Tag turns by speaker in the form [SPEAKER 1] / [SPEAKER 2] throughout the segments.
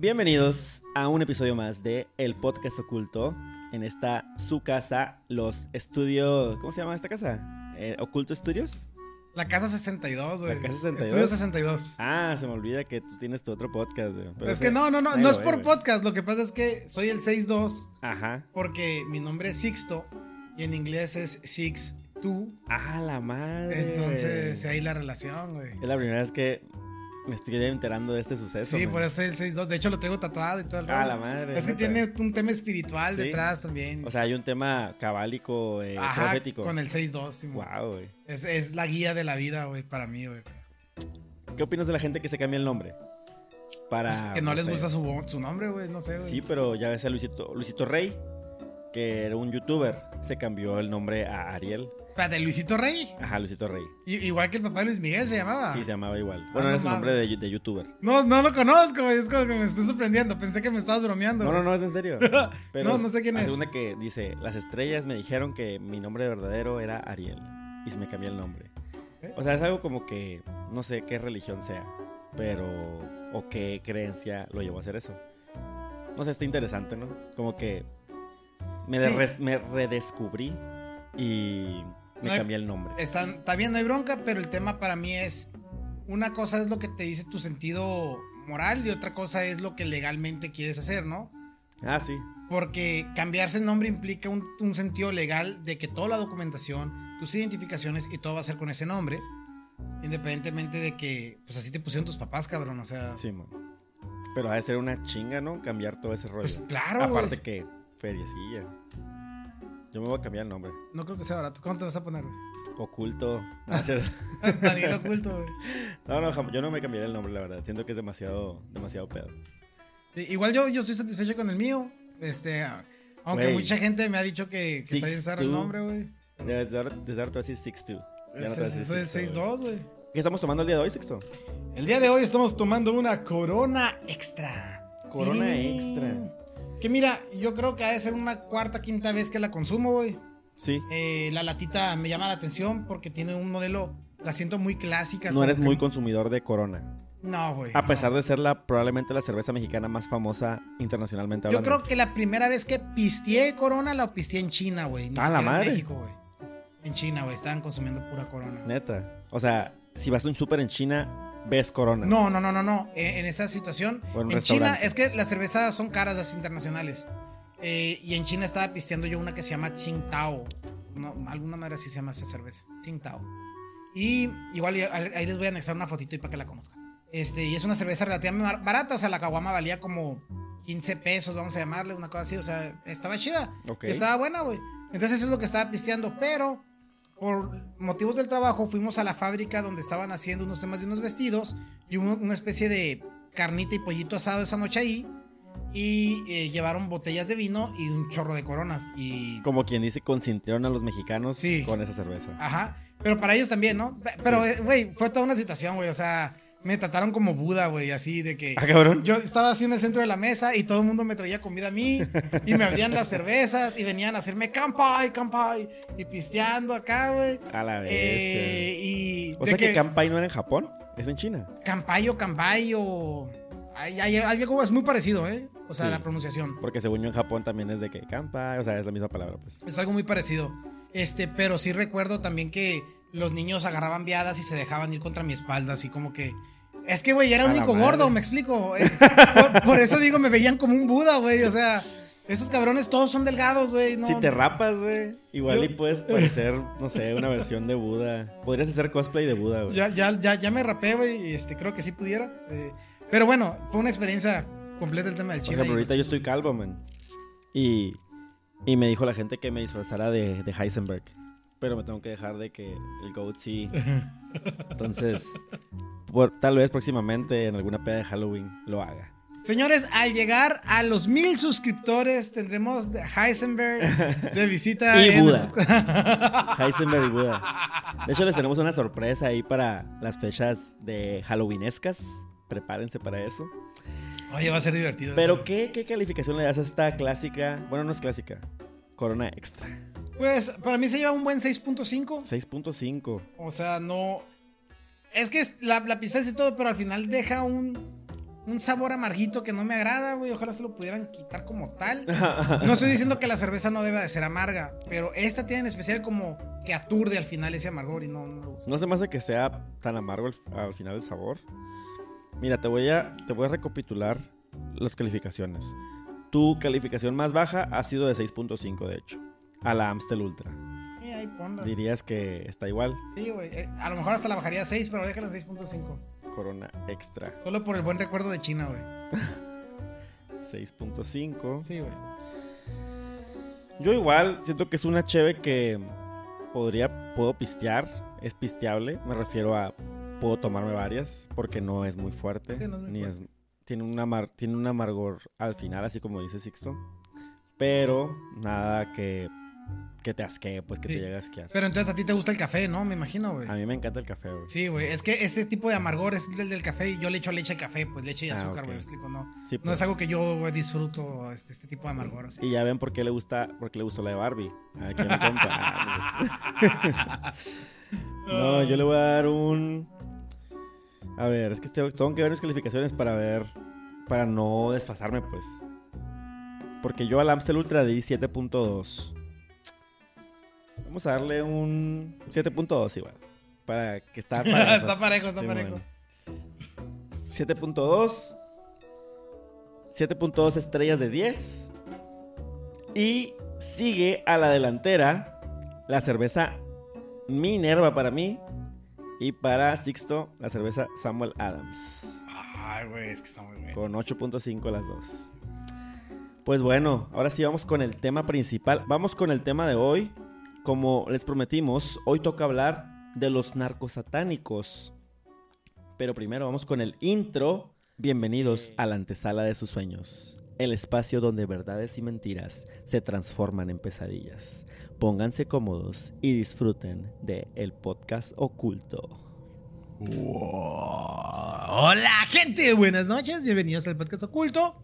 [SPEAKER 1] Bienvenidos a un episodio más de El Podcast Oculto. En esta su casa, los estudios. ¿Cómo se llama esta casa? Eh, ¿Oculto Studios?
[SPEAKER 2] La casa 62, güey.
[SPEAKER 1] La casa 62.
[SPEAKER 2] Estudio 62.
[SPEAKER 1] Ah, se me olvida que tú tienes tu otro podcast, güey. Pero
[SPEAKER 2] es que no, no, no, no es por podcast. Lo que pasa es que soy el 62
[SPEAKER 1] Ajá.
[SPEAKER 2] porque mi nombre es Sixto y en inglés es Six Two.
[SPEAKER 1] Ah, la madre.
[SPEAKER 2] Entonces ahí la relación, güey.
[SPEAKER 1] Es la primera vez que me estoy enterando de este suceso.
[SPEAKER 2] Sí,
[SPEAKER 1] man.
[SPEAKER 2] por eso el 62. De hecho, lo traigo tatuado y todo el
[SPEAKER 1] Ah,
[SPEAKER 2] rollo.
[SPEAKER 1] la madre.
[SPEAKER 2] Es que tiene un tema espiritual
[SPEAKER 1] Sí.
[SPEAKER 2] detrás también.
[SPEAKER 1] O sea, hay un tema cabálico, eh,
[SPEAKER 2] Ajá,
[SPEAKER 1] profético.
[SPEAKER 2] con el 62. Simón.
[SPEAKER 1] Wow, güey.
[SPEAKER 2] Es, es la guía de la vida, güey, para mí, güey.
[SPEAKER 1] ¿Qué opinas de la gente que se cambia el nombre? Para.
[SPEAKER 2] Pues, que no les
[SPEAKER 1] sé.
[SPEAKER 2] gusta su, su nombre, güey, no sé, güey.
[SPEAKER 1] Sí, pero ya ves a Luisito, Luisito Rey, que era un youtuber, se cambió el nombre a Ariel.
[SPEAKER 2] Espérate, Luisito Rey.
[SPEAKER 1] Ajá, Luisito Rey.
[SPEAKER 2] Igual que el papá de Luis Miguel se llamaba.
[SPEAKER 1] Sí, se llamaba igual.
[SPEAKER 2] Ah,
[SPEAKER 1] Bueno,
[SPEAKER 2] no
[SPEAKER 1] era su nombre de, de youtuber.
[SPEAKER 2] No, no lo conozco. Es como que me estoy sorprendiendo. Pensé que me estabas bromeando.
[SPEAKER 1] No, no, no, es en serio. Pero
[SPEAKER 2] No, no sé quién es.
[SPEAKER 1] una que dice, las estrellas me dijeron que mi nombre verdadero era Ariel. Y se me cambié el nombre.
[SPEAKER 2] ¿Eh?
[SPEAKER 1] O sea, es algo como que, no sé qué religión sea, pero, o qué creencia lo llevó a hacer eso. No sé, está interesante, ¿no? Como que me,
[SPEAKER 2] Sí.
[SPEAKER 1] me redescubrí y me
[SPEAKER 2] No hay-
[SPEAKER 1] cambié el nombre.
[SPEAKER 2] Está, está bien, no hay bronca, pero el tema para mí es. Una cosa es lo que te dice tu sentido moral y otra cosa es lo que legalmente quieres hacer, ¿no?
[SPEAKER 1] Ah, sí.
[SPEAKER 2] Porque cambiarse el nombre implica un, un sentido legal de que toda la documentación, tus identificaciones y todo va a ser con ese nombre. Independientemente de que, pues así te pusieron tus papás, cabrón. O sea,
[SPEAKER 1] Sí, man. Pero ha de ser una chinga, ¿no? Cambiar todo ese rollo.
[SPEAKER 2] pues claro,
[SPEAKER 1] Aparte que feriecilla. Yo me voy a cambiar el nombre.
[SPEAKER 2] No creo que sea barato. ¿Cómo te vas a poner, güey?
[SPEAKER 1] Oculto. Cierto.
[SPEAKER 2] Daniel Oculto, güey.
[SPEAKER 1] no, no, yo no me cambiaría el nombre, la verdad. Siento que es demasiado, demasiado pedo.
[SPEAKER 2] Sí, igual yo, yo estoy satisfecho con el mío. Este, aunque mucha gente me ha dicho que, que está usar el nombre, güey.
[SPEAKER 1] Desde ahora, te voy a decir 6'2". Ya no
[SPEAKER 2] Ese
[SPEAKER 1] te voy a
[SPEAKER 2] ese
[SPEAKER 1] decir
[SPEAKER 2] es el
[SPEAKER 1] 6'2", güey.
[SPEAKER 2] 6-2, güey.
[SPEAKER 1] ¿Qué estamos tomando el día de hoy, Sexto?
[SPEAKER 2] El día de hoy estamos tomando una Corona Extra.
[SPEAKER 1] Corona Extra.
[SPEAKER 2] Que mira, yo creo que ha de ser una cuarta, quinta vez que la consumo, güey.
[SPEAKER 1] Sí.
[SPEAKER 2] Eh, la latita me llama la atención porque tiene un modelo, la siento muy clásica.
[SPEAKER 1] No eres
[SPEAKER 2] que-
[SPEAKER 1] muy consumidor de Corona.
[SPEAKER 2] No, güey.
[SPEAKER 1] A pesar
[SPEAKER 2] no.
[SPEAKER 1] de ser la probablemente la cerveza mexicana más famosa internacionalmente
[SPEAKER 2] Yo
[SPEAKER 1] hablando.
[SPEAKER 2] creo que la primera vez que pisteé Corona la pisteé en China, güey. Ni
[SPEAKER 1] Ah, la madre.
[SPEAKER 2] en México, güey. En China, güey. Estaban consumiendo pura Corona.
[SPEAKER 1] Neta. O sea, si vas a un súper en China, ves Corona.
[SPEAKER 2] No, no, no, no, no. En, en esa situación,
[SPEAKER 1] en
[SPEAKER 2] China, es que las cervezas son caras, las internacionales. Eh, y en China estaba pisteando yo una que se llama Tsingtao. No, alguna manera así se llama esa cerveza. Tsingtao. Y igual ahí les voy a anexar una fotito y para que la conozcan. Este, y es una cerveza relativamente bar- barata. O sea, la caguama valía como 15 pesos, vamos a llamarle, una cosa así. O sea, estaba chida.
[SPEAKER 1] Ok.
[SPEAKER 2] Estaba buena, güey. Entonces eso es lo que estaba pisteando. Pero por motivos del trabajo fuimos a la fábrica donde estaban haciendo unos temas de unos vestidos y hubo una especie de carnita y pollito asado esa noche ahí. Y eh, llevaron botellas de vino y un chorro de coronas. Y.
[SPEAKER 1] Como quien dice, consintieron a los mexicanos
[SPEAKER 2] Sí.
[SPEAKER 1] con esa cerveza.
[SPEAKER 2] Ajá. Pero para ellos también, ¿no? Pe- Pero,
[SPEAKER 1] Sí.
[SPEAKER 2] eh, güey, fue toda una situación, güey. O sea, me trataron como Buda, güey, así de que.
[SPEAKER 1] Ah, cabrón.
[SPEAKER 2] Yo estaba así en el centro de la mesa y todo el mundo me traía comida a mí y me abrían las cervezas y venían a hacerme campai, campai y pisteando acá, güey.
[SPEAKER 1] A la vez.
[SPEAKER 2] Eh, y
[SPEAKER 1] o sea que, Campai no era en Japón, es en China.
[SPEAKER 2] Campayo, Campayo. Hay, hay- hay algo es muy parecido, ¿eh? O sea,
[SPEAKER 1] Sí.
[SPEAKER 2] la pronunciación.
[SPEAKER 1] Porque según yo en Japón también es de que Campai, o sea, es la misma palabra, pues.
[SPEAKER 2] Es algo muy parecido. Este, pero sí recuerdo también que los niños agarraban viadas y se dejaban ir contra mi espalda, así como que. Es que, güey, era único gordo, me explico. Eh, por, por eso digo, me veían como un Buda, güey. O sea, esos cabrones todos son delgados, güey. No,
[SPEAKER 1] si te rapas, güey, igual
[SPEAKER 2] Yo-
[SPEAKER 1] y puedes parecer, no sé, una versión de Buda. Podrías hacer cosplay de Buda, güey.
[SPEAKER 2] Ya, ya, ya, ya me rapé, güey. y Este, creo que sí pudiera. eh, pero bueno, fue una experiencia completa el tema del
[SPEAKER 1] Por
[SPEAKER 2] China.
[SPEAKER 1] ejemplo,
[SPEAKER 2] y
[SPEAKER 1] ahorita yo
[SPEAKER 2] los-
[SPEAKER 1] estoy calvo, man. Y, y me dijo la gente que me disfrazara de, de Heisenberg. Pero me tengo que dejar de que el goatee. Entonces, por- tal vez próximamente en alguna peda de Halloween lo haga.
[SPEAKER 2] Señores, al llegar a los mil suscriptores, tendremos de Heisenberg de visita.
[SPEAKER 1] Y
[SPEAKER 2] en-
[SPEAKER 1] Buda. Heisenberg y Buda. De hecho, les tenemos una sorpresa ahí para las fechas de Halloweenescas. Prepárense para eso.
[SPEAKER 2] Oye, va a ser divertido.
[SPEAKER 1] Pero. ¿qué, ¿qué calificación le das a esta clásica? Bueno, no es clásica. Corona Extra.
[SPEAKER 2] Pues para mí se lleva un buen 6.5.
[SPEAKER 1] 6.5.
[SPEAKER 2] O sea, no. Es que la, la pistaza y todo, pero al final deja un, un sabor amarguito que no me agrada, güey. Ojalá se lo pudieran quitar como tal. No estoy diciendo que la cerveza no deba de ser amarga, pero esta tiene en especial como que aturde al final ese amargor y no, no me gusta.
[SPEAKER 1] No se me hace que sea tan amargo al, al final el sabor. Mira, te voy a, te voy a recapitular las calificaciones. Tu calificación más baja ha sido de 6.5, de hecho. A la Amstel Ultra.
[SPEAKER 2] Sí, ahí ponla.
[SPEAKER 1] Dirías que está igual.
[SPEAKER 2] Sí, güey. Eh, a lo mejor hasta la bajaría a 6, pero déjala en 6.5.
[SPEAKER 1] Corona Extra.
[SPEAKER 2] Solo por el buen recuerdo de China, güey.
[SPEAKER 1] 6.5.
[SPEAKER 2] Sí, güey.
[SPEAKER 1] Yo igual siento que es una cheve que podría, puedo pistear. Es pisteable. Me refiero a puedo tomarme varias porque no es muy fuerte.
[SPEAKER 2] Sí, no es muy
[SPEAKER 1] ni
[SPEAKER 2] fuerte.
[SPEAKER 1] es- tiene, un amar, tiene un amargor al final, así como dice Sixto. Pero nada que, que te asquee, pues que
[SPEAKER 2] Sí.
[SPEAKER 1] te llegue a asquear.
[SPEAKER 2] Pero entonces a ti te gusta el café, ¿no? Me imagino, güey.
[SPEAKER 1] A mí me encanta el café, güey.
[SPEAKER 2] Sí, güey. Es que ese tipo de amargor es el del café. y Yo le echo leche al café, pues leche y
[SPEAKER 1] Ah,
[SPEAKER 2] azúcar, güey. me explico, no.
[SPEAKER 1] Sí,
[SPEAKER 2] No
[SPEAKER 1] pues.
[SPEAKER 2] es algo que yo disfruto, este, este tipo de amargor. así.
[SPEAKER 1] Y ya ven por qué le gusta, por qué le gustó la de Barbie. Aquí me compa. Ah, no, yo le voy a dar un. A ver, es que tengo que ver mis calificaciones para ver. Para no desfasarme, pues. Porque yo al Amstel Ultra di 7.2. Vamos a darle un 7.2 igual. Para que está para
[SPEAKER 2] está parejo, está
[SPEAKER 1] Sí,
[SPEAKER 2] parejo.
[SPEAKER 1] bueno. 7.2. 7.2 estrellas de 10. Y sigue a la delantera la cerveza Minerva para mí. Y para Sixto, la cerveza Samuel Adams.
[SPEAKER 2] Ay, güey, es que está muy bueno.
[SPEAKER 1] Con 8.5 las dos. Pues bueno, ahora sí vamos con el tema principal. Vamos con el tema de hoy. Como les prometimos, hoy toca hablar de los narcosatánicos. Pero primero vamos con el intro. Bienvenidos a la antesala de sus sueños. El espacio donde verdades y mentiras se transforman en pesadillas. Pónganse cómodos y disfruten de el podcast oculto.
[SPEAKER 2] Hola, gente. Buenas noches. Bienvenidos al podcast oculto.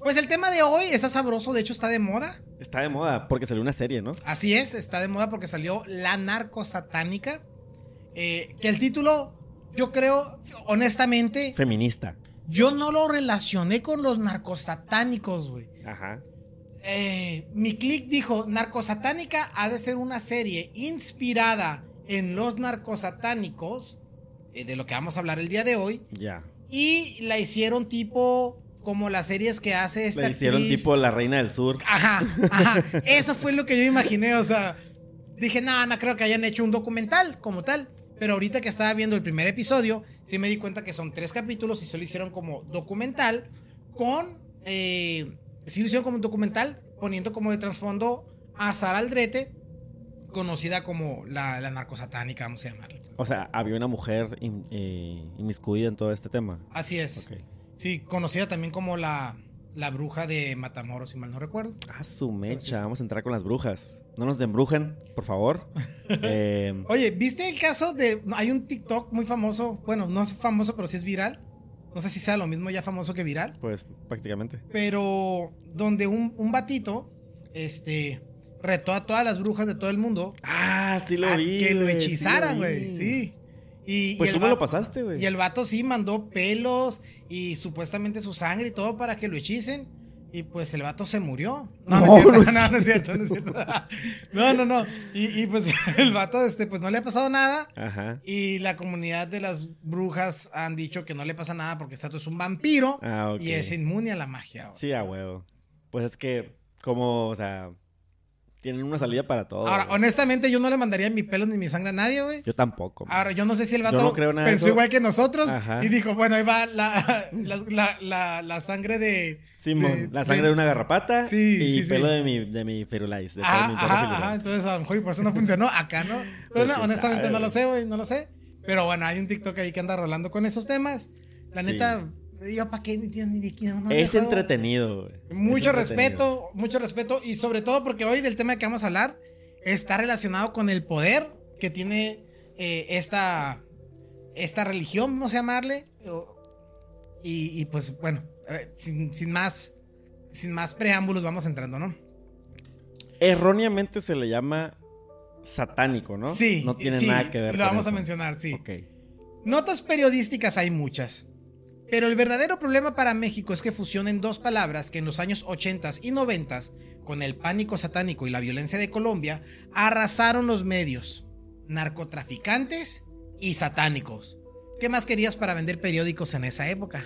[SPEAKER 2] Pues el tema de hoy está sabroso, de hecho está de moda.
[SPEAKER 1] Está de moda porque salió una serie, ¿no?
[SPEAKER 2] Así es, está de moda porque salió La Narco Satánica. Eh, que el título, yo creo, honestamente,
[SPEAKER 1] Feminista.
[SPEAKER 2] yo no lo relacioné con los narcosatánicos, güey.
[SPEAKER 1] Ajá.
[SPEAKER 2] Eh, mi click dijo, Narcosatánica ha de ser una serie inspirada en los narcosatánicos, eh, de lo que vamos a hablar el día de hoy,
[SPEAKER 1] Ya.
[SPEAKER 2] y la hicieron tipo como las series que hace esta
[SPEAKER 1] Le hicieron
[SPEAKER 2] actriz.
[SPEAKER 1] tipo la reina del sur.
[SPEAKER 2] Ajá, ajá. Eso fue lo que yo imaginé, o sea, dije, no, no creo que hayan hecho un documental como tal. Pero ahorita que estaba viendo el primer episodio, sí me di cuenta que son tres capítulos y solo hicieron como documental con... Eh, sí lo hicieron como un documental poniendo como de trasfondo a Sara Aldrete, conocida como la, la narcosatánica, vamos a llamarla.
[SPEAKER 1] O sea, había una mujer in- eh, inmiscuida en todo este tema.
[SPEAKER 2] Así es. Sí, conocida también como la, la bruja de Matamoros, si mal no recuerdo.
[SPEAKER 1] Ah, su mecha. Vamos a entrar con las brujas. No nos embrujen, por favor. Eh,
[SPEAKER 2] Oye, ¿viste el caso de... Hay un TikTok muy famoso, bueno, no es famoso, pero sí es viral. No sé si sea lo mismo ya famoso que viral.
[SPEAKER 1] pues prácticamente.
[SPEAKER 2] Pero donde un, un batito, este, retó a todas las brujas de todo el mundo
[SPEAKER 1] Ah, sí lo
[SPEAKER 2] a
[SPEAKER 1] vi.
[SPEAKER 2] que lo hechizaran, güey. Sí. Y, y
[SPEAKER 1] Pues
[SPEAKER 2] el
[SPEAKER 1] tú me lo pasaste, güey.
[SPEAKER 2] Y el vato sí mandó pelos y supuestamente su sangre y todo para que lo hechicen. Y pues el vato se murió. No, no,
[SPEAKER 1] No,
[SPEAKER 2] es cierto,
[SPEAKER 1] no
[SPEAKER 2] no,
[SPEAKER 1] es
[SPEAKER 2] cierto, no es cierto. No, no, no. Y, y, pues el vato, este, pues no le ha pasado nada.
[SPEAKER 1] Ajá.
[SPEAKER 2] Y la comunidad de las brujas han dicho que no le pasa nada porque este vato es un vampiro
[SPEAKER 1] Ah, ok.
[SPEAKER 2] y es inmune a la magia.
[SPEAKER 1] Sí, a huevo. Pues es que, como, o sea, tienen una salida para todo.
[SPEAKER 2] Ahora,
[SPEAKER 1] güey.
[SPEAKER 2] honestamente, yo no le mandaría mi pelo ni mi sangre a nadie, güey.
[SPEAKER 1] Yo tampoco. man.
[SPEAKER 2] Ahora, yo no sé si el vato
[SPEAKER 1] no creo nada
[SPEAKER 2] pensó igual que nosotros
[SPEAKER 1] Ajá.
[SPEAKER 2] y dijo, bueno, ahí va la, la, la- sangre de...
[SPEAKER 1] Simón,
[SPEAKER 2] de-
[SPEAKER 1] la sangre de, una garrapata
[SPEAKER 2] Sí,
[SPEAKER 1] y
[SPEAKER 2] sí, sí.
[SPEAKER 1] pelo de mi, de mi Firulais. De
[SPEAKER 2] Ajá,
[SPEAKER 1] mi
[SPEAKER 2] ajá,
[SPEAKER 1] Firulais.
[SPEAKER 2] ajá. Entonces, a lo mejor por eso no funcionó. Acá no. Pero
[SPEAKER 1] Pues
[SPEAKER 2] no, honestamente no lo sé, güey, no lo sé. Pero bueno, hay un TikTok ahí que anda rolando con esos temas. La neta, yo para qué, Dios, ni no,
[SPEAKER 1] Es
[SPEAKER 2] no juego.
[SPEAKER 1] entretenido, güey.
[SPEAKER 2] Mucho
[SPEAKER 1] Es entretenido.
[SPEAKER 2] respeto, mucho respeto. Y sobre todo porque hoy del tema que vamos a hablar está relacionado con el poder que tiene eh, esta, esta religión, vamos a llamarle. Y, y pues bueno, eh, sin, sin más, sin más preámbulos vamos entrando, ¿no?
[SPEAKER 1] Erróneamente se le llama satánico, ¿no?
[SPEAKER 2] Sí.
[SPEAKER 1] No tiene
[SPEAKER 2] sí,
[SPEAKER 1] nada que ver
[SPEAKER 2] Lo
[SPEAKER 1] con
[SPEAKER 2] vamos a mencionar, sí.
[SPEAKER 1] Ok.
[SPEAKER 2] Notas periodísticas hay muchas. Pero el verdadero problema para México es que fusionen dos palabras que en los años 80 y 90, con el pánico satánico y la violencia de Colombia, arrasaron los medios. Narcotraficantes y satánicos. ¿Qué más querías para vender periódicos en esa época?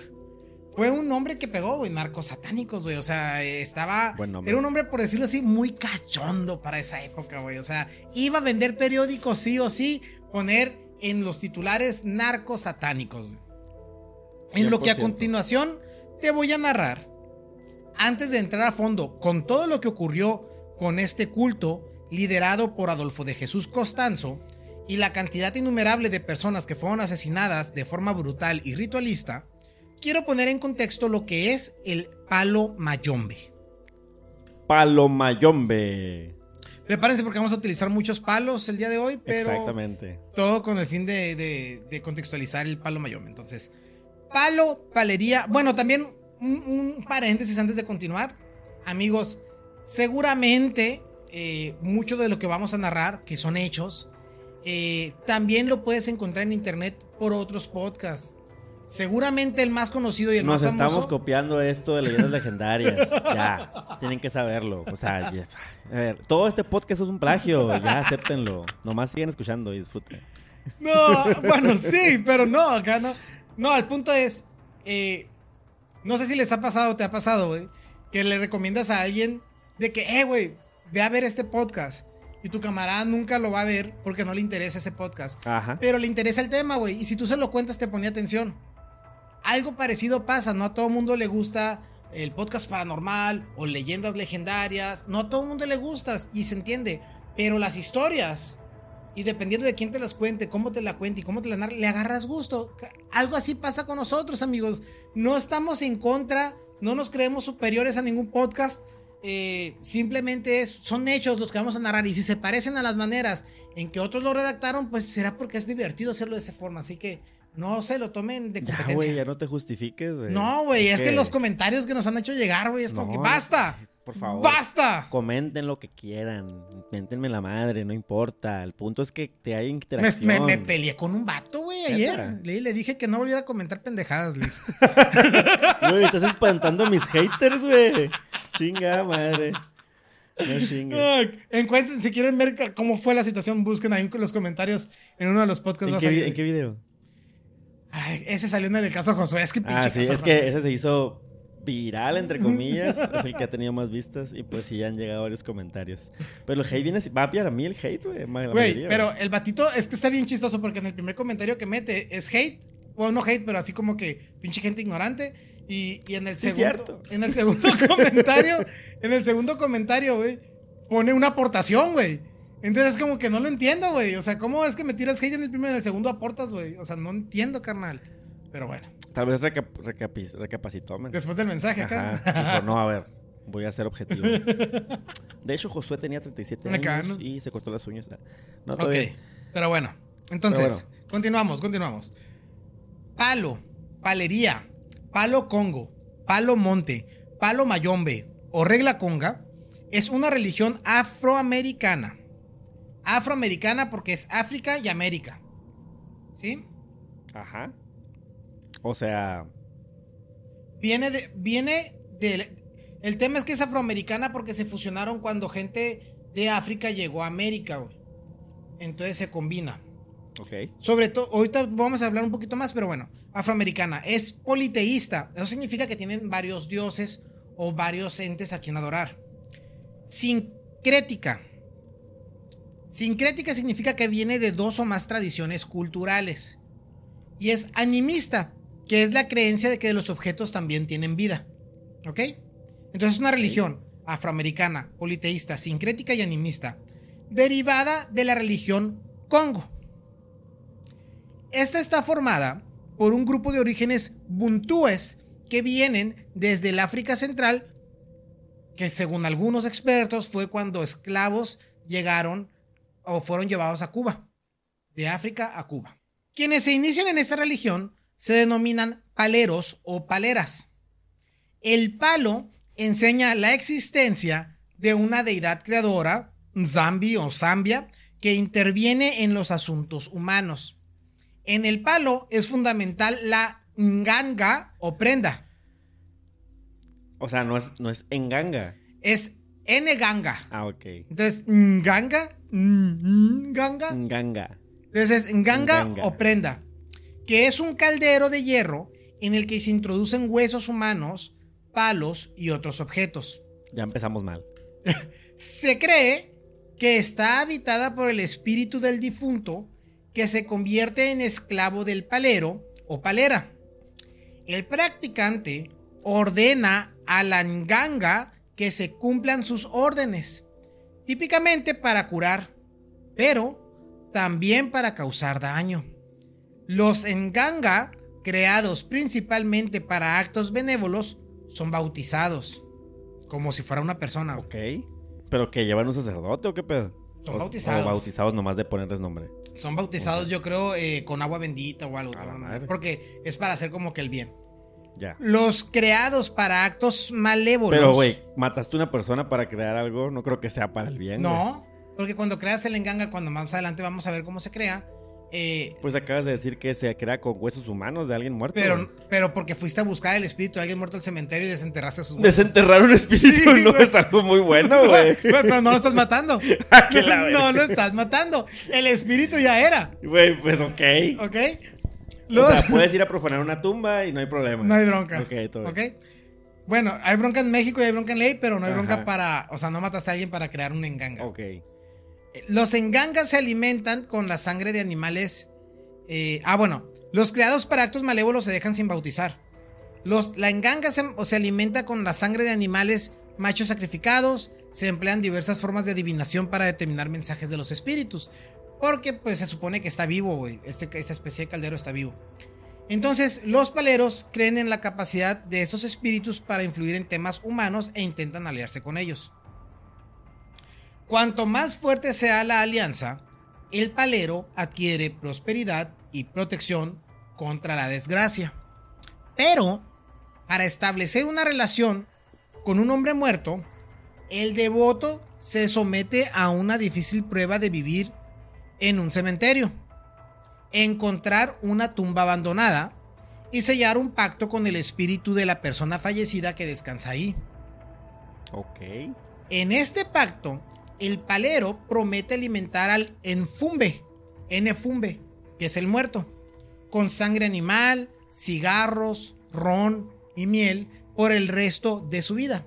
[SPEAKER 2] Fue un hombre que pegó, güey, narcosatánicos, güey. O sea, estaba. Era un hombre, por decirlo así, muy cachondo para esa época, güey. O sea, iba a vender periódicos sí o sí, poner en los titulares narcosatánicos, güey. En lo que a continuación te voy a narrar, antes de entrar a fondo con todo lo que ocurrió con este culto liderado por Adolfo de Jesús Costanzo y la cantidad innumerable de personas que fueron asesinadas de forma brutal y ritualista, quiero poner en contexto lo que es el palo mayombe.
[SPEAKER 1] Palo mayombe.
[SPEAKER 2] Prepárense porque vamos a utilizar muchos palos el día de hoy, pero
[SPEAKER 1] Exactamente.
[SPEAKER 2] todo con el fin de, contextualizar el palo mayombe. Entonces, palo, palería. Bueno, también un, paréntesis antes de continuar. Amigos, seguramente eh, mucho de lo que vamos a narrar, que son hechos, eh, también lo puedes encontrar en internet por otros podcasts. Seguramente el más conocido y el más
[SPEAKER 1] famoso. Nos estamos copiando esto de leyendas legendarias. ya, tienen que saberlo. O sea, a ver, todo este podcast es un plagio. Ya, acéptenlo. Nomás siguen escuchando y disfruten.
[SPEAKER 2] No, bueno, sí, pero no, acá no. No, el punto es. Eh, no sé si les ha pasado o te ha pasado, güey. Que le recomiendas a alguien de que, eh, güey, ve a ver este podcast. Y tu camarada nunca lo va a ver porque no le interesa ese podcast. Ajá. Pero le interesa el tema, güey. Y si tú se lo cuentas, te ponía atención algo parecido pasa, no a todo mundo le gusta el podcast paranormal o leyendas legendarias, no a todo mundo le gusta y se entiende, pero las historias y dependiendo de quién te las cuente, cómo te la cuente y cómo te la narra, le agarras gusto. Algo así pasa con nosotros, amigos. No estamos en contra, no nos creemos superiores a ningún podcast. Eh, simplemente es, son hechos los que vamos a narrar y si se parecen a las maneras en que otros lo redactaron, pues será porque es divertido hacerlo de esa forma. Así que no se lo tomen de competencia.
[SPEAKER 1] Ya, güey, ya no te justifiques, güey.
[SPEAKER 2] No, güey, es, que... los comentarios que nos han hecho llegar, güey, es como que basta. Por favor. ¡Basta!
[SPEAKER 1] Comenten lo que quieran. Méntenme la madre, no importa. El punto es que te haya interacción.
[SPEAKER 2] Me, me, peleé con un vato, güey, ayer. Le, le, dije que no volviera a comentar pendejadas,
[SPEAKER 1] güey. Güey, estás espantando a mis haters, güey. Chinga madre. No chingue.
[SPEAKER 2] encuentren, si quieren ver cómo fue la situación, busquen ahí en los comentarios en uno de los podcasts.
[SPEAKER 1] ¿En qué video?
[SPEAKER 2] ese salió en el caso Josué. Es que
[SPEAKER 1] Ah, sí, es que ese se hizo viral, entre comillas. es el que ha tenido más vistas. Y pues sí, han llegado varios comentarios. Pero el hate viene. Va a pillar a mí el hate, güey.
[SPEAKER 2] Güey, pero el batito es que está bien chistoso porque en el primer comentario que mete es hate. Bueno, no hate, pero así como que pinche gente ignorante. Y, y en el segundo. En el segundo comentario. En el segundo comentario, güey. Pone una aportación, güey. Entonces es como que no lo entiendo, güey. O sea, ¿cómo es que me tiras hate en el primero y en el segundo aportas, güey? O sea, no entiendo, carnal. Pero bueno.
[SPEAKER 1] Tal vez recapacitó, man.
[SPEAKER 2] Después del mensaje acá.
[SPEAKER 1] Ajá. no, a ver, voy a ser objetivo. De hecho, Josué tenía 37 años y se cortó las uñas.
[SPEAKER 2] No, ok, pero bueno. Entonces, continuamos, continuamos. Palo, palería, palo congo, palo monte, palo mayombe o regla conga es una religión afroamericana afroamericana porque es África y América. ¿Sí?
[SPEAKER 1] Ajá. O sea.
[SPEAKER 2] Viene de. Viene de. El tema es que es afroamericana porque se fusionaron cuando gente de África llegó a América, güey. Entonces se combina.
[SPEAKER 1] Ok.
[SPEAKER 2] Sobre todo, ahorita vamos a hablar un poquito más, pero bueno, afroamericana. Es politeísta. Eso significa que tienen varios dioses o varios entes a quien adorar. Sincrética Sincrética significa que viene de dos o más tradiciones culturales. Y es animista, que es la creencia de que los objetos también tienen vida. ¿Ok? Entonces es una religión afroamericana, politeísta, sincrética y animista, derivada de la religión Congo. Esta está formada por un grupo de orígenes buntúes que vienen desde el África Central, que según algunos expertos fue cuando esclavos llegaron o fueron llevados a Cuba, de África a Cuba. Quienes se inician en esta religión se denominan paleros o paleras. El palo enseña la existencia de una deidad creadora, Zambi o Zambia, que interviene en los asuntos humanos. En el palo es fundamental la nganga o prenda.
[SPEAKER 1] O sea, no es, no es enganga.
[SPEAKER 2] Es N-ganga.
[SPEAKER 1] Ah, ok.
[SPEAKER 2] Entonces, nganga, nganga.
[SPEAKER 1] Nganga.
[SPEAKER 2] Entonces es nganga,
[SPEAKER 1] Nganga.
[SPEAKER 2] o prenda, que es un caldero de hierro en el que se introducen huesos humanos, palos y otros objetos.
[SPEAKER 1] Ya empezamos mal.
[SPEAKER 2] Se cree que está habitada por el espíritu del difunto que se convierte en esclavo del palero o palera. El practicante ordena a la nganga que se cumplan sus órdenes, típicamente para curar, pero también para causar daño. Los nganga, creados principalmente para actos benévolos, son bautizados, como si fuera una persona.
[SPEAKER 1] Ok. ¿Pero que llevan un sacerdote o qué pedo?
[SPEAKER 2] Son
[SPEAKER 1] O-
[SPEAKER 2] bautizados.
[SPEAKER 1] O bautizados nomás de ponerles nombre.
[SPEAKER 2] Son bautizados, yo creo, eh, con agua bendita o algo. Porque es para hacer como que el bien.
[SPEAKER 1] Ya.
[SPEAKER 2] Los creados para actos malévolos.
[SPEAKER 1] Pero, güey, mataste una persona para crear algo, no creo que sea para el bien.
[SPEAKER 2] No, porque cuando creas el enganga, cuando más adelante vamos a ver cómo se crea. Eh,
[SPEAKER 1] Pues acabas de decir que se crea con huesos humanos de alguien muerto.
[SPEAKER 2] pero, pero porque fuiste a buscar el espíritu de alguien muerto al cementerio y desenterraste sus huesos.
[SPEAKER 1] Desenterrar un espíritu
[SPEAKER 2] Sí,
[SPEAKER 1] no es algo muy bueno, güey.
[SPEAKER 2] Pero, pero no lo estás matando.
[SPEAKER 1] Ah,
[SPEAKER 2] no lo estás matando. El espíritu ya era.
[SPEAKER 1] Güey, pues ok.
[SPEAKER 2] ¿Ok?
[SPEAKER 1] O sea, puedes ir a profanar una tumba y no hay problema.
[SPEAKER 2] No hay bronca.
[SPEAKER 1] Ok, todo bien.
[SPEAKER 2] Bueno, hay bronca en México y hay bronca en ley, pero no hay bronca para. O sea, no mataste a alguien para crear un enganga.
[SPEAKER 1] Ok.
[SPEAKER 2] Los engangas se alimentan con la sangre de animales. eh, ah, bueno. Los creados para actos malévolos se dejan sin bautizar. Los, la enganga se, se alimenta con la sangre de animales machos sacrificados. Se emplean diversas formas de adivinación para determinar mensajes de los espíritus. Porque pues se supone que está vivo, güey. Este, esta especie de caldero está vivo. Entonces, los paleros creen en la capacidad de estos espíritus para influir en temas humanos e intentan aliarse con ellos. Cuanto más fuerte sea la alianza, el palero adquiere prosperidad y protección contra la desgracia. Pero, para establecer una relación con un hombre muerto, el devoto se somete a una difícil prueba de vivir en un cementerio, encontrar una tumba abandonada y sellar un pacto con el espíritu de la persona fallecida que descansa ahí.
[SPEAKER 1] Ok.
[SPEAKER 2] En este pacto, el palero promete alimentar al enfumbe, enfumbe, que es el muerto, con sangre animal, cigarros, ron y miel por el resto de su vida.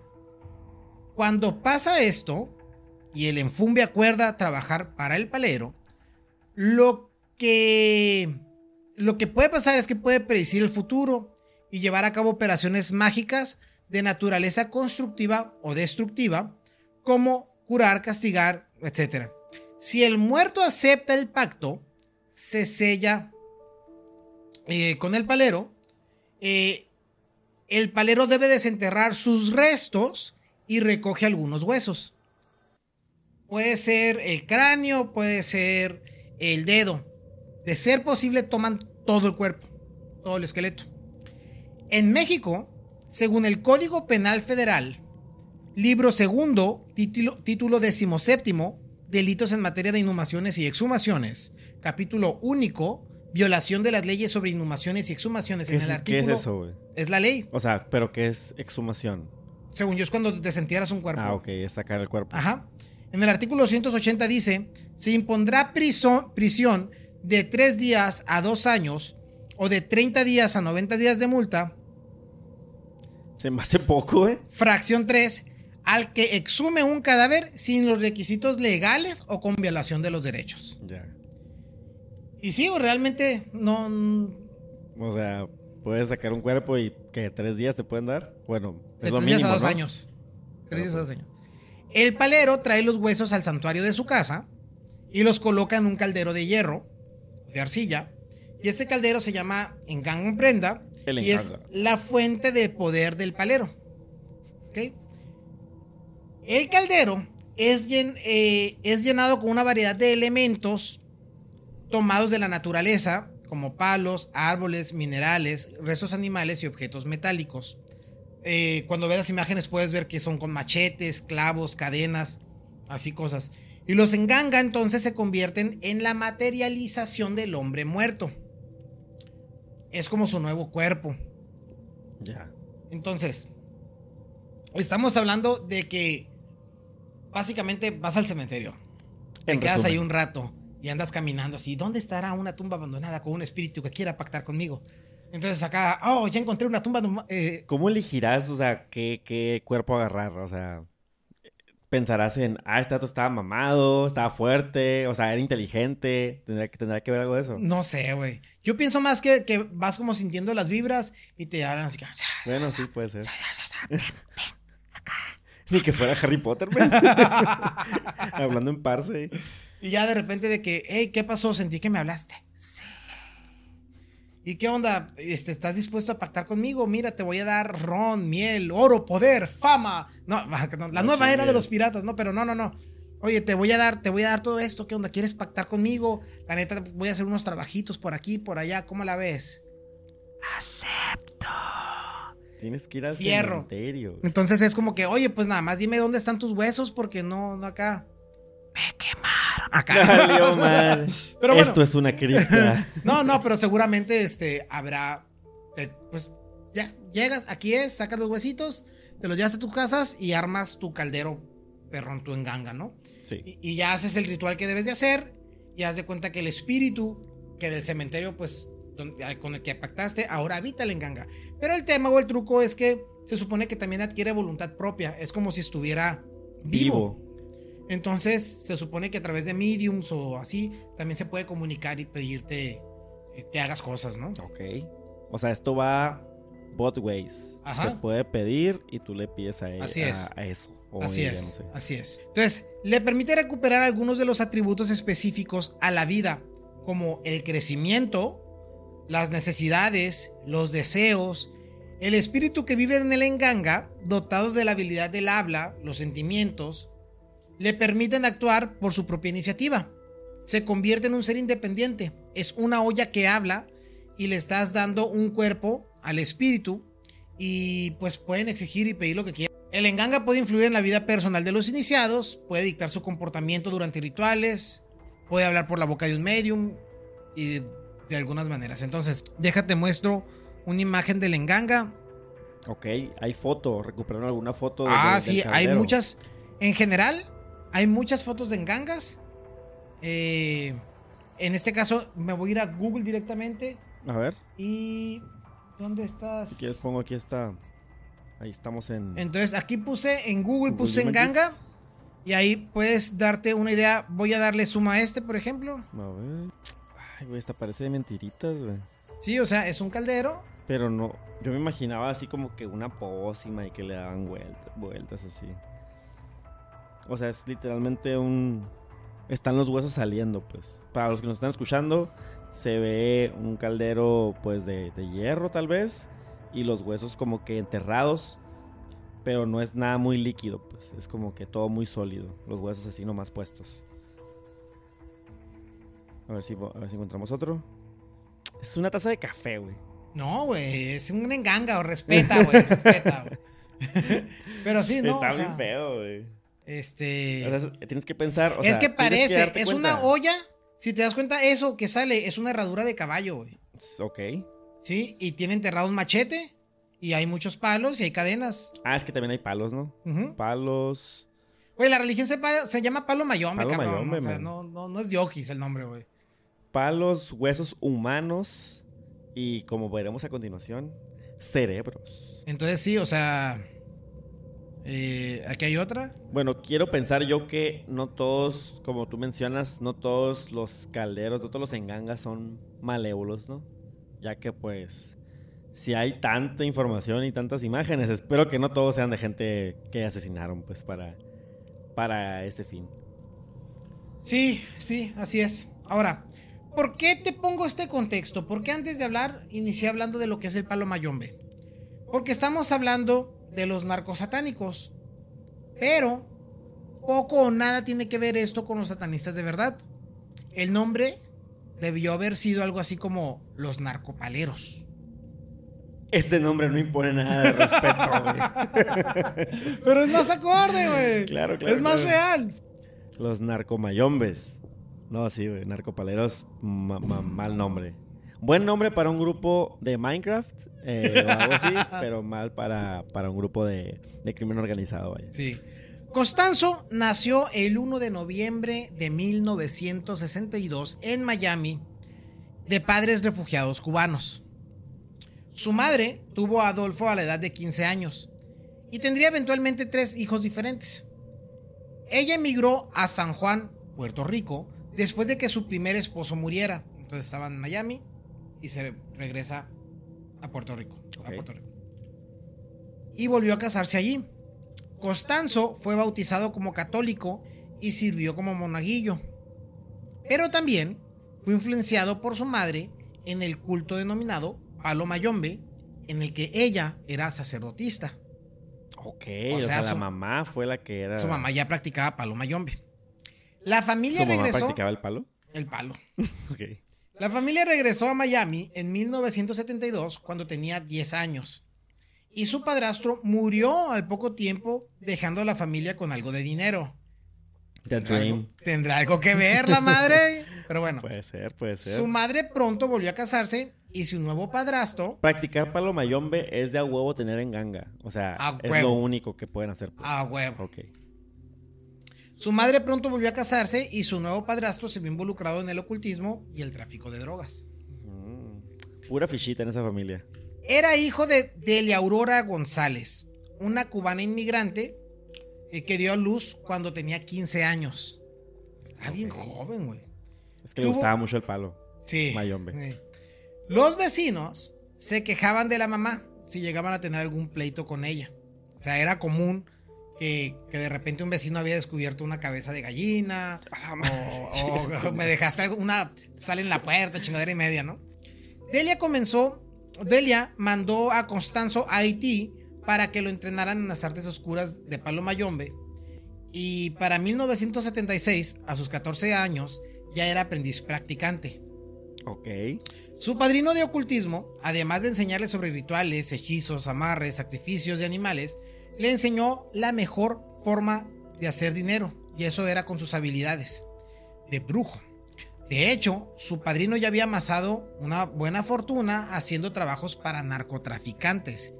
[SPEAKER 2] Cuando pasa esto y el enfumbe acuerda trabajar para el palero, lo que lo que puede pasar es que puede predecir el futuro y llevar a cabo operaciones mágicas de naturaleza constructiva o destructiva, como curar, castigar, etc. Si el muerto acepta el pacto, se sella eh, con el palero. eh, el palero debe desenterrar sus restos y recoge algunos huesos. Puede ser el cráneo, puede ser el dedo. De ser posible, toman todo el cuerpo, todo el esqueleto. En México, según el Código Penal Federal, libro segundo, título, título decimoséptimo, delitos en materia de inhumaciones y exhumaciones, capítulo único, violación de las leyes sobre inhumaciones y exhumaciones
[SPEAKER 1] ¿Qué
[SPEAKER 2] en
[SPEAKER 1] es,
[SPEAKER 2] el
[SPEAKER 1] qué
[SPEAKER 2] artículo.
[SPEAKER 1] es eso, güey?
[SPEAKER 2] Es la ley.
[SPEAKER 1] O sea, ¿pero qué es exhumación?
[SPEAKER 2] Según yo, es cuando desentierras un cuerpo.
[SPEAKER 1] Ah, ok, es sacar el cuerpo.
[SPEAKER 2] Ajá. En el artículo 180 dice, se impondrá prisión, prisión de 3 días a 2 años o de 30 días a 90 días de multa,
[SPEAKER 1] Se me hace poco, ¿eh?
[SPEAKER 2] fracción 3, al que exhume un cadáver sin los requisitos legales o con violación de los derechos.
[SPEAKER 1] Ya.
[SPEAKER 2] Y sí, realmente no...
[SPEAKER 1] O sea, puedes sacar un cuerpo y que tres días te pueden dar. Bueno,
[SPEAKER 2] De
[SPEAKER 1] es lo
[SPEAKER 2] 3 días a 2
[SPEAKER 1] ¿no?
[SPEAKER 2] años. Tres días a
[SPEAKER 1] pues-
[SPEAKER 2] dos años. El palero trae los huesos al santuario de su casa y los coloca en un caldero de hierro, de arcilla. Y este caldero se llama Engang Prenda
[SPEAKER 1] El
[SPEAKER 2] y es la fuente de poder del palero. ¿Ok? El caldero es, llen- eh, es llenado con una variedad de elementos tomados de la naturaleza, como palos, árboles, minerales, restos animales y objetos metálicos. Eh, cuando ves las imágenes puedes ver que son con machetes, clavos, cadenas, así cosas. Y los enganga entonces se convierten en la materialización del hombre muerto. es como su nuevo cuerpo.
[SPEAKER 1] Ya.
[SPEAKER 2] Entonces, estamos hablando de que básicamente vas al cementerio. Te
[SPEAKER 1] En
[SPEAKER 2] quedas ahí un rato y andas caminando así. ¿Dónde estará una tumba abandonada con un espíritu que quiera pactar conmigo? Entonces acá, oh, ya encontré una tumba. eh,
[SPEAKER 1] ¿Cómo elegirás, o sea, qué, qué cuerpo agarrar? O sea, pensarás en, ah, este dato estaba mamado, estaba fuerte, o sea, era inteligente. Tendrá que, tendrá que ver algo de eso.
[SPEAKER 2] no sé, güey. Yo pienso más que, que vas como sintiendo las vibras y te hablan así.
[SPEAKER 1] Bueno, sí, puede ser. Ni que fuera Harry Potter, güey. Hablando en parse.
[SPEAKER 2] Y ya de repente de que, hey, ¿qué pasó? Sentí que me hablaste. Sí. ¿Y qué onda? Este, ¿Estás dispuesto a pactar conmigo? Mira, te voy a dar ron, miel, oro, poder, fama. No, no, la
[SPEAKER 1] No
[SPEAKER 2] nueva era de los piratas, ¿no? Pero no, no, no. Oye, te voy a dar, te voy a dar todo esto. ¿Qué onda? ¿Quieres pactar conmigo? La neta, voy a hacer unos trabajitos por aquí, por allá. ¿Cómo la ves? Acepto.
[SPEAKER 1] Tienes que ir al
[SPEAKER 2] Fierro.
[SPEAKER 1] cementerio.
[SPEAKER 2] Entonces es como que, oye, pues nada más dime dónde están tus huesos porque no, no acá. Me quemaron. Acá.
[SPEAKER 1] Valió mal.
[SPEAKER 2] Pero bueno.
[SPEAKER 1] Esto es una cripta.
[SPEAKER 2] No, no, pero seguramente este habrá. eh, pues ya, llegas, aquí es, sacas los huesitos, te los llevas a tus casas y armas tu caldero perrón, tu enganga, ¿no?
[SPEAKER 1] Sí.
[SPEAKER 2] Y, y ya haces el ritual que debes de hacer y haz de cuenta que el espíritu que del cementerio, pues, ah, con el que pactaste, ahora habita el enganga. Pero el tema o el truco es que se supone que también adquiere voluntad propia. Es como si estuviera vivo.
[SPEAKER 1] Vivo.
[SPEAKER 2] Entonces, se supone que a través de mediums o así, también se puede comunicar y pedirte eh, que hagas cosas, ¿no?
[SPEAKER 1] Ok. O sea, esto va both ways.
[SPEAKER 2] Ajá.
[SPEAKER 1] Se puede pedir y tú le pides a, él,
[SPEAKER 2] Así
[SPEAKER 1] a-
[SPEAKER 2] es.
[SPEAKER 1] a eso.
[SPEAKER 2] Así
[SPEAKER 1] ella,
[SPEAKER 2] es,
[SPEAKER 1] no sé.
[SPEAKER 2] así es. Entonces, le permite recuperar algunos de los atributos específicos a la vida, como el crecimiento, las necesidades, los deseos, el espíritu que vive en el enganga, dotado de la habilidad del habla, los sentimientos, le permiten actuar por su propia iniciativa. Se convierte en un ser independiente. Es una olla que habla y le estás dando un cuerpo al espíritu y pues pueden exigir y pedir lo que quieran. El enganga puede influir en la vida personal de los iniciados, puede dictar su comportamiento durante rituales, puede hablar por la boca de un medium y de algunas maneras. Entonces, déjate muestro una imagen del enganga.
[SPEAKER 1] Ok, hay foto. ¿Recuperaron alguna foto? de-
[SPEAKER 2] Ah,
[SPEAKER 1] del
[SPEAKER 2] sí, hay muchas. En general, hay muchas fotos de engangas. Eh, en este caso, me voy a ir a Google directamente.
[SPEAKER 1] A ver,
[SPEAKER 2] Y. ¿Dónde estás?
[SPEAKER 1] si quieres pongo aquí esta... Ahí estamos en...
[SPEAKER 2] Entonces, aquí puse en Google,
[SPEAKER 1] Google
[SPEAKER 2] puse enganga. Y ahí puedes darte una idea. Voy a darle suma a este, por ejemplo.
[SPEAKER 1] A ver... Ay, güey, esta parece de mentiritas, güey.
[SPEAKER 2] Sí, o sea, es un caldero.
[SPEAKER 1] Pero no... Yo me imaginaba así como que una pócima y que le daban vueltas, vueltas así. O sea, es literalmente un... Están los huesos saliendo, pues. Para los que nos están escuchando, se ve un caldero, pues, de, de hierro, tal vez. Y los huesos como que enterrados. Pero no es nada muy líquido, pues. Es como que todo muy sólido. Los huesos así nomás puestos. A ver si, a ver si encontramos otro. Es una taza de café, güey.
[SPEAKER 2] No, güey, es un enganga. O respeta, güey, respeta, güey. Pero sí, no.
[SPEAKER 1] Está
[SPEAKER 2] o sea,
[SPEAKER 1] bien feo, güey.
[SPEAKER 2] Este.
[SPEAKER 1] O sea, tienes que pensar. o
[SPEAKER 2] es
[SPEAKER 1] sea,
[SPEAKER 2] que parece, es
[SPEAKER 1] cuenta.
[SPEAKER 2] una olla. Si te das cuenta, eso que sale es una herradura de caballo, güey.
[SPEAKER 1] Ok.
[SPEAKER 2] Sí, y tiene enterrado un machete. Y hay muchos palos y hay cadenas.
[SPEAKER 1] Ah, es que también hay palos, ¿no? Palos.
[SPEAKER 2] Güey, la religión se, se llama palo mayombe,
[SPEAKER 1] Palo
[SPEAKER 2] cabrón.
[SPEAKER 1] mayombe,
[SPEAKER 2] o sea, no, no, no es Yogis el nombre, güey.
[SPEAKER 1] Palos, huesos humanos. Y como veremos a continuación, cerebros.
[SPEAKER 2] Entonces sí, o sea. eh, aquí hay otra.
[SPEAKER 1] Bueno, quiero pensar yo que no todos, como tú mencionas, no todos los calderos, no todos los engangas son malévolos, ¿no? Ya que pues, si hay tanta información y tantas imágenes, espero que no todos sean de gente que asesinaron, pues, para, para ese fin.
[SPEAKER 2] Sí, sí, así es. Ahora, ¿por qué te pongo este contexto? Porque antes de hablar, inicié hablando de lo que es el palo mayombe. Porque estamos hablando de los narcos satánicos. Pero poco o nada tiene que ver esto con los satanistas de verdad. El nombre debió haber sido algo así como los narcopaleros.
[SPEAKER 1] Este nombre no impone nada de respeto, güey.
[SPEAKER 2] Pero es más acorde, güey.
[SPEAKER 1] Claro, claro,
[SPEAKER 2] Es más
[SPEAKER 1] claro.
[SPEAKER 2] real.
[SPEAKER 1] Los narcomayombes. No, sí, güey, narcopaleros, ma- ma- mal nombre. Buen nombre para un grupo de Minecraft eh, o algo así, pero mal para, para un grupo de, de crimen organizado. Vaya.
[SPEAKER 2] Sí. Costanzo nació el 1 de noviembre de 1962 en Miami de padres refugiados cubanos. Su madre tuvo a Adolfo a la edad de 15 años y tendría eventualmente tres hijos diferentes. Ella emigró a San Juan, Puerto Rico, después de que su primer esposo muriera. Entonces estaba en Miami y se regresa a Puerto Rico. a. Puerto Rico. Y volvió a casarse allí. Costanzo fue bautizado como católico y sirvió como monaguillo. Pero también fue influenciado por su madre en el culto denominado Palo Mayombe, en el que ella era sacerdotista.
[SPEAKER 1] Ok,
[SPEAKER 2] O
[SPEAKER 1] o,
[SPEAKER 2] sea, su-
[SPEAKER 1] la mamá fue la que era.
[SPEAKER 2] Su mamá ya practicaba Palo Mayombe. La familia
[SPEAKER 1] ¿Su mamá
[SPEAKER 2] regresó.
[SPEAKER 1] practicaba el palo?
[SPEAKER 2] El palo.
[SPEAKER 1] Ok.
[SPEAKER 2] La familia regresó a Miami en 1972 cuando tenía 10 años. Y su padrastro murió al poco tiempo dejando a la familia con algo de dinero.
[SPEAKER 1] The
[SPEAKER 2] ¿Tendrá algo, tendrá algo que ver la madre? Pero bueno,
[SPEAKER 1] Puede ser, puede ser.
[SPEAKER 2] su madre pronto volvió a casarse y su nuevo padrastro,
[SPEAKER 1] Practicar palo mayombe es de a huevo tener en ganga. O sea,
[SPEAKER 2] A
[SPEAKER 1] es lo único que pueden hacer. pues.
[SPEAKER 2] ah, huevo.
[SPEAKER 1] Ok.
[SPEAKER 2] Su madre pronto volvió a casarse y su nuevo padrastro se vio involucrado en el ocultismo y el tráfico de drogas.
[SPEAKER 1] Mm, Pura fichita en esa familia.
[SPEAKER 2] Era hijo de Delia Aurora González, una cubana inmigrante eh, que dio a luz cuando tenía 15 años. Está bien joven, güey.
[SPEAKER 1] Es que le gustaba mucho el palo.
[SPEAKER 2] Sí.
[SPEAKER 1] Mayombe.
[SPEAKER 2] Los vecinos se quejaban de la mamá si llegaban a tener algún pleito con ella. O sea, era común que, que de repente un vecino había descubierto una cabeza de gallina. O, o me dejaste una sale en la puerta, chingadera y media, ¿no? Delia comenzó, Delia mandó a Constanzo a Haití para que lo entrenaran en las artes oscuras de Palo Mayombe. Y para 1976, a sus 14 años, ya era aprendiz practicante.
[SPEAKER 1] Ok.
[SPEAKER 2] Su padrino de ocultismo, además de enseñarle sobre rituales, hechizos, amarres, sacrificios de animales, le enseñó la mejor forma de hacer dinero, y eso era con sus habilidades de brujo. De hecho, su padrino ya había amasado una buena fortuna haciendo trabajos para narcotraficantes,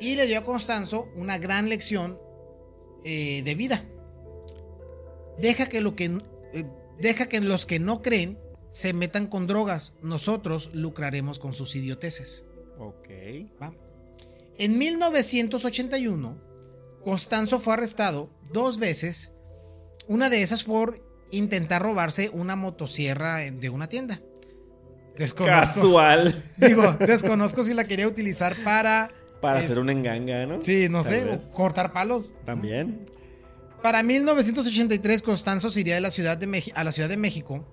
[SPEAKER 2] y le dio a Constanzo una gran lección eh, de vida. Deja que, lo que, eh, deja que los que no creen se metan con drogas. Nosotros lucraremos con sus idioteces.
[SPEAKER 1] Ok.
[SPEAKER 2] ¿va? En 1981, Constanzo fue arrestado dos veces. Una de esas por intentar robarse una motosierra de una tienda. Desconozco.
[SPEAKER 1] Casual.
[SPEAKER 2] Digo, desconozco si la quería utilizar para.
[SPEAKER 1] Para
[SPEAKER 2] es-
[SPEAKER 1] hacer una enganga, ¿no?
[SPEAKER 2] Sí, no
[SPEAKER 1] Tal
[SPEAKER 2] sé,
[SPEAKER 1] vez.
[SPEAKER 2] cortar palos.
[SPEAKER 1] También.
[SPEAKER 2] Para 1983, Constanzo se iría de la ciudad de a la Ciudad de México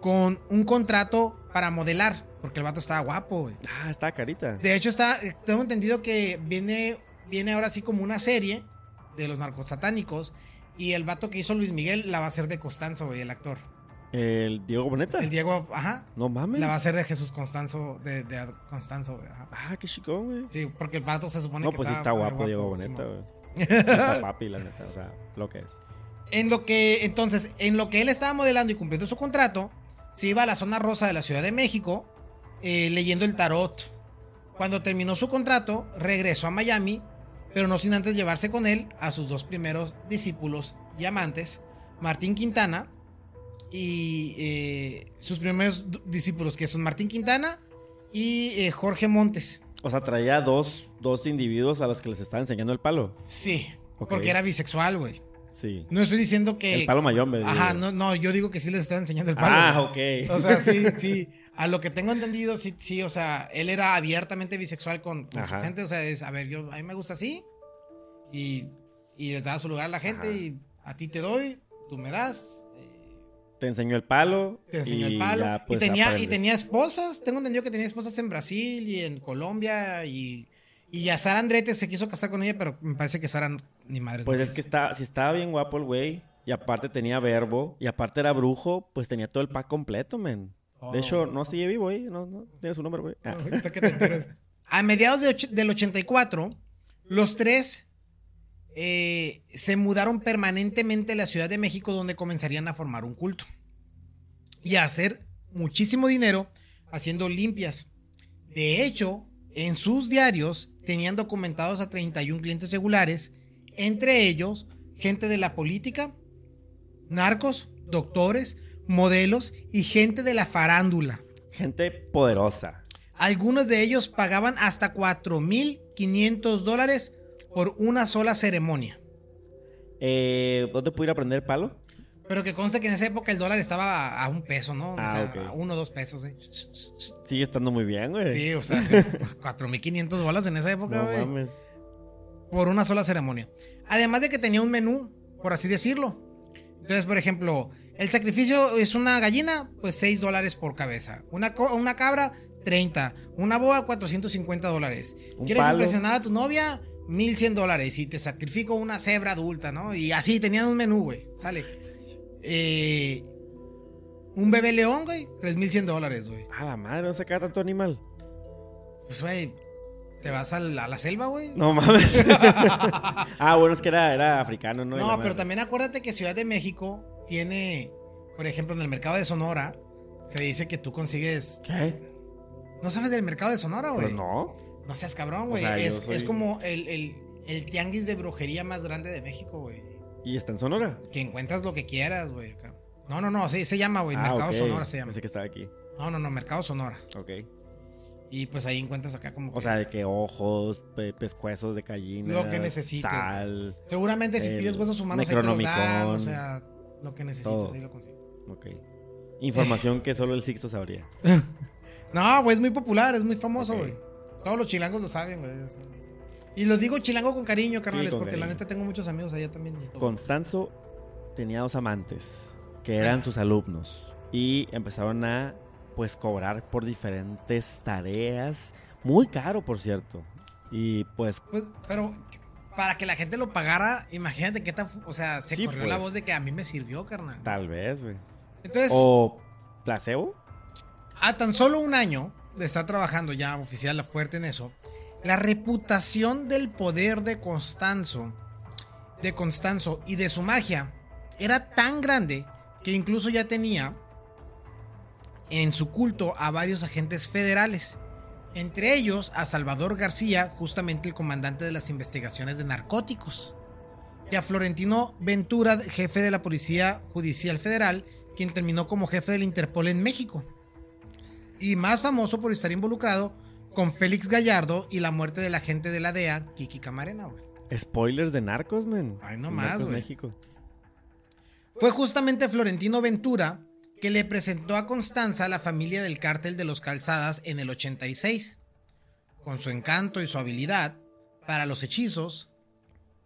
[SPEAKER 2] con un contrato para modelar, porque el vato estaba guapo, güey.
[SPEAKER 1] Ah, está carita.
[SPEAKER 2] De hecho, está, eh, tengo entendido que viene, viene ahora sí como una serie de los narcosatánicos y el vato que hizo Luis Miguel la va a hacer de Constanzo, güey, el actor.
[SPEAKER 1] El Diego Boneta.
[SPEAKER 2] El Diego, ajá,
[SPEAKER 1] No mames.
[SPEAKER 2] la va a hacer de Jesús Constanzo, de, de Constanzo, güey, ajá.
[SPEAKER 1] Ah, qué chicón, güey.
[SPEAKER 2] Sí, porque el vato se supone
[SPEAKER 1] No,
[SPEAKER 2] que
[SPEAKER 1] pues
[SPEAKER 2] está
[SPEAKER 1] está guapo, Diego Boneta, güey. Está papi, la neta. O sea, lo que es.
[SPEAKER 2] En lo que, entonces, en lo que él estaba modelando y cumpliendo su contrato, se iba a la zona rosa de la Ciudad de México eh, leyendo el tarot. Cuando terminó su contrato, regresó a Miami, pero no sin antes llevarse con él a sus dos primeros discípulos y amantes, Martín Quintana y eh, sus primeros discípulos, que son Martín Quintana y eh, Jorge Montes.
[SPEAKER 1] O sea, traía dos, dos individuos a los que les estaba enseñando el palo.
[SPEAKER 2] Sí, porque era bisexual, güey.
[SPEAKER 1] Sí.
[SPEAKER 2] No estoy diciendo que...
[SPEAKER 1] El palo mayombe.
[SPEAKER 2] Ajá, no, no, yo digo que sí les estaba enseñando el palo.
[SPEAKER 1] Ah,
[SPEAKER 2] güey.
[SPEAKER 1] ok.
[SPEAKER 2] O sea, sí, sí. A lo que tengo entendido, sí, sí, o sea, él era abiertamente bisexual con, con su gente. O sea, es, a ver, yo, a mí me gusta así. Y, y les daba su lugar a la gente.
[SPEAKER 1] Ajá.
[SPEAKER 2] Y a ti te doy, tú me das. eh,
[SPEAKER 1] Te enseñó el palo.
[SPEAKER 2] Te enseñó
[SPEAKER 1] y
[SPEAKER 2] el palo.
[SPEAKER 1] ya, pues,
[SPEAKER 2] y, tenía, y tenía esposas. Tengo entendido que tenía esposas en Brasil y en Colombia. Y, y a Sara Andrete se quiso casar con ella, pero me parece que Sara ni madre.
[SPEAKER 1] Pues es que está, si estaba bien guapo el güey. Y aparte tenía verbo. Y aparte era brujo. Pues tenía todo el pack completo, men. De hecho, no sigue vivo, güey. No, no tiene su nombre, güey. Ah.
[SPEAKER 2] A mediados de del 84, los tres eh, se mudaron permanentemente a la Ciudad de México, donde comenzarían a formar un culto y a hacer muchísimo dinero haciendo limpias. De hecho, en sus diarios tenían documentados a 31 clientes regulares, entre ellos gente de la política, narcos, doctores, modelos y gente de la farándula.
[SPEAKER 1] Gente poderosa.
[SPEAKER 2] Algunos de ellos pagaban hasta 4.500 dólares por una sola ceremonia.
[SPEAKER 1] Eh, ¿Dónde pudiera aprender palo?
[SPEAKER 2] Pero que conste que en esa época el dólar estaba a, un peso, ¿no? O
[SPEAKER 1] Ah,
[SPEAKER 2] sea,
[SPEAKER 1] ok.
[SPEAKER 2] a uno o dos pesos, ¿eh?
[SPEAKER 1] Sigue estando muy bien, güey.
[SPEAKER 2] Sí, o sea, 4.500 bolas en esa época,
[SPEAKER 1] No
[SPEAKER 2] güey.
[SPEAKER 1] mames.
[SPEAKER 2] por una sola ceremonia. Además de que tenía un menú, por así decirlo. Entonces, por ejemplo, el sacrificio es una gallina, pues 6 dólares por cabeza. Una, una cabra, 30. Una boa, 450 dólares. ¿Quieres
[SPEAKER 1] palo.
[SPEAKER 2] impresionar a tu novia? 1100 dólares. Y te sacrifico una cebra adulta, ¿no? Y así tenían un menú, güey. Sale. Eh, un bebé león, güey, 3100 dólares, güey.
[SPEAKER 1] A la madre, no se queda tanto animal.
[SPEAKER 2] Pues, güey, te vas a la selva, güey.
[SPEAKER 1] No mames. ah, bueno, es que era, era africano, ¿no?
[SPEAKER 2] No,
[SPEAKER 1] madre.
[SPEAKER 2] pero también acuérdate que Ciudad de México tiene, por ejemplo, en el mercado de Sonora, se dice que tú consigues.
[SPEAKER 1] ¿Qué?
[SPEAKER 2] ¿No sabes del mercado de Sonora, güey?
[SPEAKER 1] Pues no.
[SPEAKER 2] No seas cabrón, güey.
[SPEAKER 1] sea,
[SPEAKER 2] es,
[SPEAKER 1] soy-
[SPEAKER 2] es como el, el- el tianguis de brujería más grande de México, güey.
[SPEAKER 1] ¿Y está en Sonora?
[SPEAKER 2] Que encuentras lo que quieras, güey. No, no, no, sí, se llama, güey.
[SPEAKER 1] Ah,
[SPEAKER 2] mercado. Sonora se llama.
[SPEAKER 1] Pensé que estaba aquí.
[SPEAKER 2] No, no, no, Mercado Sonora.
[SPEAKER 1] Ok.
[SPEAKER 2] Y pues ahí encuentras acá como.
[SPEAKER 1] O
[SPEAKER 2] que-
[SPEAKER 1] sea, de que ojos, pe- pescuezos de gallina.
[SPEAKER 2] Lo que necesites.
[SPEAKER 1] Sal.
[SPEAKER 2] Seguramente si pides huesos humanos ahí te los dan. O sea, lo que necesites
[SPEAKER 1] Todo.
[SPEAKER 2] ahí lo consigues.
[SPEAKER 1] Ok. Información que solo el Sixto sabría.
[SPEAKER 2] No, güey, es muy popular, es muy famoso, güey. Todos los chilangos lo saben, güey. Y lo digo chilango con cariño, carnales, porque la neta tengo muchos amigos allá también.
[SPEAKER 1] Constanzo tenía dos amantes que eran sus alumnos y empezaron a pues cobrar por diferentes tareas, muy caro por cierto. Y pues
[SPEAKER 2] Pues, pero para que la gente lo pagara, imagínate qué tan. O sea, se
[SPEAKER 1] Sí,
[SPEAKER 2] corrió la
[SPEAKER 1] pues.
[SPEAKER 2] voz de que a mí me sirvió, carnal.
[SPEAKER 1] tal vez, güey.
[SPEAKER 2] Entonces,
[SPEAKER 1] O placebo.
[SPEAKER 2] a tan solo un año de estar trabajando ya oficial fuerte en eso, la reputación del poder de Constanzo, de Constanzo y de su magia era tan grande que incluso ya tenía en su culto a varios agentes federales, entre ellos a Salvador García, justamente el comandante de las investigaciones de narcóticos, y a Florentino Ventura, jefe de la Policía Judicial Federal, quien terminó como jefe del Interpol en México y más famoso por estar involucrado con Félix Gallardo y la muerte del agente de la DEA, Kiki Camarena, güey.
[SPEAKER 1] Spoilers de Narcos, men.
[SPEAKER 2] Ay, no más, güey.
[SPEAKER 1] México.
[SPEAKER 2] Fue justamente Florentino Ventura que le presentó a Constanza la familia del cártel de los Calzadas en el 86. Con su encanto y su habilidad para los hechizos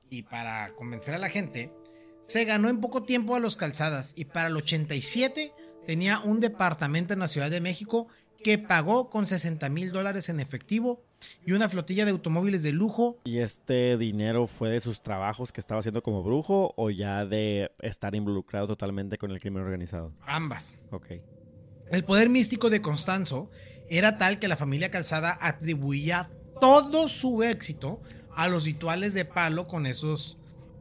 [SPEAKER 2] y para convencer a la gente, se ganó en poco tiempo a los Calzadas y para el 87 tenía un departamento en la Ciudad de México que pagó con 60 mil dólares en efectivo y una flotilla de automóviles de lujo
[SPEAKER 1] ¿Y este dinero fue de sus trabajos que estaba haciendo como brujo o ya de estar involucrado totalmente con el crimen organizado?
[SPEAKER 2] ambas.
[SPEAKER 1] Ok.
[SPEAKER 2] El poder místico de Constanzo era tal que la familia Calzada atribuía todo su éxito a los rituales de palo con esos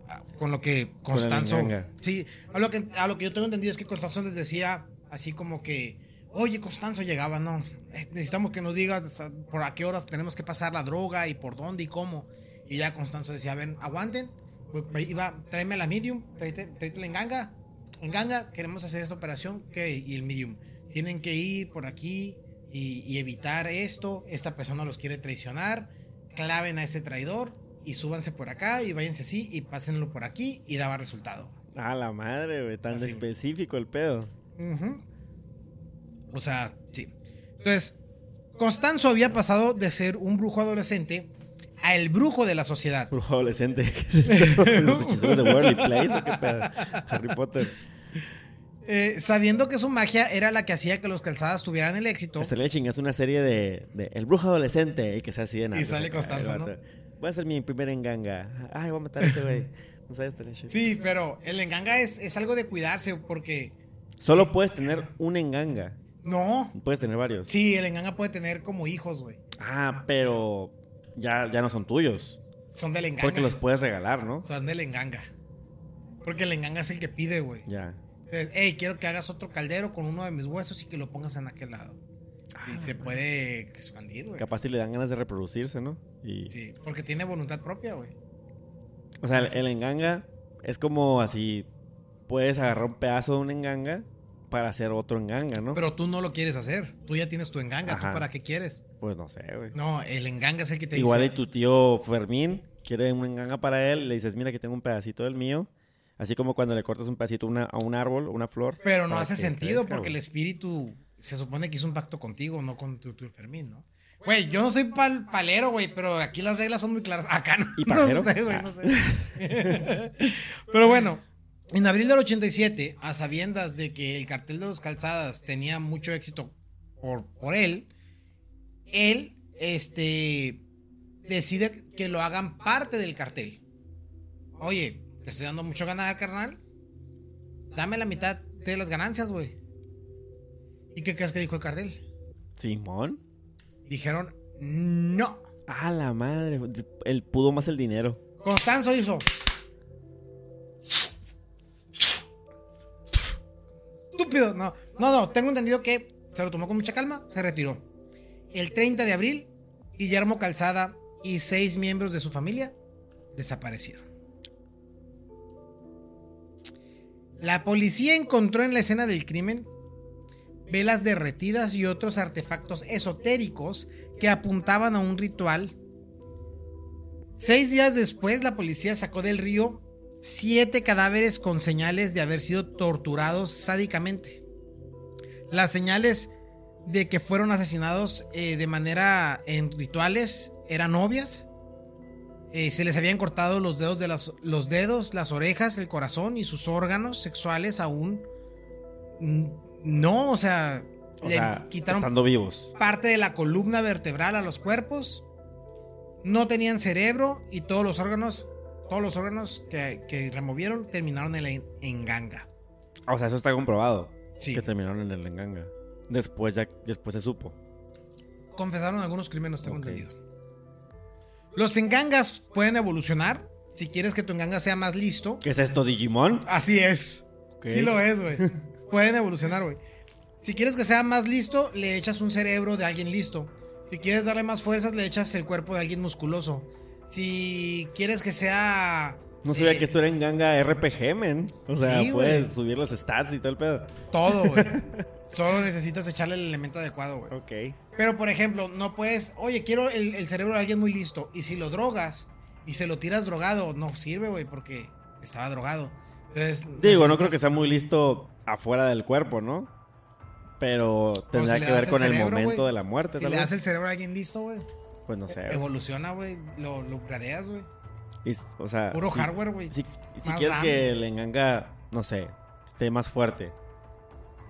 [SPEAKER 2] ah, con lo que Constanzo sí a lo que a lo que yo tengo entendido es que Constanzo les decía así como que oye Constanzo llegaba no eh, necesitamos que nos digas por a qué horas tenemos que pasar la droga y por dónde y cómo y ya Constanzo decía ven aguanten iba tráeme la medium tráete, tráete la enganga enganga queremos hacer esta operación que y el medium tienen que ir por aquí y, y evitar esto. Esta persona los quiere traicionar. Claven a ese traidor y súbanse por acá y váyanse así y pásenlo por aquí y daba resultado.
[SPEAKER 1] Ah, la madre, güey. Tan
[SPEAKER 2] Así.
[SPEAKER 1] específico el pedo.
[SPEAKER 2] Ujú. O sea, sí. Entonces, Constanzo había pasado de ser un brujo adolescente a el brujo de la sociedad.
[SPEAKER 1] Brujo adolescente. ¿Qué es? ¿Los hechiceros de Worldly Place o qué pedo? Harry Potter.
[SPEAKER 2] Eh, sabiendo que su magia era la que hacía que los calzadas tuvieran el éxito.
[SPEAKER 1] Estaría chingas una serie de, de El brujo adolescente y que sea así de nada.
[SPEAKER 2] sale Constanzo, ¿no?
[SPEAKER 1] Voy a hacer mi primer enganga. Ay, voy a matar a este güey. No sabes, estaría chido.
[SPEAKER 2] Sí, pero el enganga es, es algo de cuidarse porque...
[SPEAKER 1] Solo puedes tener un enganga.
[SPEAKER 2] No.
[SPEAKER 1] Puedes tener varios.
[SPEAKER 2] Sí, el enganga puede tener como hijos, güey.
[SPEAKER 1] Ah, pero ya, ya no son tuyos.
[SPEAKER 2] Son del enganga.
[SPEAKER 1] Porque los puedes regalar, ¿no?
[SPEAKER 2] Son del enganga. Porque el enganga es el que pide, güey.
[SPEAKER 1] Ya.
[SPEAKER 2] Entonces, hey, quiero que hagas otro caldero con uno de mis huesos y que lo pongas en aquel lado. y se puede expandir, güey.
[SPEAKER 1] Capaz si le dan ganas de reproducirse, ¿no? Y,
[SPEAKER 2] Sí, porque tiene voluntad propia, güey.
[SPEAKER 1] O sea, el, el enganga es como así, puedes agarrar un pedazo de un enganga para hacer otro enganga, ¿no?
[SPEAKER 2] Pero tú no lo quieres hacer. Tú ya tienes tu enganga. ¿Tú para qué quieres?
[SPEAKER 1] pues no sé, güey.
[SPEAKER 2] No, el enganga es el que te
[SPEAKER 1] Igual y
[SPEAKER 2] dice.
[SPEAKER 1] tu tío Fermín quiere un enganga para él, le dices, mira que tengo un pedacito del mío. Así como cuando le cortas un pedacito a una- a un árbol, una flor.
[SPEAKER 2] Pero no hace sentido
[SPEAKER 1] crezca,
[SPEAKER 2] porque el espíritu se supone que hizo un pacto contigo, no con tu, tu Fermín, ¿no? Güey, yo no soy pal- palero, güey, pero aquí las reglas son muy claras. Acá no.
[SPEAKER 1] ¿Y
[SPEAKER 2] no sé, güey,
[SPEAKER 1] Ah.
[SPEAKER 2] no sé. pero bueno, en abril del 87, a sabiendas de que el cartel de los calzadas tenía mucho éxito por, por él, él, este, decide que lo hagan parte del cartel. Oye, te estoy dando mucho ganar, carnal. Dame la mitad de las ganancias, güey. ¿Y qué crees que dijo el cartel?
[SPEAKER 1] Simón.
[SPEAKER 2] Dijeron, no.
[SPEAKER 1] A la madre. Él pudo más el dinero.
[SPEAKER 2] Constanzo hizo. No, no, no. Tengo entendido que se lo tomó con mucha calma, se retiró. El 30 de abril, Guillermo Calzada y seis miembros de su familia desaparecieron. La policía encontró en la escena del crimen velas derretidas y otros artefactos esotéricos que apuntaban a un ritual Seis días después, la policía sacó del río siete cadáveres con señales de haber sido torturados sádicamente. Las señales de que fueron asesinados eh, de manera en rituales eran obvias. Eh, se les habían cortado los dedos de las, los dedos, las orejas, el corazón y sus órganos sexuales aún. No, o sea,
[SPEAKER 1] O
[SPEAKER 2] le
[SPEAKER 1] sea,
[SPEAKER 2] quitaron
[SPEAKER 1] estando vivos.
[SPEAKER 2] parte de la columna vertebral a los cuerpos. No tenían cerebro y todos los órganos, todos los órganos que, que removieron terminaron en la en- enganga.
[SPEAKER 1] O sea, eso está comprobado.
[SPEAKER 2] Sí.
[SPEAKER 1] Que terminaron en el enganga. Después ya, después se supo.
[SPEAKER 2] Confesaron algunos crímenes, tengo entendido. Los engangas pueden evolucionar. Si quieres que tu enganga sea más listo.
[SPEAKER 1] ¿Qué es esto, Digimon?
[SPEAKER 2] Así es. Sí lo es, güey. Pueden evolucionar, güey. Si quieres que sea más listo, le echas un cerebro de alguien listo. Si quieres darle más fuerzas, le echas el cuerpo de alguien musculoso. Si quieres que sea...
[SPEAKER 1] No sabía
[SPEAKER 2] eh,
[SPEAKER 1] que esto era enganga RPG, men. O sea,
[SPEAKER 2] Sí,
[SPEAKER 1] puedes subir los stats y todo el pedo.
[SPEAKER 2] Todo, güey. Solo necesitas echarle el elemento adecuado, güey.
[SPEAKER 1] Ok.
[SPEAKER 2] Pero, por ejemplo, no puedes... Oye, quiero el, el cerebro de alguien muy listo. Y si lo drogas y se lo tiras drogado, no sirve, güey, porque estaba drogado. Entonces...
[SPEAKER 1] Digo, no creo que sea muy listo afuera del cuerpo, ¿no? Pero tendrá
[SPEAKER 2] si
[SPEAKER 1] que ver con el
[SPEAKER 2] cerebro,
[SPEAKER 1] momento de la muerte,
[SPEAKER 2] Si
[SPEAKER 1] tal
[SPEAKER 2] le das el cerebro a alguien listo, güey.
[SPEAKER 1] Pues no sé.
[SPEAKER 2] Evoluciona, güey. Lo, lo gradeas, güey.
[SPEAKER 1] O sea,
[SPEAKER 2] Puro
[SPEAKER 1] si-
[SPEAKER 2] hardware, güey.
[SPEAKER 1] Si, quieres
[SPEAKER 2] RAM.
[SPEAKER 1] que el enganga, no sé, esté más fuerte,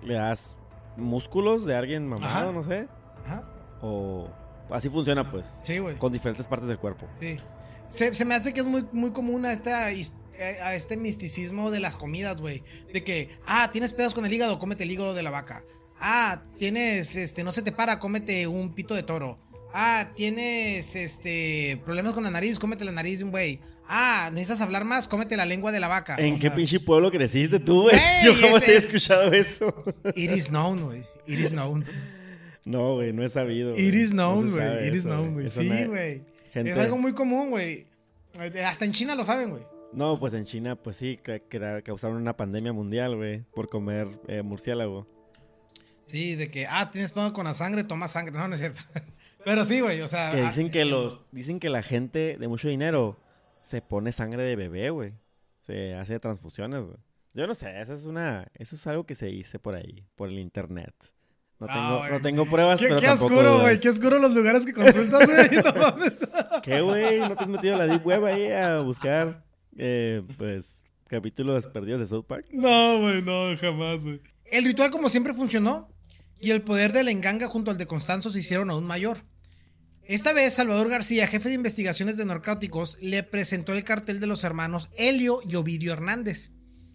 [SPEAKER 1] le das músculos de alguien mamado,
[SPEAKER 2] Ajá.
[SPEAKER 1] no sé.
[SPEAKER 2] Ajá.
[SPEAKER 1] O así funciona, pues.
[SPEAKER 2] Sí, güey.
[SPEAKER 1] Con diferentes partes del cuerpo.
[SPEAKER 2] Sí. Se, se me hace que es muy, muy común a, esta, his- a este misticismo de las comidas, güey. De que, ah, tienes pedos con el hígado, cómete el hígado de la vaca. Ah, tienes, este, no se te para, cómete un pito de toro. Ah, tienes, este, problemas con la nariz, cómete la nariz de un güey. Ah, necesitas hablar más, cómete la lengua de la vaca.
[SPEAKER 1] ¿En qué
[SPEAKER 2] sea,
[SPEAKER 1] pinche pueblo creciste tú, güey? Yo jamás he
[SPEAKER 2] es-
[SPEAKER 1] escuchado eso.
[SPEAKER 2] It is known, güey. It is known.
[SPEAKER 1] No, güey, no he sabido.
[SPEAKER 2] It is known, güey. It is known, güey. Sí, güey.
[SPEAKER 1] gente-
[SPEAKER 2] Es algo muy común, güey. Hasta en China lo saben, güey.
[SPEAKER 1] No, pues en China, pues sí, causaron una pandemia mundial, güey, por comer eh, murciélago.
[SPEAKER 2] Sí, de que, ah, tienes pedo con la sangre, toma sangre. No, no es cierto. Pero sí, güey, o sea.
[SPEAKER 1] Que
[SPEAKER 2] ah,
[SPEAKER 1] dicen que los, dicen que la gente de mucho dinero se pone sangre de bebé, güey. Se hace transfusiones, güey. Yo no sé, eso es una, eso es algo que se dice por ahí, por el internet. No
[SPEAKER 2] Ah,
[SPEAKER 1] tengo, no tengo pruebas,
[SPEAKER 2] Qué,
[SPEAKER 1] pero
[SPEAKER 2] qué oscuro, güey. Qué oscuro los lugares que consultas, güey. No mames.
[SPEAKER 1] ¿Qué, güey? ¿No te has metido a la deep web ahí a buscar, eh, pues, capítulos perdidos de South Park?
[SPEAKER 2] No, güey, no, jamás, güey. El ritual, como siempre, funcionó. Y el poder de la enganga junto al de Constanzo se hicieron aún mayor. Esta vez, Salvador García, jefe de investigaciones de narcóticos, le presentó el cartel de los hermanos Helio y Ovidio Hernández.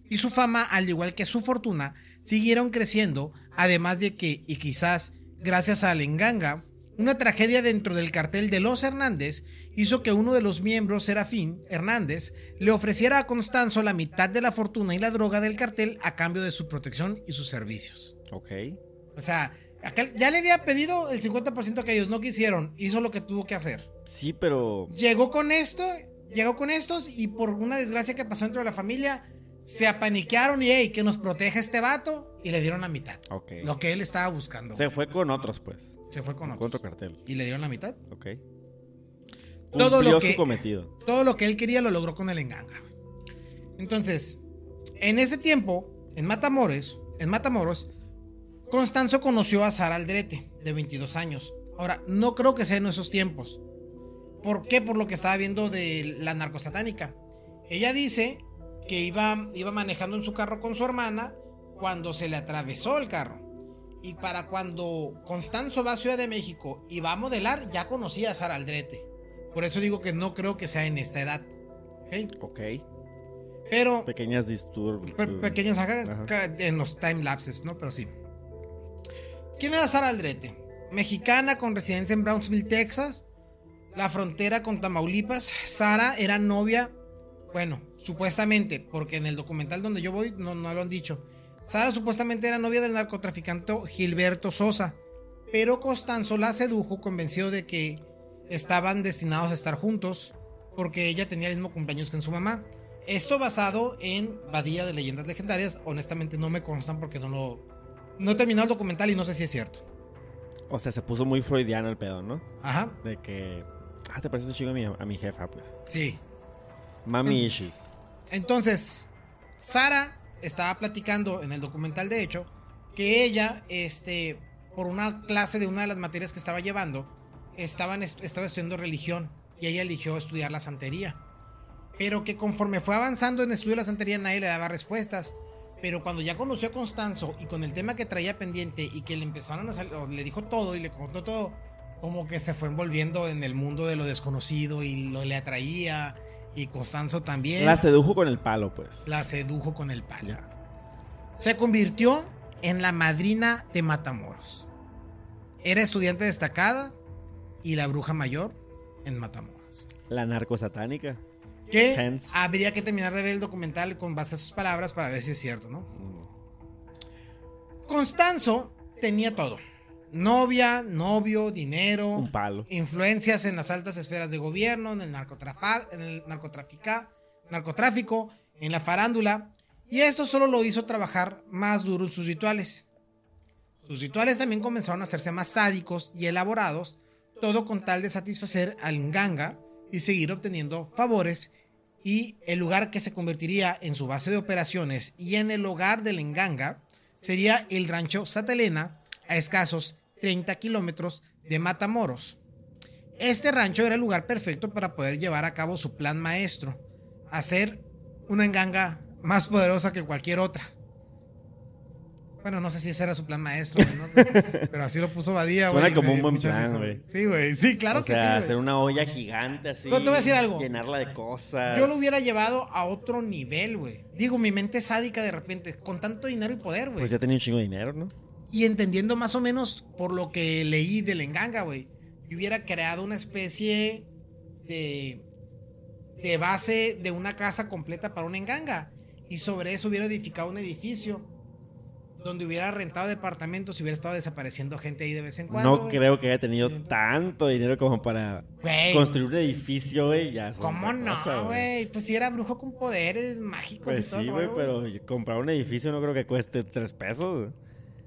[SPEAKER 2] Y su fama, al igual que su fortuna, siguieron creciendo, además de que, y quizás gracias a la enganga, una tragedia dentro del cartel de los Hernández hizo que uno de los miembros, Serafín Hernández, le ofreciera a Constanzo la mitad de la fortuna y la droga del cartel a cambio de su protección y sus servicios.
[SPEAKER 1] Ok.
[SPEAKER 2] O sea, Aquel ya le había pedido el 50% que ellos no quisieron. Hizo lo que tuvo que hacer.
[SPEAKER 1] Sí, pero.
[SPEAKER 2] Llegó con esto, llegó con estos y por una desgracia que pasó dentro de la familia, se apaniquearon y, hey, que nos proteja este vato. Y le dieron la mitad.
[SPEAKER 1] Ok.
[SPEAKER 2] Lo que él estaba buscando.
[SPEAKER 1] Se fue con otros, pues.
[SPEAKER 2] Se fue con
[SPEAKER 1] Con
[SPEAKER 2] otros.
[SPEAKER 1] otro cartel.
[SPEAKER 2] Y le dieron la mitad.
[SPEAKER 1] Ok.
[SPEAKER 2] Todo lo que-
[SPEAKER 1] su cometido.
[SPEAKER 2] Todo lo que él quería lo logró con el enganga. Entonces, en ese tiempo, en Matamoros, en Matamoros, Constanzo conoció a Sara Aldrete, de 22 años. Ahora, no creo que sea en esos tiempos. ¿Por qué? Por lo que estaba viendo de la narcosatánica. Ella dice que iba, iba manejando en su carro con su hermana cuando se le atravesó el carro. Y para cuando Constanzo va a Ciudad de México y va a modelar, ya conocía a Sara Aldrete. Por eso digo que no creo que sea en esta edad. ¿ok? Pero
[SPEAKER 1] Pequeñas disturbios.
[SPEAKER 2] pe- ca- en los time lapses, ¿no? Pero sí. ¿Quién era Sara Aldrete? Mexicana con residencia en Brownsville, Texas, la frontera con Tamaulipas. Sara era novia, bueno, supuestamente, porque en el documental donde yo voy no, no lo han dicho. Sara supuestamente era novia del narcotraficante Gilberto Sosa, pero Constanzo la sedujo convencido de que estaban destinados a estar juntos porque ella tenía el mismo cumpleaños que en su mamá. Esto basado en Badía de Leyendas Legendarias. Honestamente no me constan porque no lo... No he terminado el documental y no sé si es cierto.
[SPEAKER 1] O sea, se puso muy freudiano el pedo, ¿no?
[SPEAKER 2] Ajá,
[SPEAKER 1] De que. Ah, te pareces un chingo a mi, a mi jefa, pues.
[SPEAKER 2] sí.
[SPEAKER 1] Mami issues.
[SPEAKER 2] Entonces, Sara estaba platicando en el documental, de hecho, que ella, este, por una clase de una de las materias que estaba llevando, estaban est- estaba estudiando religión y ella eligió estudiar la santería. Pero que conforme fue avanzando en el estudio de la santería, nadie le daba respuestas. Pero cuando ya conoció a Constanzo y con el tema que traía pendiente y que le empezaron a salir, le dijo todo y le contó todo, como que se fue envolviendo en el mundo de lo desconocido y lo le atraía. Y Constanzo también
[SPEAKER 1] La sedujo con el palo, pues.
[SPEAKER 2] la sedujo con el palo. Se convirtió en la madrina de Matamoros. Era estudiante destacada y la bruja mayor en Matamoros.
[SPEAKER 1] La narcosatánica.
[SPEAKER 2] Que habría que terminar de ver el documental con base a sus palabras para ver si es cierto, ¿no?
[SPEAKER 1] Mm.
[SPEAKER 2] Constanzo tenía todo. Novia, novio, dinero,
[SPEAKER 1] Un palo.
[SPEAKER 2] influencias en las altas esferas de gobierno, en el, en el narcotráfico, en la farándula, y esto solo lo hizo trabajar más duro en sus rituales. Sus rituales también comenzaron a hacerse más sádicos y elaborados, todo con tal de satisfacer al Nganga y seguir obteniendo favores, y el lugar que se convertiría en su base de operaciones y en el hogar del Nganga sería el rancho Satelena, a escasos 30 kilómetros de Matamoros. Este rancho era el lugar perfecto para poder llevar a cabo su plan maestro, hacer una enganga más poderosa que cualquier otra. Bueno, no sé si ese era su plan maestro, ¿no? pero así lo puso Badía, güey.
[SPEAKER 1] Suena como un buen plan, güey.
[SPEAKER 2] Sí, güey, sí, claro
[SPEAKER 1] o
[SPEAKER 2] que
[SPEAKER 1] sea,
[SPEAKER 2] sí. güey.
[SPEAKER 1] hacer una olla gigante así.
[SPEAKER 2] Pero te voy a decir algo.
[SPEAKER 1] Llenarla de cosas.
[SPEAKER 2] Yo lo hubiera llevado a otro nivel, güey. Digo, mi mente es sádica de repente, con tanto dinero y poder, güey.
[SPEAKER 1] Pues ya tenía un chingo de dinero, ¿no?
[SPEAKER 2] Y entendiendo más o menos por lo que leí del enganga, güey. Yo hubiera creado una especie de, de base de una casa completa para un enganga. Y sobre eso hubiera edificado un edificio donde hubiera rentado departamentos y hubiera estado desapareciendo gente ahí de vez en cuando.
[SPEAKER 1] no creo que haya tenido tanto dinero como para construir un edificio, güey.
[SPEAKER 2] ¿Cómo no, güey? Pues si era brujo con poderes mágicos
[SPEAKER 1] Pues
[SPEAKER 2] y todo.
[SPEAKER 1] sí, güey, pero comprar un edificio no creo que cueste tres pesos.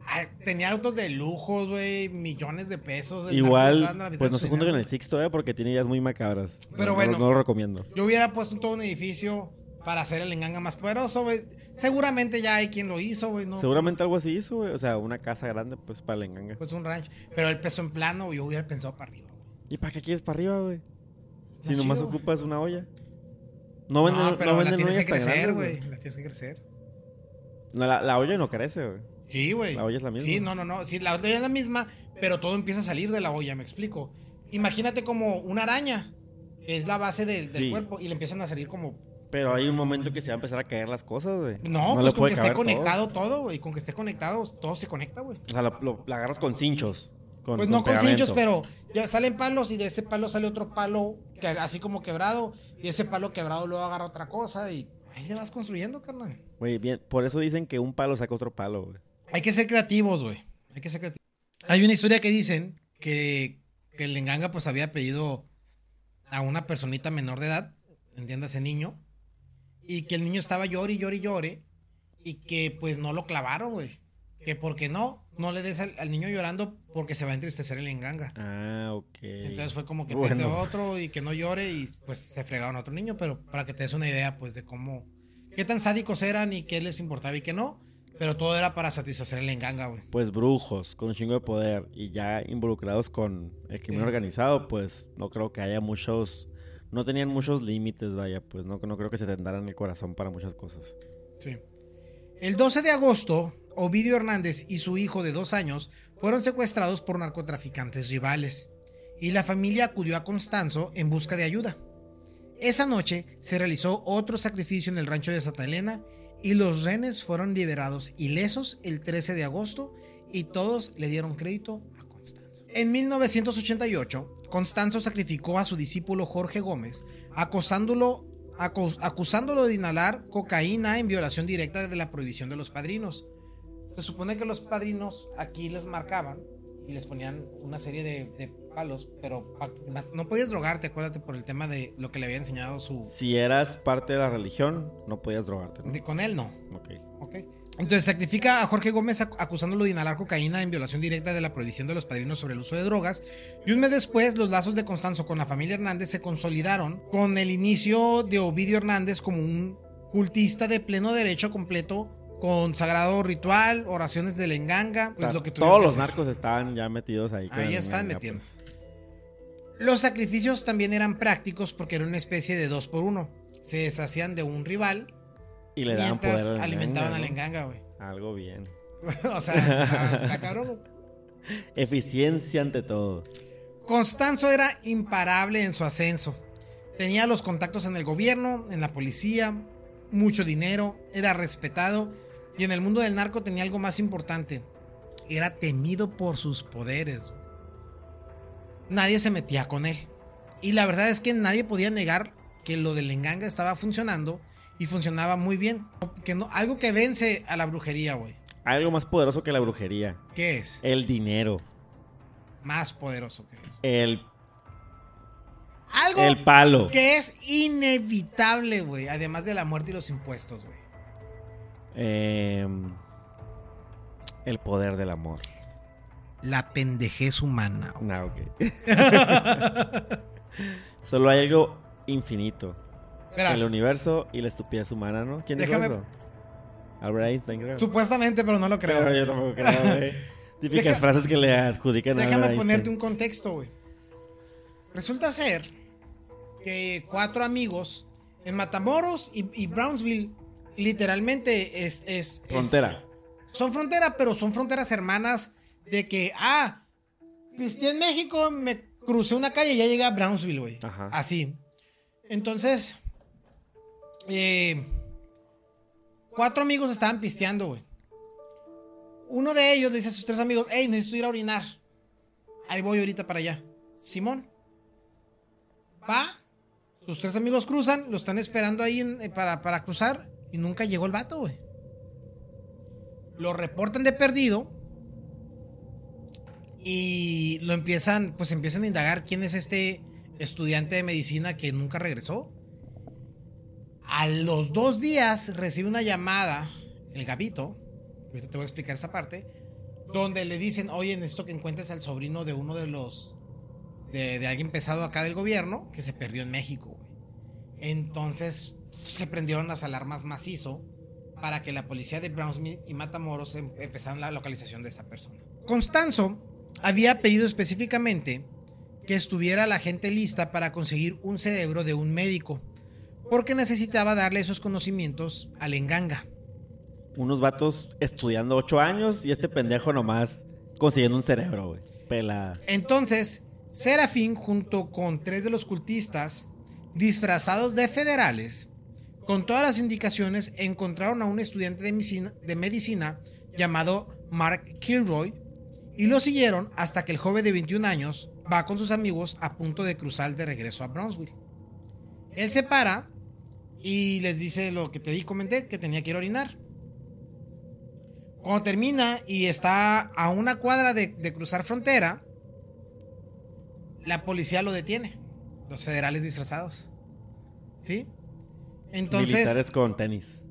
[SPEAKER 2] Ay, tenía autos de lujo, güey, millones de pesos.
[SPEAKER 1] Igual, pues no se
[SPEAKER 2] dinero,
[SPEAKER 1] con el. Sixto, eh, porque tiene ideas muy macabras.
[SPEAKER 2] Pero
[SPEAKER 1] No-
[SPEAKER 2] bueno.
[SPEAKER 1] No, no lo recomiendo.
[SPEAKER 2] Yo hubiera puesto todo un edificio para hacer el enganga más poderoso, güey. Seguramente ya hay quien lo hizo, güey. ¿no?
[SPEAKER 1] Seguramente algo así hizo, güey. O sea, una casa grande, pues, para la enganga.
[SPEAKER 2] Pues un rancho. Pero el peso en plano, yo hubiera pensado para arriba. güey.
[SPEAKER 1] ¿Y para qué quieres para arriba, güey? Si
[SPEAKER 2] Más
[SPEAKER 1] nomás
[SPEAKER 2] chido.
[SPEAKER 1] ocupas una olla. No venden,
[SPEAKER 2] No,
[SPEAKER 1] no,
[SPEAKER 2] pero la
[SPEAKER 1] venden
[SPEAKER 2] tienes que crecer, güey. La tienes que crecer.
[SPEAKER 1] No, la, la olla no crece, güey.
[SPEAKER 2] Sí, güey.
[SPEAKER 1] La olla es la misma.
[SPEAKER 2] Sí, no, no, no. Sí, la olla es la misma, pero todo empieza a salir de la olla, me explico. Imagínate como una araña, que es la base del, del
[SPEAKER 1] Sí.
[SPEAKER 2] cuerpo, y le empiezan a salir como
[SPEAKER 1] Pero hay un momento que se va a empezar a caer las cosas, güey.
[SPEAKER 2] No,
[SPEAKER 1] le
[SPEAKER 2] pues con que esté conectado todo, güey. Con que esté conectado, todo se conecta, güey.
[SPEAKER 1] O sea, lo, agarras con cinchos. Con,
[SPEAKER 2] Pues no con cinchos, pero ya salen palos y de ese palo sale otro palo que, así como quebrado. Y ese palo quebrado luego agarra otra cosa y ahí le vas construyendo, carnal.
[SPEAKER 1] Güey, bien, por eso dicen que un palo saca otro palo, güey.
[SPEAKER 2] Hay que ser creativos, güey. Hay que ser creativos. Hay una historia que dicen que, que el Lenganga pues había pedido a una personita menor de edad, entiéndase niño, y que el niño estaba llore y llore y llore, y que pues no lo clavaron, güey. Que porque no, no le des al, al niño llorando porque se va a entristecer el Lenganga.
[SPEAKER 1] Ah, ok.
[SPEAKER 2] Entonces fue como que
[SPEAKER 1] Bueno.
[SPEAKER 2] tete otro y que no llore y pues se fregaron a otro niño, pero para que te des una idea pues de cómo, qué tan sádicos eran y qué les importaba y qué no, pero todo era para satisfacer el enganga, güey.
[SPEAKER 1] Pues brujos, con un chingo de poder y ya involucrados con el crimen
[SPEAKER 2] Sí.
[SPEAKER 1] organizado, pues no creo que haya muchos... No tenían muchos límites, vaya, pues no, no creo que se tentaran el corazón para muchas cosas.
[SPEAKER 2] Sí. El 12 de agosto, Ovidio Hernández y su hijo de dos años fueron secuestrados por narcotraficantes rivales y la familia acudió a Constanzo en busca de ayuda. Esa noche se realizó otro sacrificio en el rancho de Santa Elena y los renes fueron liberados ilesos el 13 de agosto y todos le dieron crédito. En 1988, Constanzo sacrificó a su discípulo Jorge Gómez, acus- acusándolo de inhalar cocaína en violación directa de la prohibición de los padrinos. Se supone que los padrinos aquí les marcaban y les ponían una serie de, de palos, pero no podías drogarte, acuérdate, por el tema de lo que le había enseñado su...
[SPEAKER 1] Si eras parte de la religión, no podías drogarte, ¿no?
[SPEAKER 2] de- con él no.
[SPEAKER 1] Ok.
[SPEAKER 2] Ok. Entonces sacrifica a Jorge Gómez ac- acusándolo de inhalar cocaína en violación directa de la prohibición de los padrinos sobre el uso de drogas. Y un mes después, los lazos de Constanzo con la familia Hernández se consolidaron con el inicio de Ovidio Hernández como un cultista de pleno derecho completo con sagrado ritual, oraciones de lenganga, pues
[SPEAKER 1] O sea,
[SPEAKER 2] lo que
[SPEAKER 1] todos
[SPEAKER 2] que
[SPEAKER 1] los
[SPEAKER 2] hacer.
[SPEAKER 1] narcos estaban ya metidos ahí.
[SPEAKER 2] Ahí están metiendo.
[SPEAKER 1] pues.
[SPEAKER 2] Los sacrificios también eran prácticos porque era una especie de dos por uno. Se deshacían de un rival
[SPEAKER 1] Y le daban poder al
[SPEAKER 2] alimentaban a
[SPEAKER 1] manga, ¿no?
[SPEAKER 2] Lenganga, güey.
[SPEAKER 1] Algo bien.
[SPEAKER 2] o sea, está, está cabrón.
[SPEAKER 1] Eficiencia ante todo.
[SPEAKER 2] Constanzo era imparable en su ascenso. Tenía los contactos en el gobierno, en la policía, mucho dinero, era respetado y en el mundo del narco tenía algo más importante. Era temido por sus poderes. Nadie se metía con él. Y la verdad es que nadie podía negar que lo del enganga estaba funcionando y funcionaba muy bien. Que no, algo que vence a la brujería, güey.
[SPEAKER 1] Algo más poderoso que la brujería.
[SPEAKER 2] ¿Qué es?
[SPEAKER 1] El dinero.
[SPEAKER 2] Más poderoso que eso.
[SPEAKER 1] El,
[SPEAKER 2] Algo
[SPEAKER 1] el palo.
[SPEAKER 2] Que es inevitable, güey. Además de la muerte y los impuestos, güey.
[SPEAKER 1] Em, el poder del amor.
[SPEAKER 2] La pendejez humana.
[SPEAKER 1] No, ok. Solo hay algo infinito.
[SPEAKER 2] Verás,
[SPEAKER 1] El universo y la estupidez humana, ¿no? ¿Quién dijo
[SPEAKER 2] Déjame-
[SPEAKER 1] eso? Albert Einstein, creo.
[SPEAKER 2] supuestamente, pero no lo creo.
[SPEAKER 1] Pero yo tampoco creo, güey. Típicas
[SPEAKER 2] Deja-
[SPEAKER 1] frases que le adjudican a
[SPEAKER 2] Déjame ponerte un contexto, güey. Resulta ser que cuatro amigos en Matamoros y, y Brownsville literalmente es, es- es-
[SPEAKER 1] Frontera.
[SPEAKER 2] son frontera, pero son fronteras hermanas de que, ah, pisté en México, me crucé una calle y ya llegué a Brownsville, güey.
[SPEAKER 1] Ajá.
[SPEAKER 2] Así. Entonces, eh, cuatro amigos estaban pisteando, güey. Uno de ellos le dice a sus tres amigos, hey, necesito ir a orinar. Ahí voy ahorita para allá. Simón. Va. Sus tres amigos cruzan, lo están esperando ahí eh, para, para cruzar y nunca llegó el vato, güey. Lo reportan de perdido y lo empiezan, pues empiezan a indagar quién es este estudiante de medicina que nunca regresó. A los dos días recibe una llamada, el Gabito, ahorita te voy a explicar esa parte, donde le dicen, oye, necesito que encuentres al sobrino de uno de los, de, de alguien pesado acá del gobierno que se perdió en México. Entonces se prendieron las alarmas macizo para que la policía de Brownsville y Matamoros em- empezaran la localización de esa persona. Constanzo había pedido específicamente que estuviera la gente lista para conseguir un cerebro de un médico, porque necesitaba darle esos conocimientos al enganga.
[SPEAKER 1] Unos vatos estudiando ocho años y este pendejo nomás consiguiendo un cerebro, güey. Pelada.
[SPEAKER 2] Entonces, Serafín, junto con tres de los cultistas, disfrazados de federales, con todas las indicaciones, encontraron a un estudiante de medicina, de medicina llamado Mark Kilroy y lo siguieron hasta que el joven de 21 años va con sus amigos a punto de cruzar de regreso a Brownsville. Él se para y les dice lo que te di, comenté, que tenía que ir a orinar. Cuando termina y está a una cuadra de, de cruzar frontera, la policía lo detiene. Los federales disfrazados. ¿Sí? Entonces
[SPEAKER 1] Militares con tenis.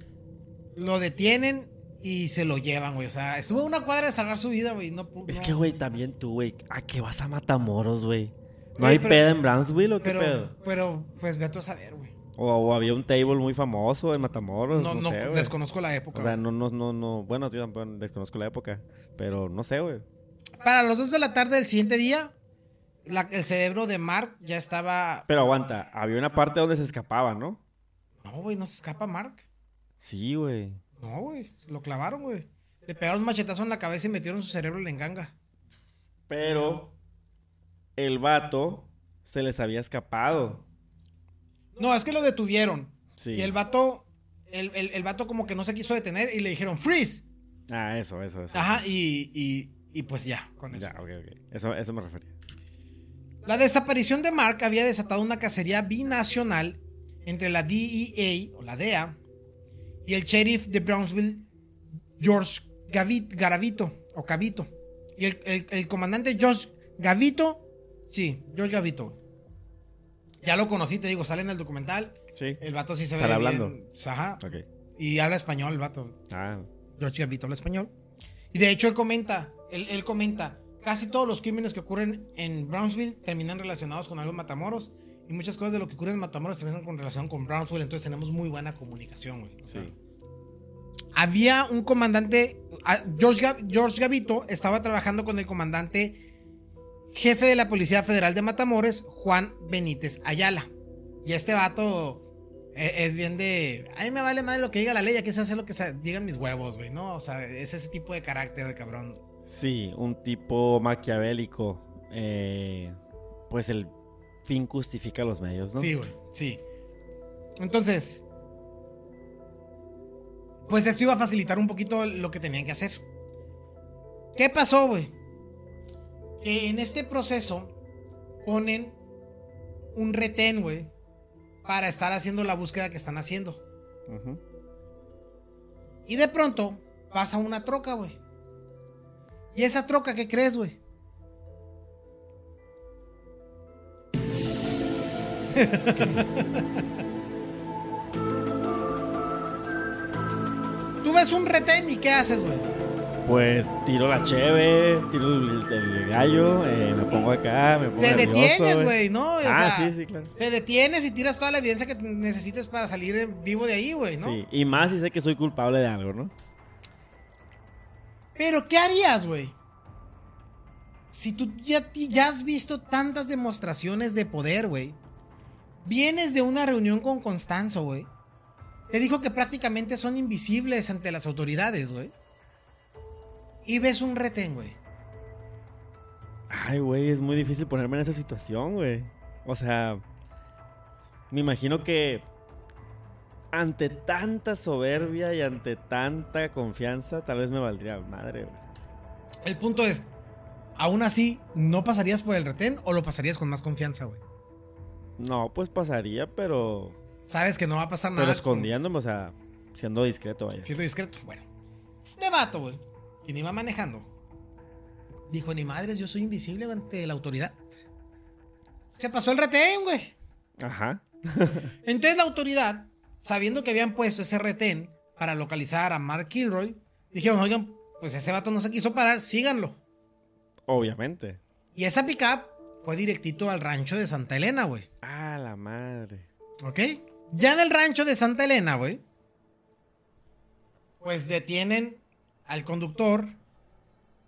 [SPEAKER 2] lo detienen y se lo llevan, güey. O sea, estuvo a una cuadra de salvar su vida, güey. No,
[SPEAKER 1] Es
[SPEAKER 2] no.
[SPEAKER 1] que, güey, también tú, güey. ¿A qué vas a Matamoros, güey? ¿No hay
[SPEAKER 2] pero-
[SPEAKER 1] peda en Brownsville o qué
[SPEAKER 2] Pero,
[SPEAKER 1] pedo?
[SPEAKER 2] pero, pues ve tú a saber, güey.
[SPEAKER 1] O, o había un table muy famoso en Matamoros.
[SPEAKER 2] No,
[SPEAKER 1] No,
[SPEAKER 2] no,
[SPEAKER 1] sé, güey.
[SPEAKER 2] desconozco la época.
[SPEAKER 1] O sea, no, no, no, no. Bueno, yo tampoco desconozco la época. Pero no sé, güey.
[SPEAKER 2] Para los dos de la tarde del siguiente día, la- el cerebro de Mark ya estaba.
[SPEAKER 1] Pero aguanta, había una parte donde se escapaba, ¿no?
[SPEAKER 2] No, güey, no se escapa Mark.
[SPEAKER 1] Sí, güey.
[SPEAKER 2] No, güey, lo clavaron, güey. Le pegaron un machetazo en la cabeza y metieron su cerebro en la enganga.
[SPEAKER 1] Pero el vato se les había escapado.
[SPEAKER 2] No, es que lo detuvieron.
[SPEAKER 1] Sí.
[SPEAKER 2] Y el vato, el, el, el vato como que no se quiso detener y le dijeron, freeze.
[SPEAKER 1] Ah, eso, eso, eso.
[SPEAKER 2] Ajá, y, y, y pues ya, con eso.
[SPEAKER 1] Ya, ok, ok. Eso, eso me refería.
[SPEAKER 2] La desaparición de Mark había desatado una cacería binacional entre la DEA o la DEA y el sheriff de Brownsville, George Gavit, Garavito o Cavito. Y el, el- el comandante George Gavito, sí, George Gavito. Ya lo conocí, te digo, sale en el documental.
[SPEAKER 1] Sí.
[SPEAKER 2] El vato sí se ve
[SPEAKER 1] Sale
[SPEAKER 2] bien,
[SPEAKER 1] hablando.
[SPEAKER 2] Ajá.
[SPEAKER 1] Ok.
[SPEAKER 2] Y habla español el vato.
[SPEAKER 1] Ah,
[SPEAKER 2] George Gavito habla español. Y de hecho él comenta, él, él comenta, casi todos los crímenes que ocurren en Brownsville terminan relacionados con algo en Matamoros. Y muchas cosas de lo que ocurre en Matamoros terminan con relación con Brownsville. Entonces tenemos muy buena comunicación, güey. O sea,
[SPEAKER 1] sí.
[SPEAKER 2] Había un comandante, ah, George, George Gavito estaba trabajando con el comandante jefe de la Policía Federal de Matamoros, Juan Benítez Ayala. Y este vato eh, es bien de. A mí me vale más lo que diga la ley, aquí se hace lo que se digan mis huevos, güey, ¿no? O sea, es ese tipo de carácter de cabrón.
[SPEAKER 1] Sí, un tipo maquiavélico. Eh, pues el fin justifica los medios, ¿no?
[SPEAKER 2] Sí, güey, sí. Entonces. Pues esto iba a facilitar un poquito lo que tenían que hacer. ¿Qué pasó, güey? Que en este proceso ponen un retén, güey, para estar haciendo la búsqueda que están haciendo. Y de pronto pasa una troca, güey. ¿Y esa troca qué crees, güey? Tú ves un retén y ¿qué haces, güey?
[SPEAKER 1] Pues tiro la cheve, tiro el, el gallo, eh, me pongo acá, me pongo
[SPEAKER 2] Te
[SPEAKER 1] nervioso,
[SPEAKER 2] detienes, güey, ¿no? O
[SPEAKER 1] ah,
[SPEAKER 2] sea,
[SPEAKER 1] sí, sí, claro.
[SPEAKER 2] Te detienes y tiras toda la evidencia que necesites para salir vivo de ahí, güey, ¿no?
[SPEAKER 1] Sí, y más si sé que soy culpable de algo, ¿no?
[SPEAKER 2] Pero, ¿qué harías, güey? Si tú ya, ya has visto tantas demostraciones de poder, güey. Vienes de una reunión con Constanzo, güey. Te dijo que prácticamente son invisibles ante las autoridades, güey. Y ves un retén, güey.
[SPEAKER 1] Ay, güey, es muy difícil ponerme en esa situación, güey. O sea, me imagino que ante tanta soberbia y ante tanta confianza, tal vez me valdría madre, güey.
[SPEAKER 2] El punto es, aún así, ¿no pasarías por el retén o lo pasarías con más confianza, güey?
[SPEAKER 1] No, pues pasaría, pero.
[SPEAKER 2] Sabes que no va a pasar nada.
[SPEAKER 1] Pero
[SPEAKER 2] con-
[SPEAKER 1] escondiéndome, o sea, siendo discreto, vaya.
[SPEAKER 2] Siendo discreto. Bueno. Este vato, güey, quien iba manejando, dijo, ni madres, yo soy invisible ante la autoridad. Se pasó el retén, güey.
[SPEAKER 1] Ajá.
[SPEAKER 2] Entonces la autoridad, sabiendo que habían puesto ese retén para localizar a Mark Kilroy, dijeron, oigan, pues ese vato no se quiso parar, síganlo.
[SPEAKER 1] Obviamente.
[SPEAKER 2] Y esa pickup fue directito al rancho de Santa Elena, güey.
[SPEAKER 1] Ah, la madre.
[SPEAKER 2] ¿Ok? Ya en el rancho de Santa Elena, güey. Pues detienen al conductor.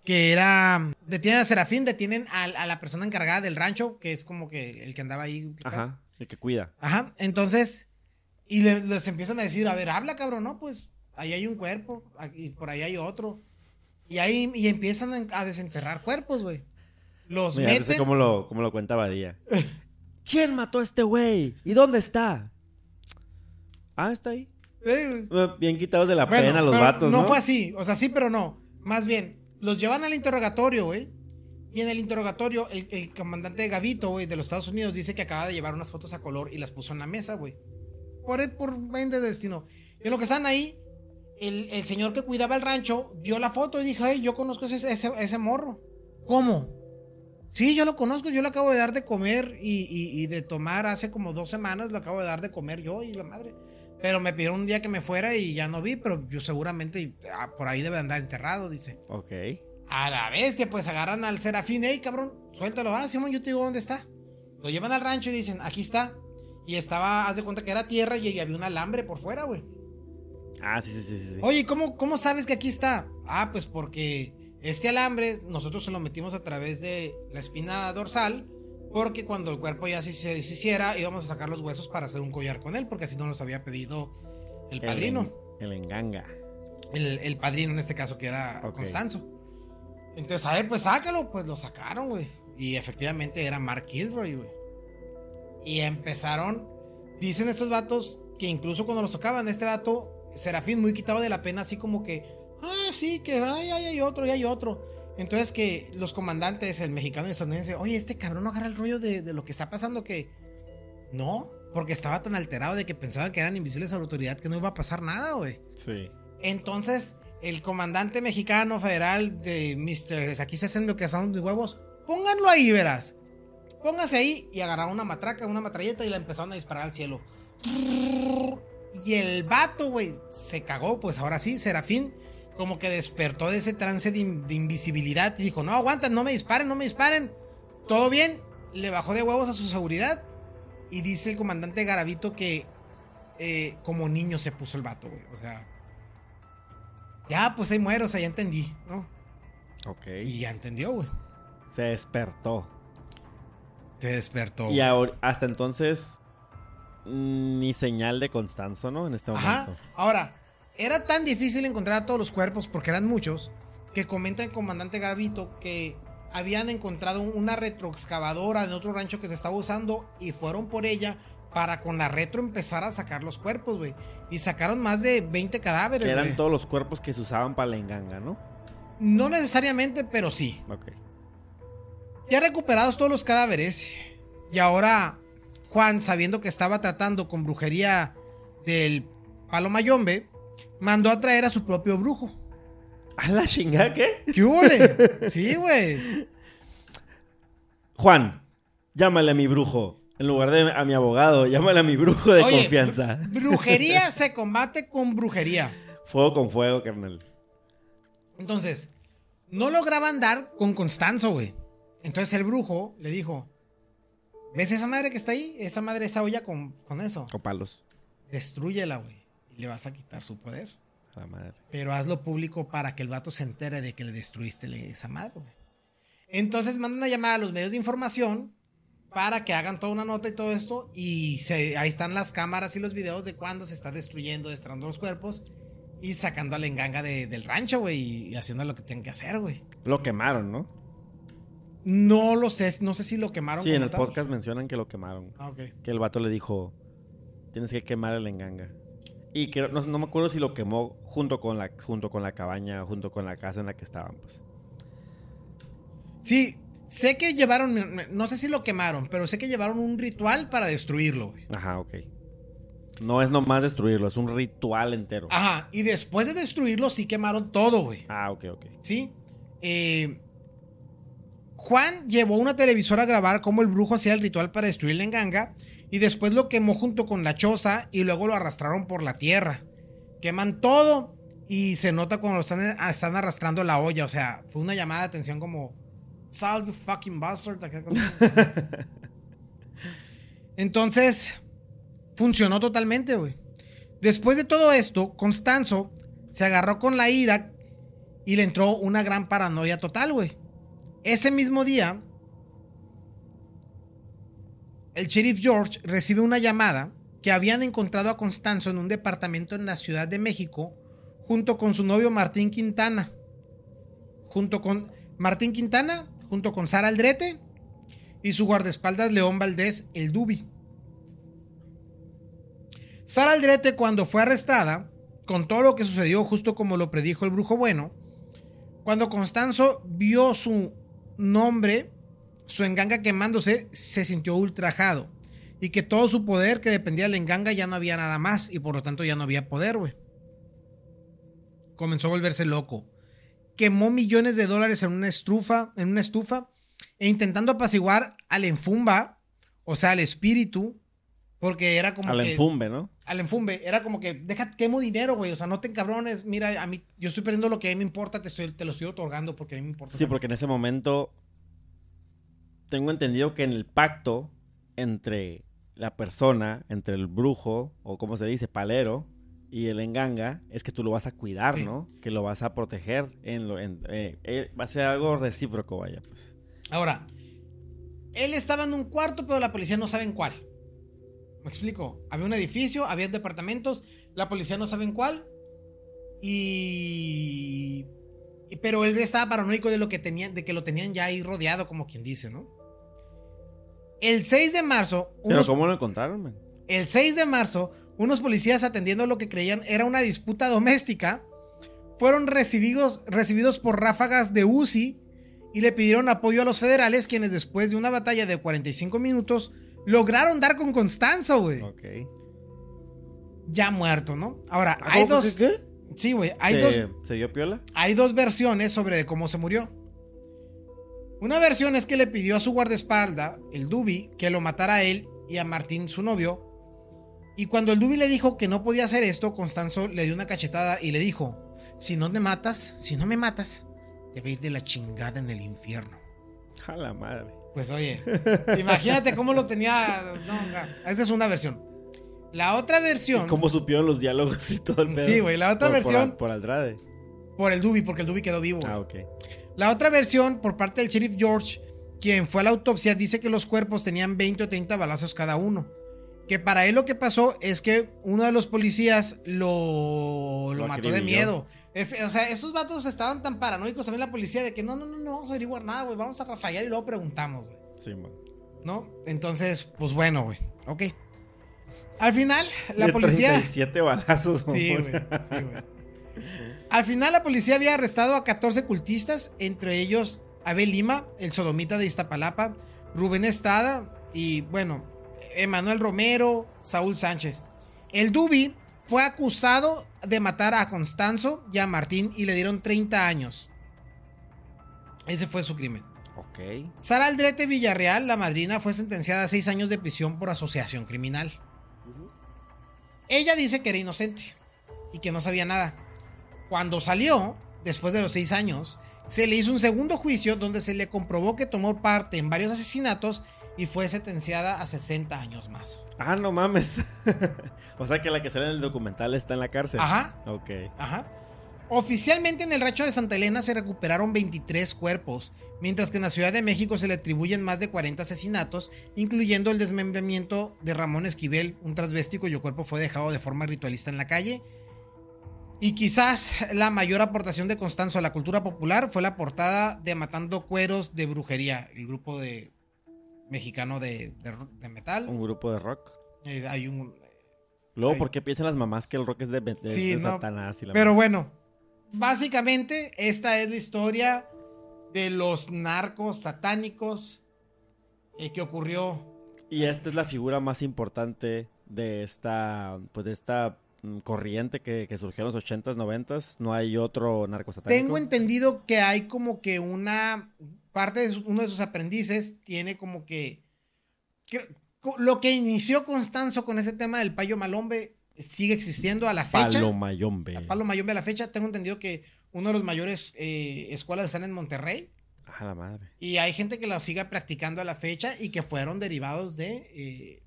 [SPEAKER 2] Que era. Detienen a Serafín, detienen a, la persona encargada del rancho, que es como que el que andaba ahí.
[SPEAKER 1] Ajá. El que cuida.
[SPEAKER 2] Ajá. Entonces. Y le- les empiezan a decir, a ver, habla, cabrón, ¿no? Pues ahí hay un cuerpo, y por ahí hay otro. Y ahí y empiezan a desenterrar cuerpos, güey. Los
[SPEAKER 1] Mira,
[SPEAKER 2] meten.
[SPEAKER 1] cómo lo, cómo lo cuenta Badía. ¿Quién mató a este güey? ¿Y dónde está? Ah, está ahí.
[SPEAKER 2] Eh,
[SPEAKER 1] Eh, Bien quitados de la
[SPEAKER 2] Bueno,
[SPEAKER 1] pena los vatos, ¿no?
[SPEAKER 2] No fue así, o sea, sí, pero no. Más bien, los llevan al interrogatorio, güey. Y en el interrogatorio, el, el comandante Gavito, güey, de los Estados Unidos, dice que acaba de llevar unas fotos a color y las puso en la mesa, güey. Por, por vaina de destino. Y en lo que están ahí, el, el señor que cuidaba el rancho vio la foto y dijo, hey, yo conozco ese, ese, ese morro. ¿Cómo? Sí, yo lo conozco, yo le acabo de dar de comer y, y- y de tomar hace como dos semanas, le acabo de dar de comer yo y la madre. Pero me pidieron un día que me fuera y ya no vi, pero yo seguramente ah, por ahí debe andar enterrado, dice.
[SPEAKER 1] Ok.
[SPEAKER 2] A la bestia, pues agarran al serafín, hey cabrón, suéltalo, ah, Simón, yo te digo dónde está. Lo llevan al rancho y dicen, aquí está. Y estaba, haz de cuenta que era tierra y había un alambre por fuera, güey.
[SPEAKER 1] Ah, sí, sí, sí, sí, sí.
[SPEAKER 2] Oye, ¿cómo, ¿cómo sabes que aquí está? Ah, pues porque este alambre nosotros se lo metimos a través de la espina dorsal. Porque cuando el cuerpo ya sí se deshiciera, íbamos a sacar los huesos para hacer un collar con él. Porque así no los había pedido el padrino.
[SPEAKER 1] El, en- el enganga.
[SPEAKER 2] El, el padrino en este caso, que era. Constanzo. Entonces, a ver, pues sácalo. Pues lo sacaron, güey. Y efectivamente era Mark Kilroy, güey. Y empezaron. Dicen estos vatos que incluso cuando los tocaban, este vato, Serafín, muy quitado de la pena, así como que. Ah, sí, que ay, ay, hay otro, y hay otro. Entonces que los comandantes, el mexicano y el estadounidense, oye, este cabrón no agarra el rollo de, de lo que está pasando que. No, porque estaba tan alterado de que pensaban que eran invisibles a la autoridad que no iba a pasar nada, güey.
[SPEAKER 1] Sí.
[SPEAKER 2] Entonces, el comandante mexicano federal de Mr. Aquí se hacen lo que son de huevos. Pónganlo ahí, verás. Póngase ahí y agarraron una matraca, una matralleta y la empezaron a disparar al cielo. Y el vato, güey, se cagó. Pues ahora sí, Serafín, como que despertó de ese trance de, in- de invisibilidad y dijo: No, aguantan, no me disparen, no me disparen. Todo bien. Le bajó de huevos a su seguridad. Y dice el comandante Garavito que eh, como niño se puso el vato, güey. O sea. Ya, pues ahí muero, o sea, ya entendí, ¿no?
[SPEAKER 1] Ok.
[SPEAKER 2] Y ya entendió, güey.
[SPEAKER 1] Se despertó.
[SPEAKER 2] Se despertó.
[SPEAKER 1] Y hasta entonces, mm, ni señal de Constanzo, ¿no? En este
[SPEAKER 2] Ajá.
[SPEAKER 1] momento.
[SPEAKER 2] Ahora, era tan difícil encontrar a todos los cuerpos, porque eran muchos, que comenta el comandante Garavito que habían encontrado una retroexcavadora en otro rancho que se estaba usando y fueron por ella para con la retro empezar a sacar los cuerpos, güey. Y sacaron más de 20 cadáveres,
[SPEAKER 1] Que eran todos los cuerpos que se usaban para la enganga, ¿no?
[SPEAKER 2] No necesariamente, pero sí.
[SPEAKER 1] Ok.
[SPEAKER 2] Ya recuperados todos los cadáveres, y ahora Juan, sabiendo que estaba tratando con brujería del palo mayombe, mandó a traer a su propio brujo.
[SPEAKER 1] ¿A la chingada qué?
[SPEAKER 2] ¿Qué hubole? Sí, güey.
[SPEAKER 1] Juan, llámale a mi brujo. En lugar de a mi abogado, llámale a mi brujo de
[SPEAKER 2] Oye,
[SPEAKER 1] confianza.
[SPEAKER 2] Brujería se combate con brujería.
[SPEAKER 1] Fuego con fuego, carnal.
[SPEAKER 2] Entonces, no lograban dar con Constanzo, güey. Entonces el brujo le dijo: ¿Ves esa madre que está ahí? Esa madre, esa olla con, con eso.
[SPEAKER 1] Con palos.
[SPEAKER 2] Destrúyela, güey. Le vas a quitar su poder.
[SPEAKER 1] La madre.
[SPEAKER 2] Pero hazlo público para que el vato se entere de que le destruiste esa madre, güey. Entonces mandan a llamar a los medios de información para que hagan toda una nota y todo esto. Y se- ahí están las cámaras y los videos de cuando se está destruyendo, destrando los cuerpos y sacando a la enganga de- del rancho, güey, y, haciendo lo que tienen que hacer, güey.
[SPEAKER 1] Lo quemaron, ¿no?
[SPEAKER 2] No lo sé, no sé si lo quemaron.
[SPEAKER 1] Sí, en el
[SPEAKER 2] tal.
[SPEAKER 1] podcast mencionan que lo quemaron.
[SPEAKER 2] Ah, ok.
[SPEAKER 1] Que el vato le dijo, tienes que quemar el enganga. Y que no, no me acuerdo si lo quemó junto con la junto con la cabaña, junto con la casa en la que estaban, pues.
[SPEAKER 2] Sí, sé que llevaron, no sé si lo quemaron, pero sé que llevaron un ritual para destruirlo, güey.
[SPEAKER 1] Ajá, ok. No es nomás destruirlo, es un ritual entero.
[SPEAKER 2] Ajá, y después de destruirlo sí quemaron todo, güey.
[SPEAKER 1] Ah, ok, ok.
[SPEAKER 2] ¿Sí? Eh, Juan llevó una televisora a grabar cómo el brujo hacía el ritual para destruir la enganga y después lo quemó junto con la choza y luego lo arrastraron por la tierra. Queman todo y se nota cuando están, están arrastrando la olla. O sea, fue una llamada de atención como... Sal, you fucking bastard. Entonces, funcionó totalmente, güey. Después de todo esto, Constanzo se agarró con la ira y le entró una gran paranoia total, güey. Ese mismo día, el sheriff George recibe una llamada que habían encontrado a Constanzo en un departamento en la Ciudad de México junto con su novio Martín Quintana. Junto con Martín Quintana, junto con Sara Aldrete y su guardaespaldas León Valdés, el Dubi. Sara Aldrete, cuando fue arrestada, con todo lo que sucedió, justo como lo predijo el brujo bueno, cuando Constanzo vio su nombre, su enganga quemándose, se sintió ultrajado. Y que todo su poder que dependía de la enganga ya no había nada más. Y por lo tanto ya no había poder, güey. comenzó a volverse loco. Quemó millones de dólares en una estufa, en una estufa e intentando apaciguar al enfumba, o sea, al espíritu, porque era como
[SPEAKER 1] Al
[SPEAKER 2] que
[SPEAKER 1] enfumbe, ¿no?
[SPEAKER 2] al enfumbe, era como que deja quemo dinero, güey, o sea, no te encabrones, mira, a mí yo estoy perdiendo lo que a mí me importa, te estoy te lo estoy otorgando porque a mí me importa.
[SPEAKER 1] Sí, porque en ese momento tengo entendido que en el pacto entre la persona, entre el brujo, o como se dice, palero, y el enganga, es que tú lo vas a cuidar,
[SPEAKER 2] Sí.
[SPEAKER 1] ¿no? Que lo vas a proteger. En lo, en- eh, eh, va a ser algo recíproco, vaya, pues.
[SPEAKER 2] Ahora, él estaba en un cuarto, pero la policía no sabe en cuál. ¿Me explico? Había un edificio, había departamentos, la policía no sabe en cuál. Y... y- Pero él estaba paranoico de lo que tenían, de que lo tenían ya ahí rodeado, como quien dice, ¿no? El 6 de marzo,
[SPEAKER 1] Pero
[SPEAKER 2] unos,
[SPEAKER 1] ¿cómo lo encontraron, man?
[SPEAKER 2] el 6 de marzo, unos policías atendiendo lo que creían era una disputa doméstica, fueron recibidos, recibidos por ráfagas de UCI y le pidieron apoyo a los federales, quienes después de una batalla de 45 minutos lograron dar con Constanzo, güey.
[SPEAKER 1] Ok.
[SPEAKER 2] Ya muerto, ¿no? Ahora,
[SPEAKER 1] Ah,
[SPEAKER 2] hay
[SPEAKER 1] ¿cómo
[SPEAKER 2] dos.
[SPEAKER 1] qué?
[SPEAKER 2] Sí, güey. Hay,
[SPEAKER 1] ¿Se,
[SPEAKER 2] dos,
[SPEAKER 1] ¿Se dio piola?
[SPEAKER 2] hay dos versiones sobre cómo se murió. Una versión es que le pidió a su guardaespaldas, el Dubi, que lo matara a él y a Martín, su novio. Y cuando el Dubi le dijo que no podía hacer esto, Constanzo le dio una cachetada y le dijo: Si no te matas, si no me matas, te voy a ir de la chingada en el infierno.
[SPEAKER 1] A la madre.
[SPEAKER 2] Pues oye, imagínate cómo los tenía. No, esa es una versión. La otra versión.
[SPEAKER 1] ¿Y ¿Cómo supieron los diálogos y todo el pedo?
[SPEAKER 2] Sí, güey, la otra
[SPEAKER 1] Por- por
[SPEAKER 2] versión-
[SPEAKER 1] Al- Por, Aldrade.
[SPEAKER 2] Por el Dubi, porque el Dubi quedó vivo.
[SPEAKER 1] Ah, ok.
[SPEAKER 2] La otra versión, por parte del sheriff George, quien fue a la autopsia, dice que los cuerpos tenían 20 o 30 balazos cada uno. Que para él lo que pasó es que uno de los policías lo, lo
[SPEAKER 1] Lo
[SPEAKER 2] mató de miedo. Es- o sea, esos vatos estaban tan paranoicos también la policía de que no, no, no, no vamos a averiguar nada, güey. Vamos a rafallar y luego preguntamos, güey.
[SPEAKER 1] Sí, man.
[SPEAKER 2] ¿No? Entonces, pues bueno, güey. Ok. Al final, la
[SPEAKER 1] De
[SPEAKER 2] policía.
[SPEAKER 1] 37 balazos.
[SPEAKER 2] Sí, güey. Sí, güey. Al final, la policía había arrestado a 14 cultistas, entre ellos Abel Lima, el sodomita de Iztapalapa, Rubén Estrada y, bueno, Emanuel Romero, Saúl Sánchez. El Dubi fue acusado de matar a Constanzo y a Martín y le dieron 30 años. Ese fue su crimen.
[SPEAKER 1] Ok.
[SPEAKER 2] Sara Aldrete Villarreal, la madrina, fue sentenciada a 6 años de prisión por asociación criminal. Ella dice que era inocente y que no sabía nada. Cuando salió, después de los 6 años, se le hizo un segundo juicio donde se le comprobó que tomó parte en varios asesinatos y fue sentenciada a 60 años más.
[SPEAKER 1] Ah, no mames. o sea que la que sale en el documental está en la cárcel.
[SPEAKER 2] Ajá,
[SPEAKER 1] Ok.
[SPEAKER 2] ajá. Oficialmente en el rancho de Santa Elena se recuperaron 23 cuerpos, mientras que en la Ciudad de México se le atribuyen más de 40 asesinatos, incluyendo el desmembramiento de Ramón Esquivel, un transvesti cuyo cuerpo fue dejado de forma ritualista en la calle. Y quizás la mayor aportación de Constanzo a la cultura popular fue la portada de Matando Cueros de Brujería, el grupo de mexicano de, de- de metal.
[SPEAKER 1] Un grupo de rock.
[SPEAKER 2] Eh, hay un,
[SPEAKER 1] Luego. ¿por qué piensan las mamás que el rock es de, de-
[SPEAKER 2] Sí, no,
[SPEAKER 1] Satanás? Y la
[SPEAKER 2] Pero bueno, básicamente esta es la historia de los narcos satánicos eh, que ocurrió.
[SPEAKER 1] Y esta es la figura más importante de esta, pues de esta corriente que, que surgió en los 80s, 90s. No hay otro narco satánico.
[SPEAKER 2] Tengo entendido que hay como que una parte de su- uno de sus aprendices tiene como que, lo que inició Constanzo con ese tema del payo malombe sigue existiendo a la fecha.
[SPEAKER 1] Palo Mayombe.
[SPEAKER 2] Palo Mayombe a la fecha. Tengo entendido que uno de los mayores eh, escuelas están en Monterrey.
[SPEAKER 1] Ah, la madre.
[SPEAKER 2] Y hay gente que lo siga practicando a la fecha y que fueron derivados de... eh,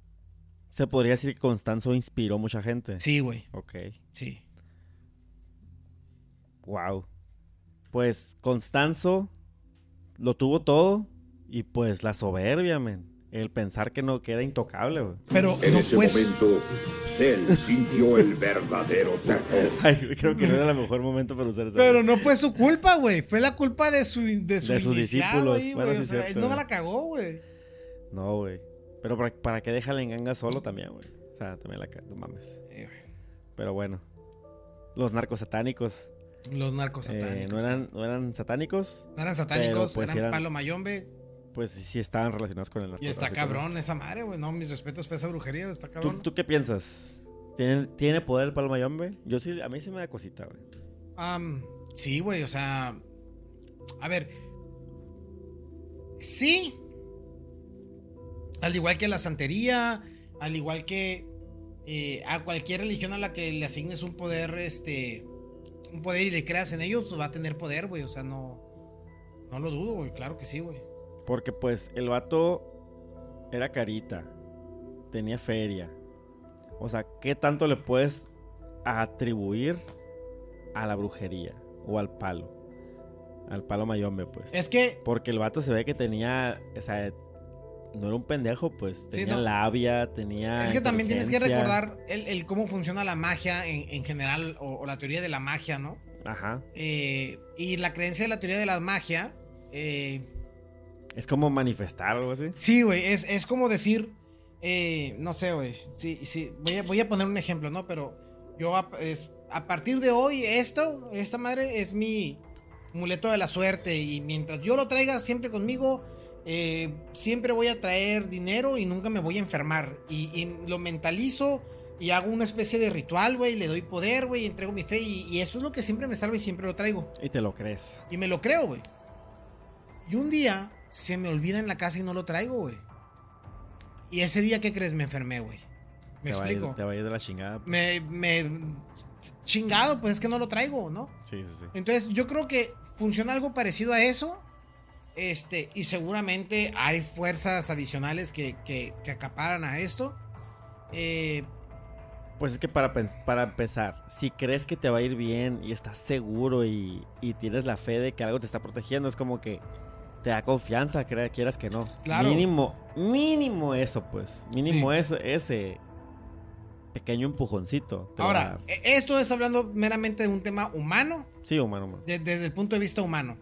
[SPEAKER 1] Se podría decir que Constanzo inspiró mucha gente.
[SPEAKER 2] sí, güey.
[SPEAKER 1] Ok.
[SPEAKER 2] Sí.
[SPEAKER 1] Wow. Pues Constanzo lo tuvo todo y pues la soberbia, men. El pensar que no que era intocable, güey.
[SPEAKER 2] Pero
[SPEAKER 3] En
[SPEAKER 2] no
[SPEAKER 3] ese
[SPEAKER 2] fue...
[SPEAKER 3] momento, Cell sintió el verdadero terror.
[SPEAKER 1] Ay, creo que no era el mejor momento para usar esa.
[SPEAKER 2] Pero no fue su culpa, güey. Fue la culpa de su, de su
[SPEAKER 1] De sus discípulos.
[SPEAKER 2] ahí,
[SPEAKER 1] Bueno,
[SPEAKER 2] güey.
[SPEAKER 1] sí
[SPEAKER 2] o sea, él no la cagó, güey.
[SPEAKER 1] No, güey. Pero para, para que deja la enganga solo también, güey. O sea, también la no mames.
[SPEAKER 2] Eh,
[SPEAKER 1] Pero bueno. Los narcos satánicos.
[SPEAKER 2] Los narcos
[SPEAKER 1] eh,
[SPEAKER 2] satánicos.
[SPEAKER 1] no, eran, no eran satánicos.
[SPEAKER 2] No eran satánicos,
[SPEAKER 1] pues,
[SPEAKER 2] eran,
[SPEAKER 1] eran-
[SPEAKER 2] palo mayombe.
[SPEAKER 1] Pues sí estaban relacionados con el
[SPEAKER 2] Y
[SPEAKER 1] narcotráfico.
[SPEAKER 2] está
[SPEAKER 1] ¿no?
[SPEAKER 2] cabrón esa madre, güey. No, mis respetos para esa brujería, está
[SPEAKER 1] ¿Tú,
[SPEAKER 2] cabrón.
[SPEAKER 1] tú qué piensas? ¿Tiene, ¿Tiene poder el Palo Mayombe? Yo sí, a mí sí me da cosita, güey.
[SPEAKER 2] Am, sí, güey, o sea. A ver. Sí. Al igual que la santería, al igual que eh, a cualquier religión a la que le asignes un poder, este. Un poder y le creas en ellos, pues va a tener poder, güey. O sea, no. No lo dudo, güey. Claro que sí, güey.
[SPEAKER 1] Porque pues el vato era carita, tenía feria. O sea, ¿qué tanto le puedes atribuir a la brujería o al palo? Al palo mayombe, pues.
[SPEAKER 2] Es que.
[SPEAKER 1] Porque el vato se ve que tenía, o sea, no era un pendejo, pues.
[SPEAKER 2] Sí,
[SPEAKER 1] Tenía
[SPEAKER 2] no.
[SPEAKER 1] labia, tenía.
[SPEAKER 2] Es que también tienes que recordar el, el cómo funciona la magia en, en general, o, o la teoría de la magia, ¿no?
[SPEAKER 1] Ajá.
[SPEAKER 2] Eh, y la creencia de la teoría de la magia. eh,
[SPEAKER 1] Es como manifestar algo así.
[SPEAKER 2] sí, güey, es, es como decir. eh, no sé, güey. Sí, sí, voy, a, voy a poner un ejemplo, ¿no? Pero yo a, es- a partir de hoy, esto, esta madre es mi muleto de la suerte. Y mientras yo lo traiga siempre conmigo, eh, siempre voy a traer dinero y nunca me voy a enfermar. Y, y lo mentalizo y hago una especie de ritual, güey. Le doy poder, güey, entrego mi fe. Y, y eso es lo que siempre me salva y siempre lo traigo.
[SPEAKER 1] Y te lo crees.
[SPEAKER 2] Y me lo creo, güey. Y un día se me olvida en la casa y no lo traigo, güey. Y ese día, ¿qué crees? Me enfermé, güey. ¿Me
[SPEAKER 1] te Va a ir-
[SPEAKER 2] explico?
[SPEAKER 1] te va a ir de la chingada. pues.
[SPEAKER 2] Me, me... Chingado, pues es que no lo traigo, ¿no?
[SPEAKER 1] Sí, sí, sí.
[SPEAKER 2] Entonces, yo creo que funciona algo parecido a eso. Este, y seguramente hay fuerzas adicionales que, que, que acaparan a esto. Eh,
[SPEAKER 1] Pues es que para, para empezar, si crees que te va a ir bien y estás seguro y, y tienes la fe de que algo te está protegiendo, es como que te da confianza, crea- quieras que no.
[SPEAKER 2] Claro.
[SPEAKER 1] Mínimo, mínimo eso, pues. Mínimo
[SPEAKER 2] Sí.
[SPEAKER 1] eso, ese pequeño empujoncito.
[SPEAKER 2] ahora, e- esto es hablando meramente de un tema humano,
[SPEAKER 1] Sí, humano, humano.
[SPEAKER 2] de- desde el punto de vista humano.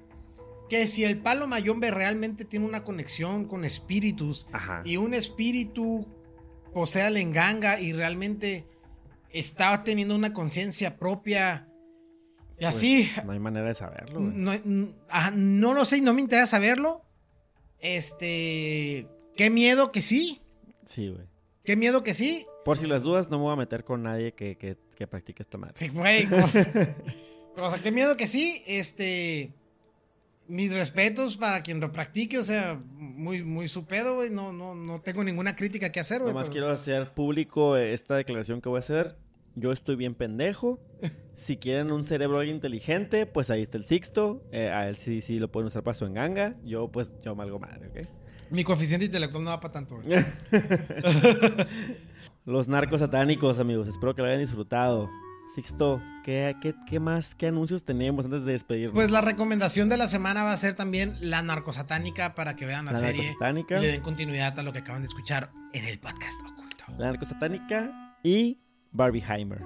[SPEAKER 2] Que si el palo mayombe realmente tiene una conexión con espíritus
[SPEAKER 1] Ajá.
[SPEAKER 2] y un espíritu posee a la enganga y realmente está teniendo una conciencia propia y
[SPEAKER 1] Pues,
[SPEAKER 2] así,
[SPEAKER 1] No hay manera de saberlo,
[SPEAKER 2] no, ajá, no lo sé y no me interesa saberlo. Este, qué miedo que sí,
[SPEAKER 1] Sí, güey.
[SPEAKER 2] qué miedo que sí.
[SPEAKER 1] Por si las dudas, no me voy a meter con nadie que, que, que practique esta madre.
[SPEAKER 2] Sí, güey. o sea, qué miedo que sí. Este. Mis respetos para quien lo practique, o sea, muy, muy su pedo, güey. No, no, no tengo ninguna crítica que hacer, güey.
[SPEAKER 1] Nomás
[SPEAKER 2] pero-
[SPEAKER 1] quiero hacer público esta declaración que voy a hacer. Yo estoy bien pendejo. Si quieren un cerebro inteligente, pues ahí está el Sixto. Eh, a él sí, sí lo pueden usar para su enganga. Yo, pues, yo malgo madre, ¿ok?
[SPEAKER 2] Mi coeficiente intelectual no va para tanto, güey.
[SPEAKER 1] Los narcos satánicos, amigos. Espero que lo hayan disfrutado. Sixto, ¿qué, qué, qué más? ¿Qué anuncios tenemos antes de despedirnos?
[SPEAKER 2] Pues la recomendación de la semana va a ser también la narcosatánica para que vean la,
[SPEAKER 1] La
[SPEAKER 2] serie
[SPEAKER 1] narcosatánica.
[SPEAKER 2] y le den continuidad a lo que acaban de escuchar en el podcast oculto.
[SPEAKER 1] La narcosatánica y Barbieheimer.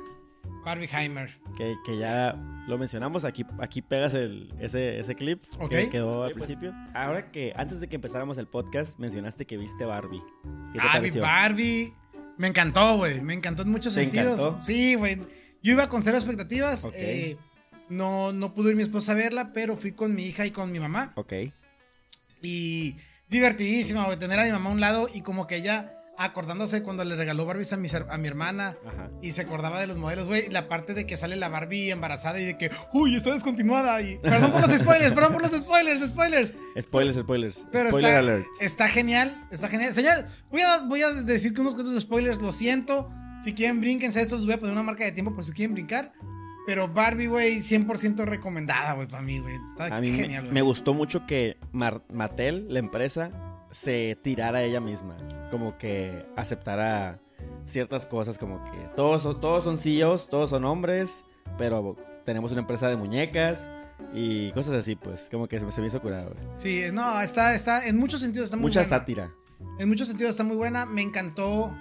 [SPEAKER 2] Barbieheimer.
[SPEAKER 1] Que, que ya lo mencionamos. Aquí, aquí pegas el, ese, ese clip que quedó al principio. Ahora que antes de que empezáramos el podcast, mencionaste que viste Barbie. ¿Qué te
[SPEAKER 2] Ah? Barbie. Me encantó, güey. Me encantó en muchos
[SPEAKER 1] ¿Te
[SPEAKER 2] sentidos.
[SPEAKER 1] encantó?
[SPEAKER 2] Sí, güey. Yo iba con cero expectativas. Eh, no, no pudo ir mi esposa a verla, pero fui con mi hija y con mi mamá.
[SPEAKER 1] Ok.
[SPEAKER 2] Y divertidísima, güey. Tener a mi mamá a un lado y como que ella acordándose cuando le regaló Barbies a mi, a mi hermana.
[SPEAKER 1] Ajá.
[SPEAKER 2] Y se acordaba de los modelos, güey. La parte de que sale la Barbie embarazada y de que, uy, está descontinuada. Y perdón por los spoilers, perdón por los spoilers, spoilers.
[SPEAKER 1] Spoilers, spoilers.
[SPEAKER 2] Pero
[SPEAKER 1] Spoiler
[SPEAKER 2] está,
[SPEAKER 1] alert.
[SPEAKER 2] está genial, está genial. Señor, voy a, voy a decir que unos cuantos spoilers, lo siento. Si quieren, brínquense esto, les voy a poner una marca de tiempo por si quieren brincar. Pero Barbie, güey, 100% recomendada, güey, para mí, güey. Está
[SPEAKER 1] A mí me-
[SPEAKER 2] genial,
[SPEAKER 1] me,
[SPEAKER 2] güey.
[SPEAKER 1] gustó mucho que Mar- Mattel, la empresa, se tirara a ella misma. Como que aceptara ciertas cosas, como que todos, son- todos son CEOs, todos son hombres, pero tenemos una empresa de muñecas y cosas así, pues. Como que se, me- se me hizo curado, güey.
[SPEAKER 2] Sí, no, está, está, en muchos sentidos está muy
[SPEAKER 1] Mucha
[SPEAKER 2] buena.
[SPEAKER 1] sátira.
[SPEAKER 2] En muchos sentidos está muy buena. Me encantó.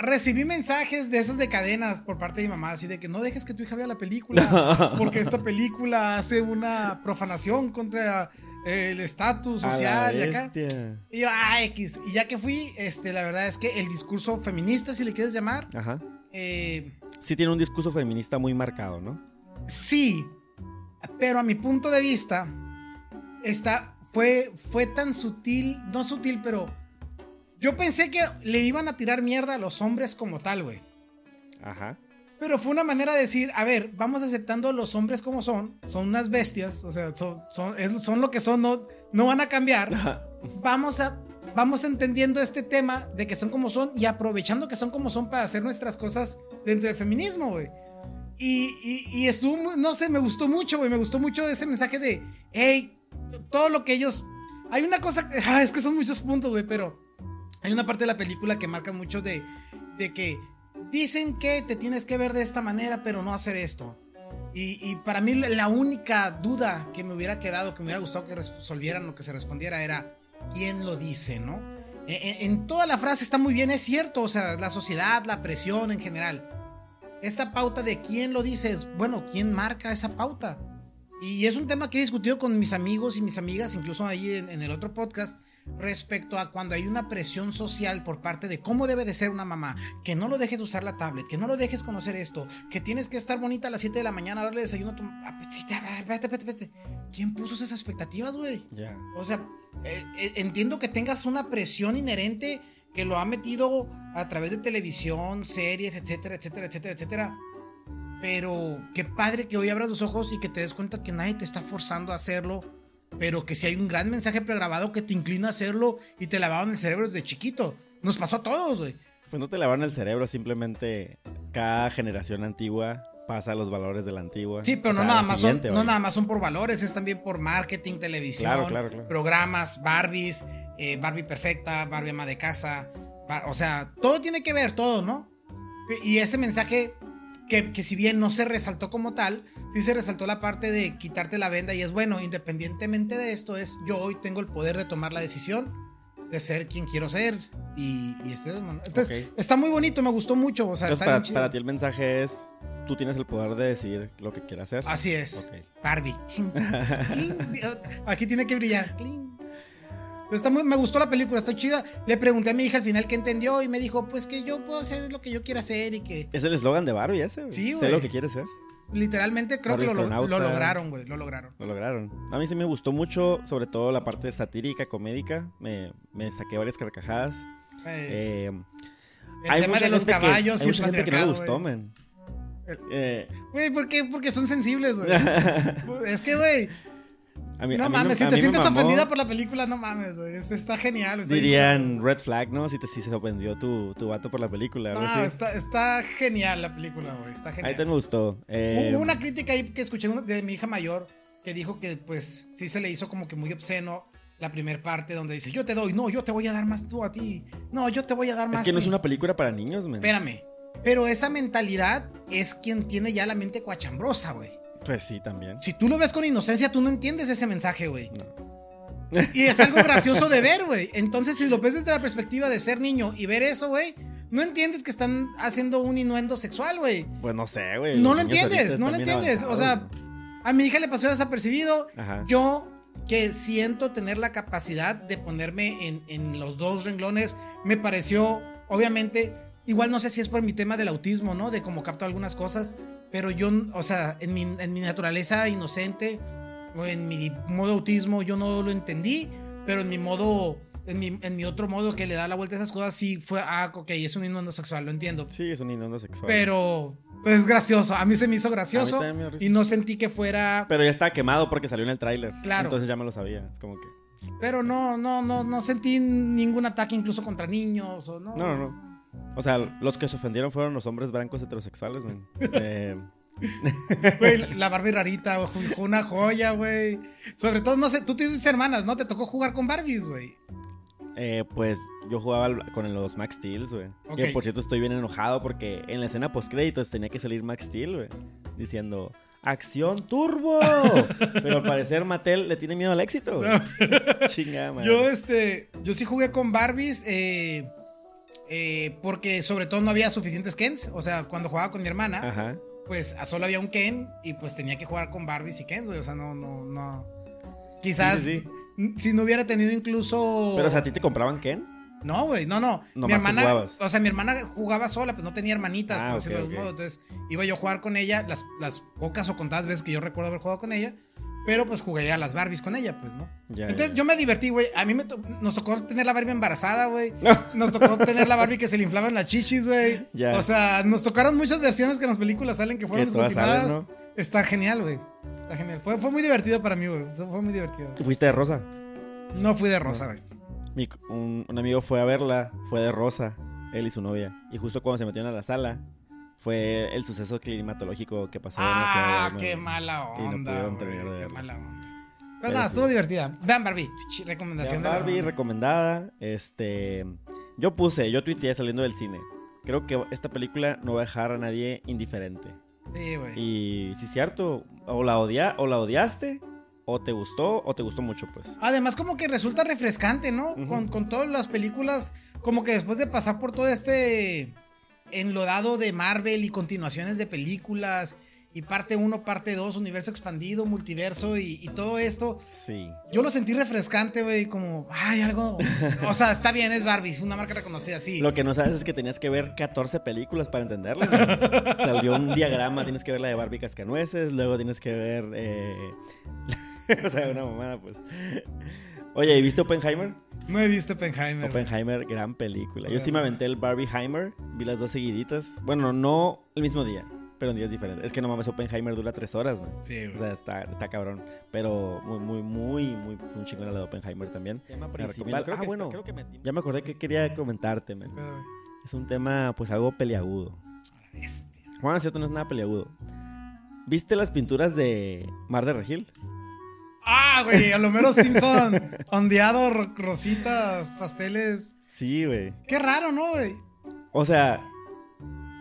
[SPEAKER 2] Recibí mensajes de esos de cadenas por parte de mi mamá, así de que no dejes que tu hija vea la película, porque esta película hace una profanación contra el estatus social y acá. Y yo, ah, X. Y ya que fui, este, la verdad es que el discurso feminista, si le quieres llamar,
[SPEAKER 1] Ajá.
[SPEAKER 2] eh,
[SPEAKER 1] Sí tiene un discurso feminista muy marcado, ¿no?
[SPEAKER 2] sí. Pero a mi punto de vista, está, fue, fue tan sutil, no sutil, pero yo pensé que le iban a tirar mierda a los hombres como tal, güey.
[SPEAKER 1] Ajá.
[SPEAKER 2] Pero fue una manera de decir, a ver, vamos aceptando los hombres como son, son unas bestias, o sea, son, son, lo que son, no, no van a cambiar.
[SPEAKER 1] Ajá.
[SPEAKER 2] Vamos a, vamos entendiendo este tema de que son como son y aprovechando que son como son para hacer nuestras cosas dentro del feminismo, güey. Y, y, y estuvo, no sé, me gustó mucho, güey, me gustó mucho ese mensaje de, hey, todo lo que ellos... Hay una cosa, ah, es que son muchos puntos, güey, pero hay una parte de la película que marca mucho de, de que dicen que te tienes que ver de esta manera, pero no hacer esto. Y, y para mí la- única duda que me hubiera quedado, que me hubiera gustado que resolvieran o que se respondiera era, ¿quién lo dice, no? En, en- en toda la frase está muy bien, es cierto, o sea, la sociedad, la presión en general. Esta pauta de quién lo dice es, bueno, ¿quién marca esa pauta? Y es un tema que he discutido con mis amigos y mis amigas, incluso ahí en el otro podcast, respecto a cuando hay una presión social por parte de cómo debe de ser una mamá, que no lo dejes usar la tablet, que no lo dejes conocer esto, que tienes que estar bonita a las 7 de la mañana, darle desayuno a tu... sí, te- Espérate, espérate, espérate. ¿Quién puso esas expectativas, güey?
[SPEAKER 1] Ya.
[SPEAKER 2] O sea, eh, eh, entiendo que tengas una presión inherente que lo ha metido a través de televisión, series, etcétera, etcétera, etcétera, etcétera. Pero qué padre que hoy abras los ojos y que te des cuenta que nadie te está forzando a hacerlo, pero que si hay un gran mensaje pregrabado que te inclina a hacerlo y te lavaron el cerebro desde chiquito. Nos pasó a todos, güey.
[SPEAKER 1] Pues no te lavaron el cerebro, simplemente cada generación antigua pasa los valores de la antigua.
[SPEAKER 2] Sí, pero no
[SPEAKER 1] sea,
[SPEAKER 2] nada más son, no nada más son por valores, es también por marketing, televisión,
[SPEAKER 1] Claro, claro, claro.
[SPEAKER 2] programas, Barbies, eh, Barbie perfecta, Barbie ama de casa, Bar- o sea, todo tiene que ver, todo, ¿no? Y ese mensaje que, que si bien no se resaltó como tal, sí se resaltó la parte de quitarte la venda y es bueno, independientemente de esto, es yo hoy tengo el poder de tomar la decisión de ser quien quiero ser y, y este, entonces
[SPEAKER 1] Ok.
[SPEAKER 2] está muy bonito, me gustó mucho, o sea,
[SPEAKER 1] Entonces,
[SPEAKER 2] está
[SPEAKER 1] para,
[SPEAKER 2] bien chido.
[SPEAKER 1] para ti el mensaje es, tú tienes el poder de decir lo que quieras hacer.
[SPEAKER 2] Así es.
[SPEAKER 1] Ok.
[SPEAKER 2] Barbie. Aquí tiene que brillar. Está muy, me gustó la película, está chida. Le pregunté a mi hija al final qué entendió y me dijo, pues que yo puedo hacer lo que yo quiera hacer y que
[SPEAKER 1] Es el eslogan de Barbie ese, güey.
[SPEAKER 2] Sí,
[SPEAKER 1] Sé
[SPEAKER 2] güey.
[SPEAKER 1] lo que quieres ser.
[SPEAKER 2] literalmente creo que lo, lograron, güey, lo lograron.
[SPEAKER 1] Lo lograron. A mí sí me gustó mucho, sobre todo la parte satírica, comédica. Me, me saqué varias carcajadas.
[SPEAKER 2] Eh,
[SPEAKER 1] Eh,
[SPEAKER 2] el
[SPEAKER 1] hay
[SPEAKER 2] tema
[SPEAKER 1] mucha
[SPEAKER 2] de los
[SPEAKER 1] gente que-
[SPEAKER 2] caballos
[SPEAKER 1] hay
[SPEAKER 2] y el
[SPEAKER 1] mucha gente que no gustó,
[SPEAKER 2] güey.
[SPEAKER 1] man. Eh,
[SPEAKER 2] Güey, ¿por qué? Porque son sensibles, güey. es que, güey,
[SPEAKER 1] a mí- a
[SPEAKER 2] no
[SPEAKER 1] mí
[SPEAKER 2] mames,
[SPEAKER 1] me-
[SPEAKER 2] si te sientes ofendida por la película, no mames, güey. es- Está genial. está
[SPEAKER 1] Dirían red flag, ¿no? Si, te, si se ofendió tu, tu vato por la película.
[SPEAKER 2] No, está, está genial la película, güey. Está
[SPEAKER 1] Ahí
[SPEAKER 2] genial.
[SPEAKER 1] también me gustó. Eh,
[SPEAKER 2] Hubo una crítica ahí que escuché de mi hija mayor que dijo que pues sí se le hizo como que muy obsceno la primera parte donde dice yo te doy, no, yo te voy a dar más tú a ti, no, yo te voy a dar más
[SPEAKER 1] es que no es
[SPEAKER 2] ti".
[SPEAKER 1] una película para niños, man.
[SPEAKER 2] Espérame, pero esa mentalidad es quien tiene ya la mente coachambrosa, güey.
[SPEAKER 1] Pues sí, también.
[SPEAKER 2] Si tú lo ves con inocencia, tú no entiendes ese mensaje, güey. Y es algo gracioso de ver, güey. Entonces, si lo ves desde la perspectiva de ser niño y ver eso, güey, no entiendes que están haciendo un innuendo sexual, güey.
[SPEAKER 1] Pues no sé, güey.
[SPEAKER 2] No lo entiendes, no lo entiendes. O sea, a mi hija le pasó desapercibido.
[SPEAKER 1] Ajá.
[SPEAKER 2] Yo, que siento tener la capacidad de ponerme en, en los dos renglones, me pareció, obviamente, igual no sé si es por mi tema del autismo, ¿no? De cómo capto algunas cosas, pero yo, o sea, en mi, en mi naturaleza inocente o en mi modo autismo, yo no lo entendí, pero en mi modo, en mi, en mi otro modo que le da la vuelta a esas cosas, sí fue, ah, ok, es un innuendo sexual, lo entiendo.
[SPEAKER 1] Sí, es un innuendo sexual.
[SPEAKER 2] Pero, pues gracioso, a mí se me hizo gracioso
[SPEAKER 1] me
[SPEAKER 2] y no sentí que fuera...
[SPEAKER 1] Pero ya estaba quemado porque salió en el tráiler.
[SPEAKER 2] Claro.
[SPEAKER 1] Entonces ya me lo sabía. Es como que.
[SPEAKER 2] Pero no, no, no, no sentí ningún ataque incluso contra niños o no.
[SPEAKER 1] No, no, no. O sea, los que se ofendieron fueron los hombres blancos heterosexuales, man. Eh,
[SPEAKER 2] Güey, la Barbie rarita, güey, una joya, güey. Sobre todo, no sé, tú tuviste hermanas, ¿no? Te tocó jugar con Barbies, güey.
[SPEAKER 1] eh, pues yo jugaba con los Max Steel, güey.
[SPEAKER 2] Ok.
[SPEAKER 1] Que por cierto estoy bien enojado porque en la escena post créditos tenía que salir Max Steel, güey. Diciendo. ¡Acción turbo! Pero al parecer Mattel le tiene miedo al éxito, güey. Chingada, madre.
[SPEAKER 2] Yo, este, yo sí jugué con Barbies, eh, eh, porque sobre todo no había suficientes Kens. O sea, cuando jugaba con mi hermana,
[SPEAKER 1] Ajá.
[SPEAKER 2] pues a solo había un Ken y pues tenía que jugar con Barbies y Kens, güey. O sea, no, no, no. Quizás
[SPEAKER 1] Sí, sí,
[SPEAKER 2] n- si no hubiera tenido incluso.
[SPEAKER 1] Pero, o sea, ¿a ti te compraban Ken?
[SPEAKER 2] No, güey, no, no. mi
[SPEAKER 1] Nomás tú
[SPEAKER 2] hermana, o sea, mi hermana jugaba sola, pues no tenía hermanitas,
[SPEAKER 1] Ah,
[SPEAKER 2] por decirlo de algún
[SPEAKER 1] ok.
[SPEAKER 2] modo. Entonces, iba yo a jugar con ella, las, las pocas o contadas veces que yo recuerdo haber jugado con ella. Pero pues jugué a las Barbies con ella, pues, ¿no?
[SPEAKER 1] Ya,
[SPEAKER 2] Entonces
[SPEAKER 1] ya.
[SPEAKER 2] yo me divertí, güey. A mí me to- nos tocó tener la Barbie embarazada, güey. Nos tocó tener la Barbie que se le inflaban las chichis, güey. O sea, nos tocaron muchas versiones que en las películas salen que fueron descontinuadas. Está genial, güey. Está genial. Fue, fue muy divertido para mí, güey. Fue muy divertido.
[SPEAKER 1] ¿Fuiste de rosa?
[SPEAKER 2] No fui de rosa, güey.
[SPEAKER 1] Un, un amigo fue a verla, fue de rosa, él y su novia. Y justo cuando se metieron a la sala, fue el suceso climatológico que pasó en la ciudad.
[SPEAKER 2] Ah,
[SPEAKER 1] de
[SPEAKER 2] qué
[SPEAKER 1] Nueva-
[SPEAKER 2] mala
[SPEAKER 1] no
[SPEAKER 2] onda,
[SPEAKER 1] de
[SPEAKER 2] Qué mala onda. Pero
[SPEAKER 1] Pero
[SPEAKER 2] nada,
[SPEAKER 1] sí.
[SPEAKER 2] estuvo divertida. Vean Barbie. Recomendación
[SPEAKER 1] Vean
[SPEAKER 2] de la
[SPEAKER 1] Barbie,
[SPEAKER 2] semana.
[SPEAKER 1] recomendada. Este. Yo puse, yo tuiteé saliendo del cine. Creo que esta película no va a dejar a nadie indiferente.
[SPEAKER 2] Sí, güey.
[SPEAKER 1] Y es cierto, o la, odia, o la odiaste, o te gustó, o te gustó mucho, pues.
[SPEAKER 2] Además, como que resulta refrescante, ¿no? Con, con todas las películas, como que después de pasar por todo este enlodado de Marvel y continuaciones de películas, y parte 1, parte 2, universo expandido, multiverso y, y todo esto,
[SPEAKER 1] Sí.
[SPEAKER 2] yo lo sentí refrescante, güey, como, ay, algo. O sea, está bien, es Barbie, es una marca reconocida, sí.
[SPEAKER 1] Lo que no sabes es que tenías que ver 14 películas para entenderlo. güey. Salió un diagrama, tienes que ver la de Barbie Cascanueces, luego tienes que ver... eh, o sea, una mamada, pues. Oye, ¿y viste Oppenheimer?
[SPEAKER 2] No he visto Oppenheimer.
[SPEAKER 1] Oppenheimer, gran película. Yo sí me aventé el Barbieheimer, vi las dos seguiditas. Bueno, no el mismo día, pero en días diferentes. Es que no mames, Oppenheimer dura tres horas, güey.
[SPEAKER 2] Sí,
[SPEAKER 1] O
[SPEAKER 2] güey.
[SPEAKER 1] sea, está, está cabrón. Pero muy, muy, muy, muy, muy chingona la de Oppenheimer también. Tema
[SPEAKER 2] principal.
[SPEAKER 1] ah, bueno, ya me acordé que quería comentarte, man.
[SPEAKER 2] Pero,
[SPEAKER 1] Es un tema, pues, algo peliagudo.
[SPEAKER 2] bestia.
[SPEAKER 1] Bueno, es cierto, no es nada peliagudo. ¿Viste las pinturas de Mar de Regil?
[SPEAKER 2] Ah, güey, a lo menos Simpson, ondeado, ro- rositas, pasteles.
[SPEAKER 1] Sí, güey.
[SPEAKER 2] Qué raro, ¿no, güey?
[SPEAKER 1] O sea,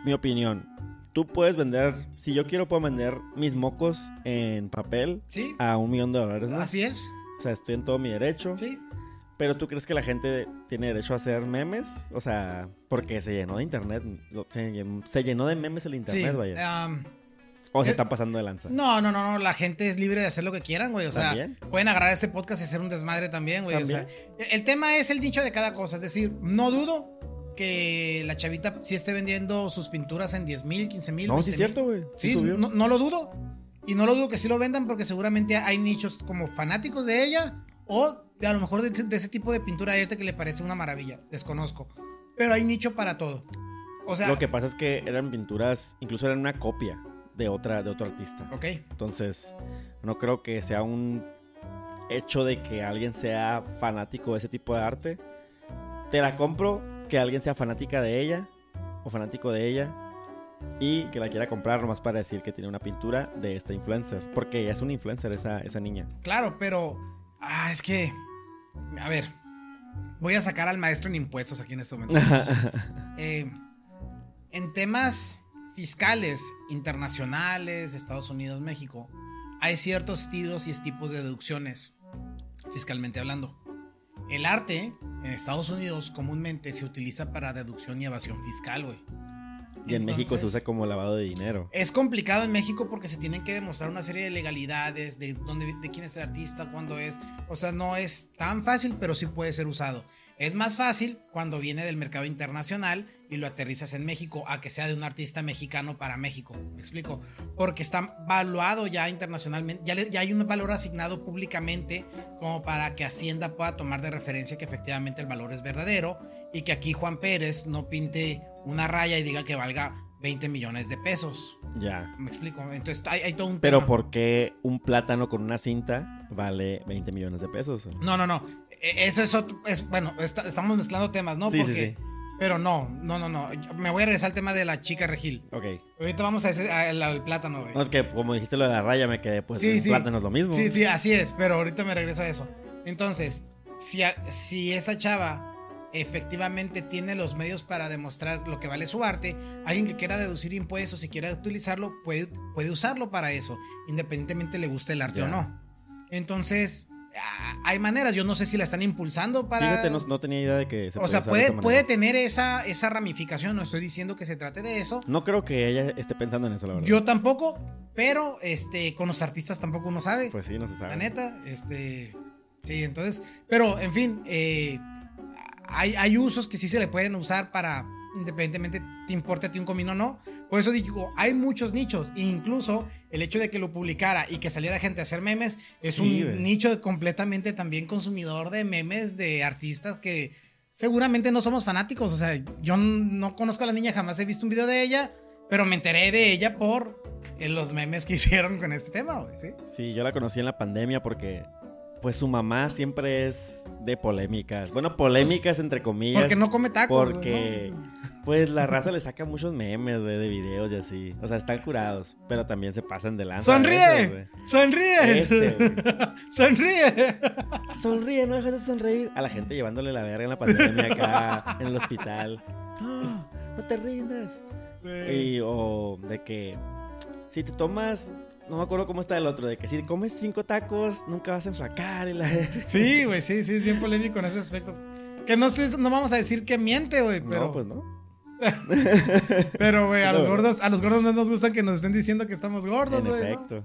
[SPEAKER 1] mi opinión. Tú puedes vender, si yo quiero, puedo vender mis mocos en papel
[SPEAKER 2] Sí,
[SPEAKER 1] a un millón de dólares, ¿no?
[SPEAKER 2] así es.
[SPEAKER 1] O sea, estoy en todo mi derecho.
[SPEAKER 2] Sí.
[SPEAKER 1] Pero tú crees que la gente tiene derecho a hacer memes? O sea, porque se llenó de internet. Se llenó, de memes el
[SPEAKER 2] Sí.
[SPEAKER 1] internet, vaya.
[SPEAKER 2] am,
[SPEAKER 1] O se están pasando de lanza.
[SPEAKER 2] no, no, no, no. La gente es libre de hacer lo que quieran, güey. O sea,
[SPEAKER 1] ¿También?
[SPEAKER 2] pueden agarrar este podcast y hacer un desmadre también, güey. O sea, el tema es el dicho de cada cosa. Es decir, no dudo que la chavita sí esté vendiendo sus pinturas en 10 mil, 15 mil.
[SPEAKER 1] No, sí es cierto, güey. Sí,
[SPEAKER 2] Sí,
[SPEAKER 1] subió.
[SPEAKER 2] no, no lo dudo. Y no lo dudo que sí lo vendan porque seguramente hay nichos como fanáticos de ella o de a lo mejor de, de ese tipo de pintura de arte que le parece una maravilla. Desconozco. Pero hay nicho para todo. O sea,
[SPEAKER 1] Lo que pasa es que eran pinturas, incluso eran una copia de otra, de otro artista.
[SPEAKER 2] ok.
[SPEAKER 1] Entonces, no creo que sea un hecho de que alguien sea fanático de ese tipo de arte. Te la compro que alguien sea fanática de ella o fanático de ella y que la quiera comprar nomás para decir que tiene una pintura de esta influencer. Porque ella es una influencer, esa, esa niña.
[SPEAKER 2] Claro, pero. Ah, es que. A ver. Voy a sacar al maestro en impuestos aquí en este momento. Eh, en temas fiscales internacionales, Estados Unidos, México, hay ciertos estilos y tipos de deducciones, fiscalmente hablando. El arte en Estados Unidos comúnmente se utiliza para deducción y evasión fiscal, güey.
[SPEAKER 1] y en México se usa como lavado de dinero.
[SPEAKER 2] Es complicado en México porque se tienen que demostrar una serie de legalidades, de, dónde, de quién es el artista, cuándo es. O sea, no es tan fácil, pero sí puede ser usado. Es más fácil cuando viene del mercado internacional y lo aterrizas en México a que sea de un artista mexicano para México. ¿Me explico? Porque está valuado ya internacionalmente, ya, le- ya hay un valor asignado públicamente como para que Hacienda pueda tomar de referencia que efectivamente el valor es verdadero y que aquí Juan Pérez no pinte una raya y diga que valga 20 millones de pesos.
[SPEAKER 1] Ya.
[SPEAKER 2] ¿Me explico? Entonces hay, hay todo un
[SPEAKER 1] Pero
[SPEAKER 2] tema.
[SPEAKER 1] ¿por qué un plátano con una cinta vale 20 millones de pesos?
[SPEAKER 2] No, no, no. E- Eso es otro. Es, bueno, está- estamos mezclando temas, ¿no?
[SPEAKER 1] Sí, sí,
[SPEAKER 2] Porque.
[SPEAKER 1] sí.
[SPEAKER 2] Pero no, no, no, no. Me voy a regresar al tema de la chica Regil.
[SPEAKER 1] Ok.
[SPEAKER 2] Ahorita vamos a ese, al, al plátano, güey.
[SPEAKER 1] No, es que como dijiste lo de la raya, me quedé, pues
[SPEAKER 2] Sí,
[SPEAKER 1] el
[SPEAKER 2] sí.
[SPEAKER 1] plátano es lo mismo.
[SPEAKER 2] Sí, sí, así es, pero ahorita me regreso a eso. Entonces, si, a- si esa chava efectivamente tiene los medios para demostrar lo que vale su arte, alguien que quiera deducir impuestos y quiera utilizarlo, puede, puede usarlo para eso, independientemente le guste el arte o no. Entonces, hay maneras, yo no sé si la están impulsando para...
[SPEAKER 1] Fíjate, no, no tenía idea de que se
[SPEAKER 2] o sea, puede tener esa, esa ramificación, no estoy diciendo que se trate de eso.
[SPEAKER 1] No creo que ella esté pensando en eso, la verdad.
[SPEAKER 2] Yo tampoco, pero este, con los artistas tampoco uno sabe.
[SPEAKER 1] Pues sí, no se sabe.
[SPEAKER 2] La neta, este. Sí, entonces. Pero, en fin, eh, hay, hay usos que sí se le pueden usar para, independientemente te importe a ti un comino o no. Por eso digo, hay muchos nichos. E incluso el hecho de que lo publicara y que saliera gente a hacer memes es
[SPEAKER 1] Sí,
[SPEAKER 2] un nicho completamente también consumidor de memes de artistas que seguramente no somos fanáticos. O sea, yo no conozco a la niña, jamás he visto un video de ella, pero me enteré de ella por eh, los memes que hicieron con este tema, güey, ¿sí?
[SPEAKER 1] Sí, yo la conocí en la pandemia porque pues su mamá siempre es de polémicas. Bueno, polémicas entre comillas.
[SPEAKER 2] Porque no come tacos.
[SPEAKER 1] Porque
[SPEAKER 2] ¿no?
[SPEAKER 1] pues la raza le saca muchos memes, güey, de videos y así. O sea, están curados, pero también se pasan de lanza.
[SPEAKER 2] ¡Sonríe! ¡Sonríe!
[SPEAKER 1] Ese.
[SPEAKER 2] ¡Sonríe!
[SPEAKER 1] Sonríe, no dejes de sonreír. A la gente llevándole la verga en la pandemia acá en el hospital. No, no te rindas. Y, o de que si te tomas, no me acuerdo cómo está el otro, de que si comes cinco tacos nunca vas a enflacar y la...
[SPEAKER 2] Sí, güey, sí, sí, es bien polémico en ese aspecto. Que no, no vamos a decir que miente, güey, pero,
[SPEAKER 1] No, pues no.
[SPEAKER 2] pero, güey, a los gordos, a los gordos no nos gustan que nos estén diciendo que estamos gordos, güey. ¿no?
[SPEAKER 1] efecto.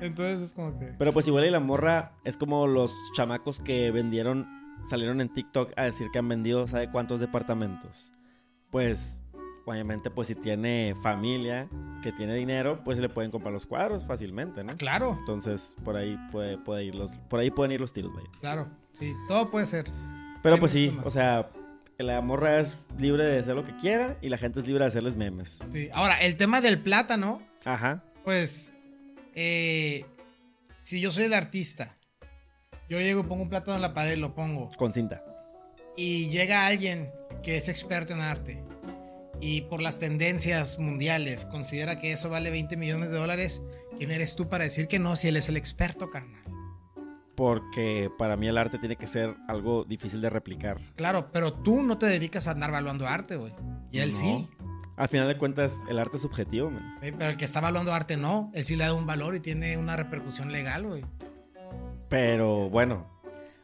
[SPEAKER 2] Entonces es como que.
[SPEAKER 1] Pero pues igual y la morra es como los chamacos que vendieron, salieron en TikTok a decir que han vendido, ¿sabe cuántos departamentos? Pues, obviamente, pues si tiene familia que tiene dinero, pues le pueden comprar los cuadros fácilmente, ¿no?
[SPEAKER 2] Ah, claro,
[SPEAKER 1] Entonces, por ahí puede, puede ir los, por ahí pueden ir los tiros, vaya.
[SPEAKER 2] claro. Sí, todo puede ser.
[SPEAKER 1] Pero pues sí, o sea, la morra es libre de hacer lo que quiera y la gente es libre de hacerles memes.
[SPEAKER 2] Sí. Ahora, el tema del plátano,
[SPEAKER 1] Ajá.
[SPEAKER 2] pues. eh, si yo soy el artista, yo llego y pongo un plátano en la pared, lo pongo.
[SPEAKER 1] Con cinta.
[SPEAKER 2] y llega alguien que es experto en arte y por las tendencias mundiales considera que eso vale 20 millones de dólares, ¿quién eres tú para decir que no si él es el experto, carnal?
[SPEAKER 1] Porque para mí el arte tiene que ser algo difícil de replicar.
[SPEAKER 2] Claro, pero tú no te dedicas a andar valuando arte, güey. Y él
[SPEAKER 1] No.
[SPEAKER 2] sí.
[SPEAKER 1] Al final de cuentas, el arte es subjetivo, man.
[SPEAKER 2] Sí, Pero el que está valuando arte no. Él sí le da un valor y tiene una repercusión legal, güey.
[SPEAKER 1] Pero bueno,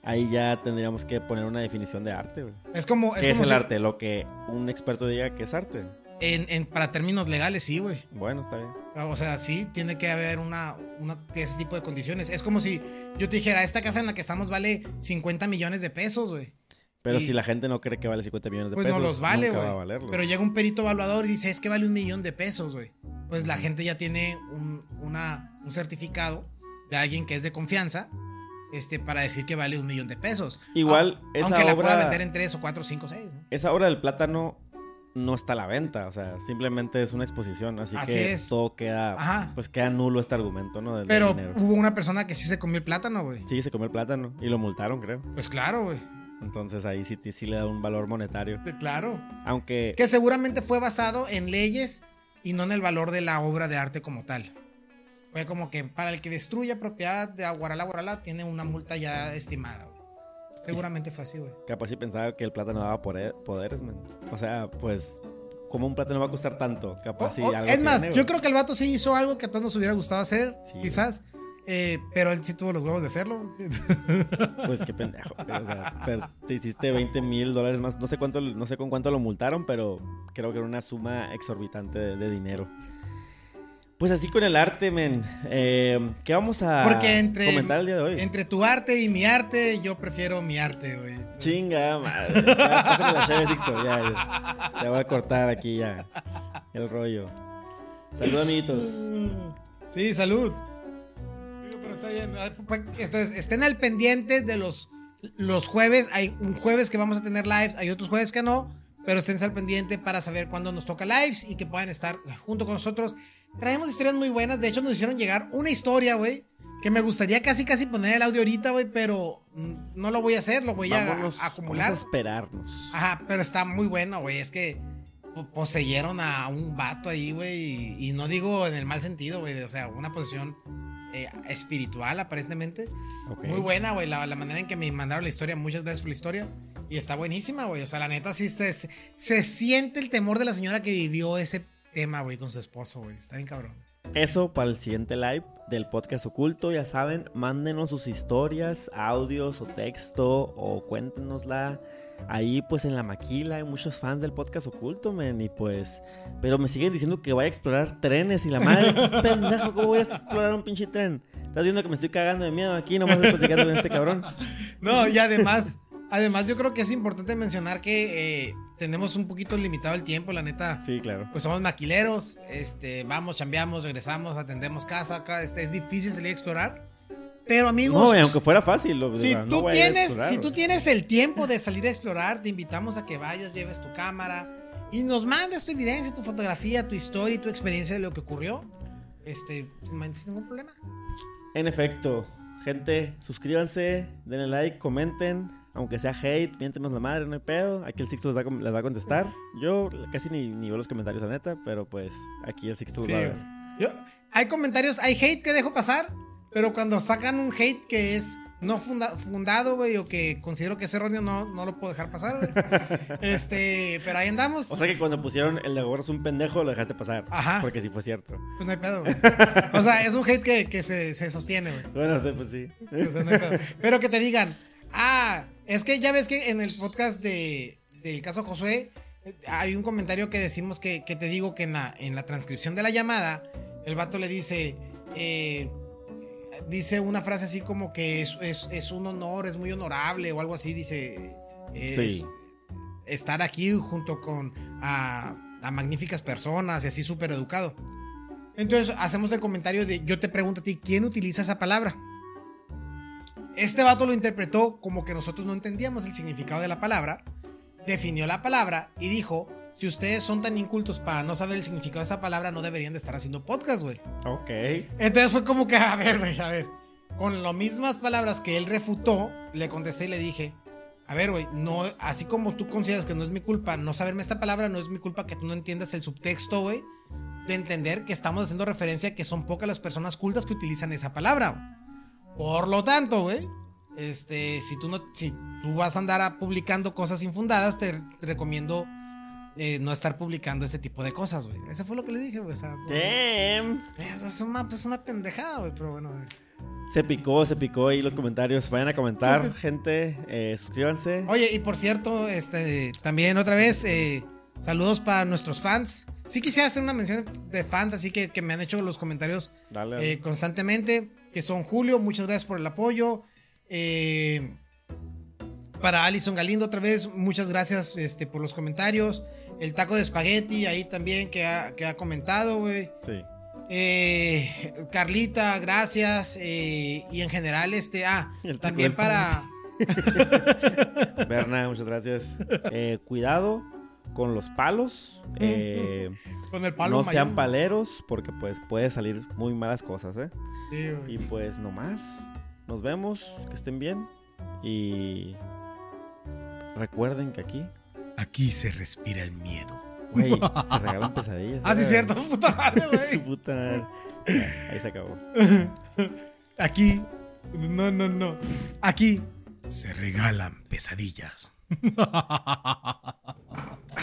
[SPEAKER 1] ahí ya tendríamos que poner una definición de arte, güey.
[SPEAKER 2] Es como. Es
[SPEAKER 1] ¿Qué es el
[SPEAKER 2] si-
[SPEAKER 1] arte? Lo que un experto diga que es arte.
[SPEAKER 2] En, en- para términos legales, sí, güey.
[SPEAKER 1] Bueno, está bien.
[SPEAKER 2] O sea, sí, tiene que haber una, una ese tipo de condiciones. Es como si yo te dijera, esta casa en la que estamos vale 50 millones de pesos, güey.
[SPEAKER 1] Pero
[SPEAKER 2] Y-
[SPEAKER 1] si la gente no cree que vale 50 millones de
[SPEAKER 2] Pues
[SPEAKER 1] pesos,
[SPEAKER 2] no los vale, güey. Pero llega un perito evaluador y dice, es que vale un millón de pesos, güey. Pues la gente ya tiene un, una- un certificado de alguien que es de confianza este, para decir que vale un millón de pesos.
[SPEAKER 1] Igual, esa
[SPEAKER 2] Aunque la
[SPEAKER 1] obra-
[SPEAKER 2] pueda vender en 3 o 4, 5, 6, ¿no?
[SPEAKER 1] Esa obra del plátano no está a la venta, o sea, simplemente es una exposición, así,
[SPEAKER 2] Así
[SPEAKER 1] que
[SPEAKER 2] es.
[SPEAKER 1] todo queda,
[SPEAKER 2] Ajá.
[SPEAKER 1] pues queda nulo este argumento, ¿no? Del-
[SPEAKER 2] Pero hubo una persona que sí se comió el plátano, güey.
[SPEAKER 1] Sí, se comió el plátano y lo multaron, creo.
[SPEAKER 2] Pues claro, güey.
[SPEAKER 1] Entonces ahí sí, sí le da un valor monetario.
[SPEAKER 2] De- Claro.
[SPEAKER 1] Aunque
[SPEAKER 2] Que seguramente fue basado en leyes y no en el valor de la obra de arte como tal. Fue como que para el que destruya propiedad de Aguarala, Aguarala, tiene una multa ya estimada. güey. Seguramente fue así, güey.
[SPEAKER 1] capaz sí pensaba que el plátano daba poder- poderes, man. O sea, pues, ¿cómo un plátano va a costar tanto? Capaz sí
[SPEAKER 2] O- o-
[SPEAKER 1] algo
[SPEAKER 2] Oh, es más,
[SPEAKER 1] tiene,
[SPEAKER 2] yo creo que el vato sí hizo algo que a todos nos hubiera gustado hacer,
[SPEAKER 1] Sí,
[SPEAKER 2] quizás. eh, pero él sí tuvo los huevos de hacerlo.
[SPEAKER 1] Pues qué pendejo. güey, O sea, pero te hiciste 20 mil dólares más. No sé cuánto, no sé con cuánto lo multaron, pero creo que era una suma exorbitante de, de dinero. Pues así con el arte, men. Eh, ¿Qué vamos a
[SPEAKER 2] Porque entre,
[SPEAKER 1] comentar el día de hoy?
[SPEAKER 2] entre tu arte y mi arte, yo prefiero mi arte, güey.
[SPEAKER 1] Chinga, madre. Ya, pásame la llave, Sixto. Ya, ya. Te voy a cortar aquí ya. El rollo. Saludos, amiguitos.
[SPEAKER 2] Sí, salud. Pero está bien. Entonces, estén al pendiente de los, los jueves. Hay un jueves que vamos a tener lives, hay otros jueves que no. Pero estén al pendiente para saber cuándo nos toca lives y que puedan estar junto con nosotros. Traemos historias muy buenas. De hecho, nos hicieron llegar una historia, güey. Que me gustaría casi, casi poner el audio ahorita, güey. Pero no lo voy a hacer, lo voy a-
[SPEAKER 1] Vámonos,
[SPEAKER 2] a, acumular.
[SPEAKER 1] Vamos a esperarnos.
[SPEAKER 2] Ajá, pero está muy bueno, güey. Es que po- poseyeron a un vato ahí, güey. Y, y no digo en el mal sentido, güey. O sea, una posesión eh, espiritual, aparentemente.
[SPEAKER 1] Ok.
[SPEAKER 2] Muy buena, güey. La, la manera en que me mandaron la historia. Muchas gracias por la historia. Y está buenísima, güey. O sea, la neta sí se, se siente el temor de la señora que vivió ese tema, güey, con su esposo, güey. Está bien cabrón.
[SPEAKER 1] Eso para el siguiente live del podcast oculto. Ya saben, mándenos sus historias, audios o texto o cuéntenosla. Ahí pues en la maquila hay muchos fans del podcast oculto, men. Y pues, pero me siguen diciendo que vaya a explorar trenes y la madre, qué pendejo, ¿cómo voy a explorar un pinche tren? Estás viendo que me estoy cagando de miedo aquí, nomás platicando con este cabrón.
[SPEAKER 2] No, y además, además yo creo que es importante mencionar que eh, tenemos un poquito limitado el tiempo, la neta.
[SPEAKER 1] Sí, claro.
[SPEAKER 2] Pues somos maquileros, este, vamos, chambeamos, regresamos, atendemos casa, acá, este, es difícil salir a explorar. Pero amigos,
[SPEAKER 1] No, y aunque fuera fácil. o
[SPEAKER 2] si
[SPEAKER 1] no
[SPEAKER 2] tú tienes,
[SPEAKER 1] explorar,
[SPEAKER 2] si tú tienes el tiempo de salir a explorar, te invitamos a que vayas, lleves tu cámara y nos mandes tu evidencia, tu fotografía, tu historia y tu experiencia de lo que ocurrió. Este, sin ningún problema.
[SPEAKER 1] En efecto, gente, suscríbanse, denle like, comenten. Aunque sea hate, miéntenos la madre, no hay pedo. Aquí el Sixto les va, les va a contestar. Yo casi ni, ni veo los comentarios, la neta, pero pues aquí el Sixto
[SPEAKER 2] Sí,
[SPEAKER 1] va a ver.
[SPEAKER 2] Yo- hay comentarios, hay hate que dejo pasar, pero cuando sacan un hate que es no funda- fundado, güey, o que considero que es erróneo, no, no lo puedo dejar pasar, güey. este, pero ahí andamos.
[SPEAKER 1] O sea que cuando pusieron el de gorro es un pendejo, lo dejaste pasar.
[SPEAKER 2] Ajá.
[SPEAKER 1] Porque sí fue cierto.
[SPEAKER 2] pues no hay pedo, güey. O sea, es un hate que, que se, se sostiene, güey.
[SPEAKER 1] Bueno, sí, pues sí.
[SPEAKER 2] O sea, no hay pedo. Pero que te digan, ah, es que ya ves que en el podcast de, del caso Josué hay un comentario que decimos que, que te digo que en la, en la transcripción de la llamada, el vato le dice, eh, dice una frase así como que es, es- es un honor, es muy honorable o algo así, dice,
[SPEAKER 1] Sí.
[SPEAKER 2] estar aquí junto con a, a magníficas personas y así súper educado. Entonces hacemos el comentario de, yo te pregunto a ti, ¿quién utiliza esa palabra? Este vato lo interpretó como que nosotros no entendíamos el significado de la palabra, definió la palabra y dijo, si ustedes son tan incultos para no saber el significado de esa palabra, no deberían de estar haciendo podcast, güey.
[SPEAKER 1] Ok.
[SPEAKER 2] Entonces fue como que, a ver, güey, a ver. Con las mismas palabras que él refutó, le contesté y le dije, a ver, güey, no, así como tú consideras que no es mi culpa no saberme esta palabra, no es mi culpa que tú no entiendas el subtexto, güey, de entender que estamos haciendo referencia a que son pocas las personas cultas que utilizan esa palabra. Por lo tanto, güey, este, si tú no, si tú vas a andar a- publicando cosas infundadas, te, te recomiendo eh, no estar publicando este tipo de cosas, güey. Eso fue lo que le dije, güey. O sea, no-
[SPEAKER 1] Damn.
[SPEAKER 2] eso es una, pues, una pendejada, güey, pero bueno, güey.
[SPEAKER 1] Se picó, se picó ahí los comentarios. Vayan a comentar, gente. eh, suscríbanse.
[SPEAKER 2] Oye, y por cierto, este, también otra vez, eh, saludos para nuestros fans. Sí quisiera hacer una mención de fans, así que, que me han hecho los comentarios eh, constantemente, que son Julio, muchas gracias por el apoyo. Eh, para Alison Galindo otra vez, muchas gracias este, por los comentarios. El taco de espagueti ahí también que ha, que ha comentado, güey.
[SPEAKER 1] Sí.
[SPEAKER 2] Eh, Carlita, gracias. eh, y en general, este, ah, también para...
[SPEAKER 1] Berna, muchas gracias. Cuidado con los palos. Eh,
[SPEAKER 2] Con el palo
[SPEAKER 1] no sean
[SPEAKER 2] mayor.
[SPEAKER 1] paleros porque pues puede salir muy malas cosas, ¿eh?
[SPEAKER 2] Sí, güey.
[SPEAKER 1] Y pues no más. Nos vemos, que estén bien. Y recuerden que aquí,
[SPEAKER 2] Aquí se respira el miedo.
[SPEAKER 1] güey, se regalan pesadillas.
[SPEAKER 2] Ah, sí,
[SPEAKER 1] ¿eh?
[SPEAKER 2] cierto, puta madre,
[SPEAKER 1] Su
[SPEAKER 2] güey.
[SPEAKER 1] puta madre. Ahí se acabó.
[SPEAKER 2] Aquí, no, no, no. Aquí se regalan pesadillas.